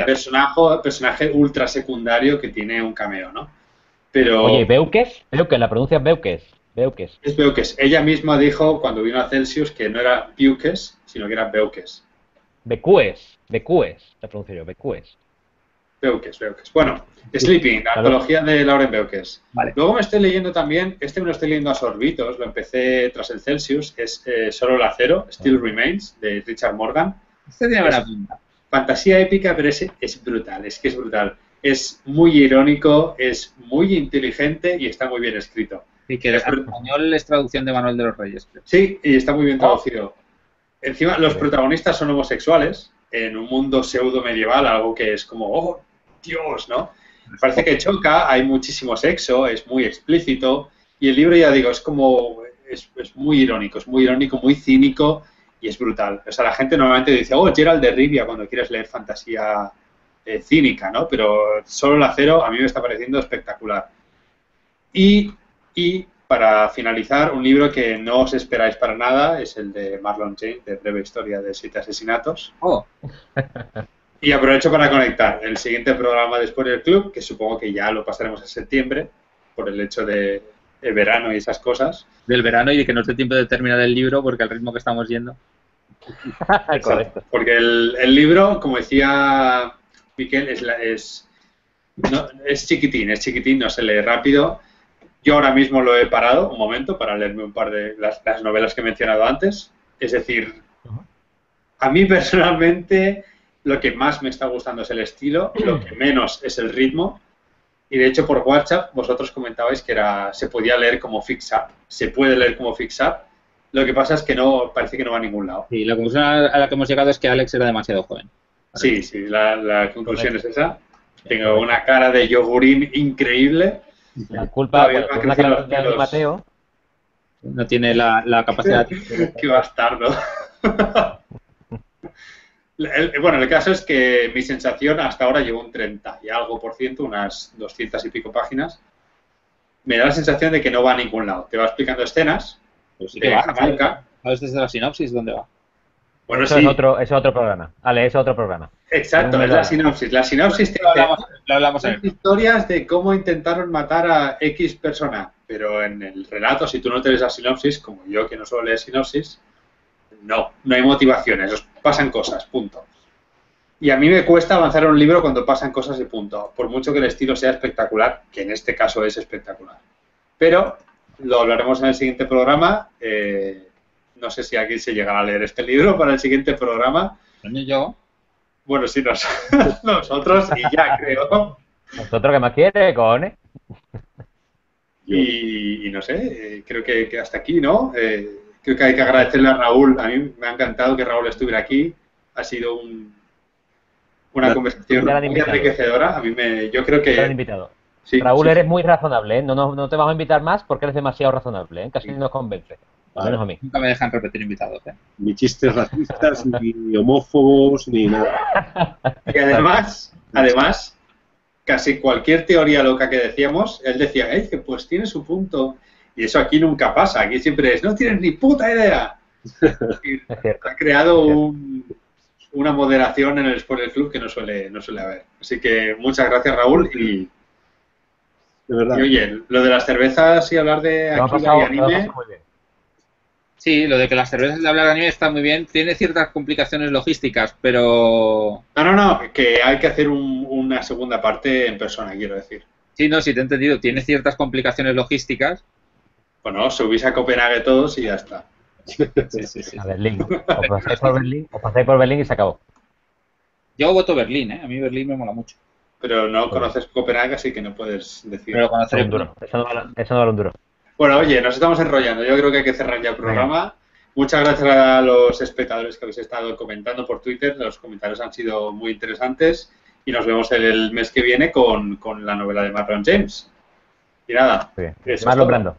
Personaje, personaje ultra secundario que tiene un cameo, ¿no? Pero... Oye, ¿Beukes? Beukes, la pronuncia es Beukes. Beukes. Es Beukes. Ella misma dijo cuando vino a Celsius que no era Beukes, sino que era Beukes. Becues. Becues, la pronuncio yo, Becues. Beukes, Beukes. Bueno, Sleeping, la antología de Lauren Beukes. Luego me estoy leyendo también, este me lo estoy leyendo a sorbitos, lo empecé tras el Celsius, es eh, Solo el acero, Still Remains, de Richard Morgan. Este tiene buena pinta. Fantasía épica, pero es, es brutal, es que es brutal. Es muy irónico, es muy inteligente y está muy bien escrito. Y que el español es traducción de Manuel de los Reyes. Sí, y está muy bien traducido. Encima, los protagonistas son homosexuales en un mundo pseudo medieval, algo que es como, oh, Dios, ¿no? Parece que choca, hay muchísimo sexo, es muy explícito, y el libro, ya digo, es como, es, muy irónico, es muy irónico, muy cínico, y es brutal. O sea, la gente normalmente dice, oh, Gerald de Rivia cuando quieres leer fantasía eh, cínica, ¿no? Pero solo el acero a mí me está pareciendo espectacular. Y, y para finalizar, un libro que no os esperáis para nada es el de Marlon James, de Breve Historia de Siete Asesinatos. Oh. Y aprovecho para conectar el siguiente programa de Spoiler Club, que supongo que ya lo pasaremos en septiembre, por el hecho de verano y esas cosas. Del verano y de que no esté tiempo de terminar el libro, porque al ritmo que estamos yendo. [LAUGHS] Correcto. Porque el, libro, como decía Miquel, es, es, es chiquitín, es chiquitín, no se lee rápido yo ahora mismo lo he parado un momento para leerme un par de las, novelas que he mencionado antes. Es decir, a mí personalmente lo que más me está gustando es el estilo, lo que menos es el ritmo. Y de hecho por WhatsApp vosotros comentabais que era se podía leer como fix up. Se puede leer como fix up. Lo que pasa es que no parece que no va a ningún lado. Y la conclusión a la que hemos llegado es que Alex era demasiado joven. Sí, sí, la, la conclusión es esa. Tengo una cara de yogurín increíble la culpa de Mateo. No tiene la, capacidad. [LAUGHS] Qué bastardo. [LAUGHS] bueno, el caso es que mi sensación hasta ahora llevo un 30 y algo por ciento, unas 200 y pico páginas. Me da la sensación de que no va a ningún lado. Te va explicando escenas. Pues sí que va, ¿Sabes desde la sinopsis dónde va? Bueno, eso es otro, es otro programa. Ale, es otro programa. Exacto, es la sinopsis. La sinopsis te lo hablamos, historias de cómo intentaron matar a X persona, pero en el relato, si tú no te lees la sinopsis, como yo que no suelo leer sinopsis, no, no hay motivaciones, pasan cosas, punto. Y a mí me cuesta avanzar en un libro cuando pasan cosas y punto, por mucho que el estilo sea espectacular, que en este caso es espectacular. Pero lo hablaremos en el siguiente programa. Eh, no sé si aquí se llegará a leer este libro para el siguiente programa. yo? Bueno, sí, [LAUGHS] nosotros y ya, creo. ¿Nosotros qué más quiere, cojones? Y, no sé, eh, creo que, hasta aquí, ¿no? Eh, creo que hay que agradecerle a Raúl. A mí me ha encantado que Raúl estuviera aquí. Ha sido un, una conversación muy enriquecedora. A mí me, yo creo que... invitado. Raúl, eres muy razonable, ¿eh? No, no, te vamos a invitar más porque eres demasiado razonable, ¿eh? Casi nos convence. Nunca me dejan repetir invitados. ¿eh? Ni chistes racistas, [LAUGHS] ni homófobos, ni nada. [LAUGHS] Y además, además, casi cualquier teoría loca que decíamos, él decía, eh, que pues tiene su punto. Y eso aquí nunca pasa. Aquí siempre es, no tienes ni puta idea. [LAUGHS] ha creado una moderación en el Sport Club que no suele, no suele haber. Así que muchas gracias, Raúl. Y, de verdad. y oye, lo de las cervezas y hablar de aquí y anime. Sí, lo de que las cervezas de hablar anime está muy bien. Tiene ciertas complicaciones logísticas, pero... No, no, no, que hay que hacer una segunda parte en persona, quiero decir. Sí, no, sí te he entendido. Tiene ciertas complicaciones logísticas. Bueno, subís a Copenhague todos y ya está. Sí, sí, sí. A Berlín. O pasáis por Berlín, o pasáis por Berlín y se acabó. Yo voto Berlín, ¿eh? A mí Berlín me mola mucho. Pero no conoces Copenhague, así que no puedes decir. Pero conocer un duro. Eso no, vale, eso no vale un duro. Bueno, oye, nos estamos enrollando. Yo creo que hay que cerrar ya el programa. Muchas gracias a los espectadores que habéis estado comentando por Twitter. Los comentarios han sido muy interesantes. Y nos vemos el mes que viene con, la novela de Marlon James. Y nada. Marlon Brando.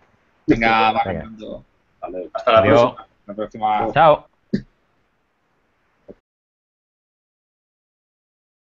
Venga, Marlon Hasta la próxima. Chao.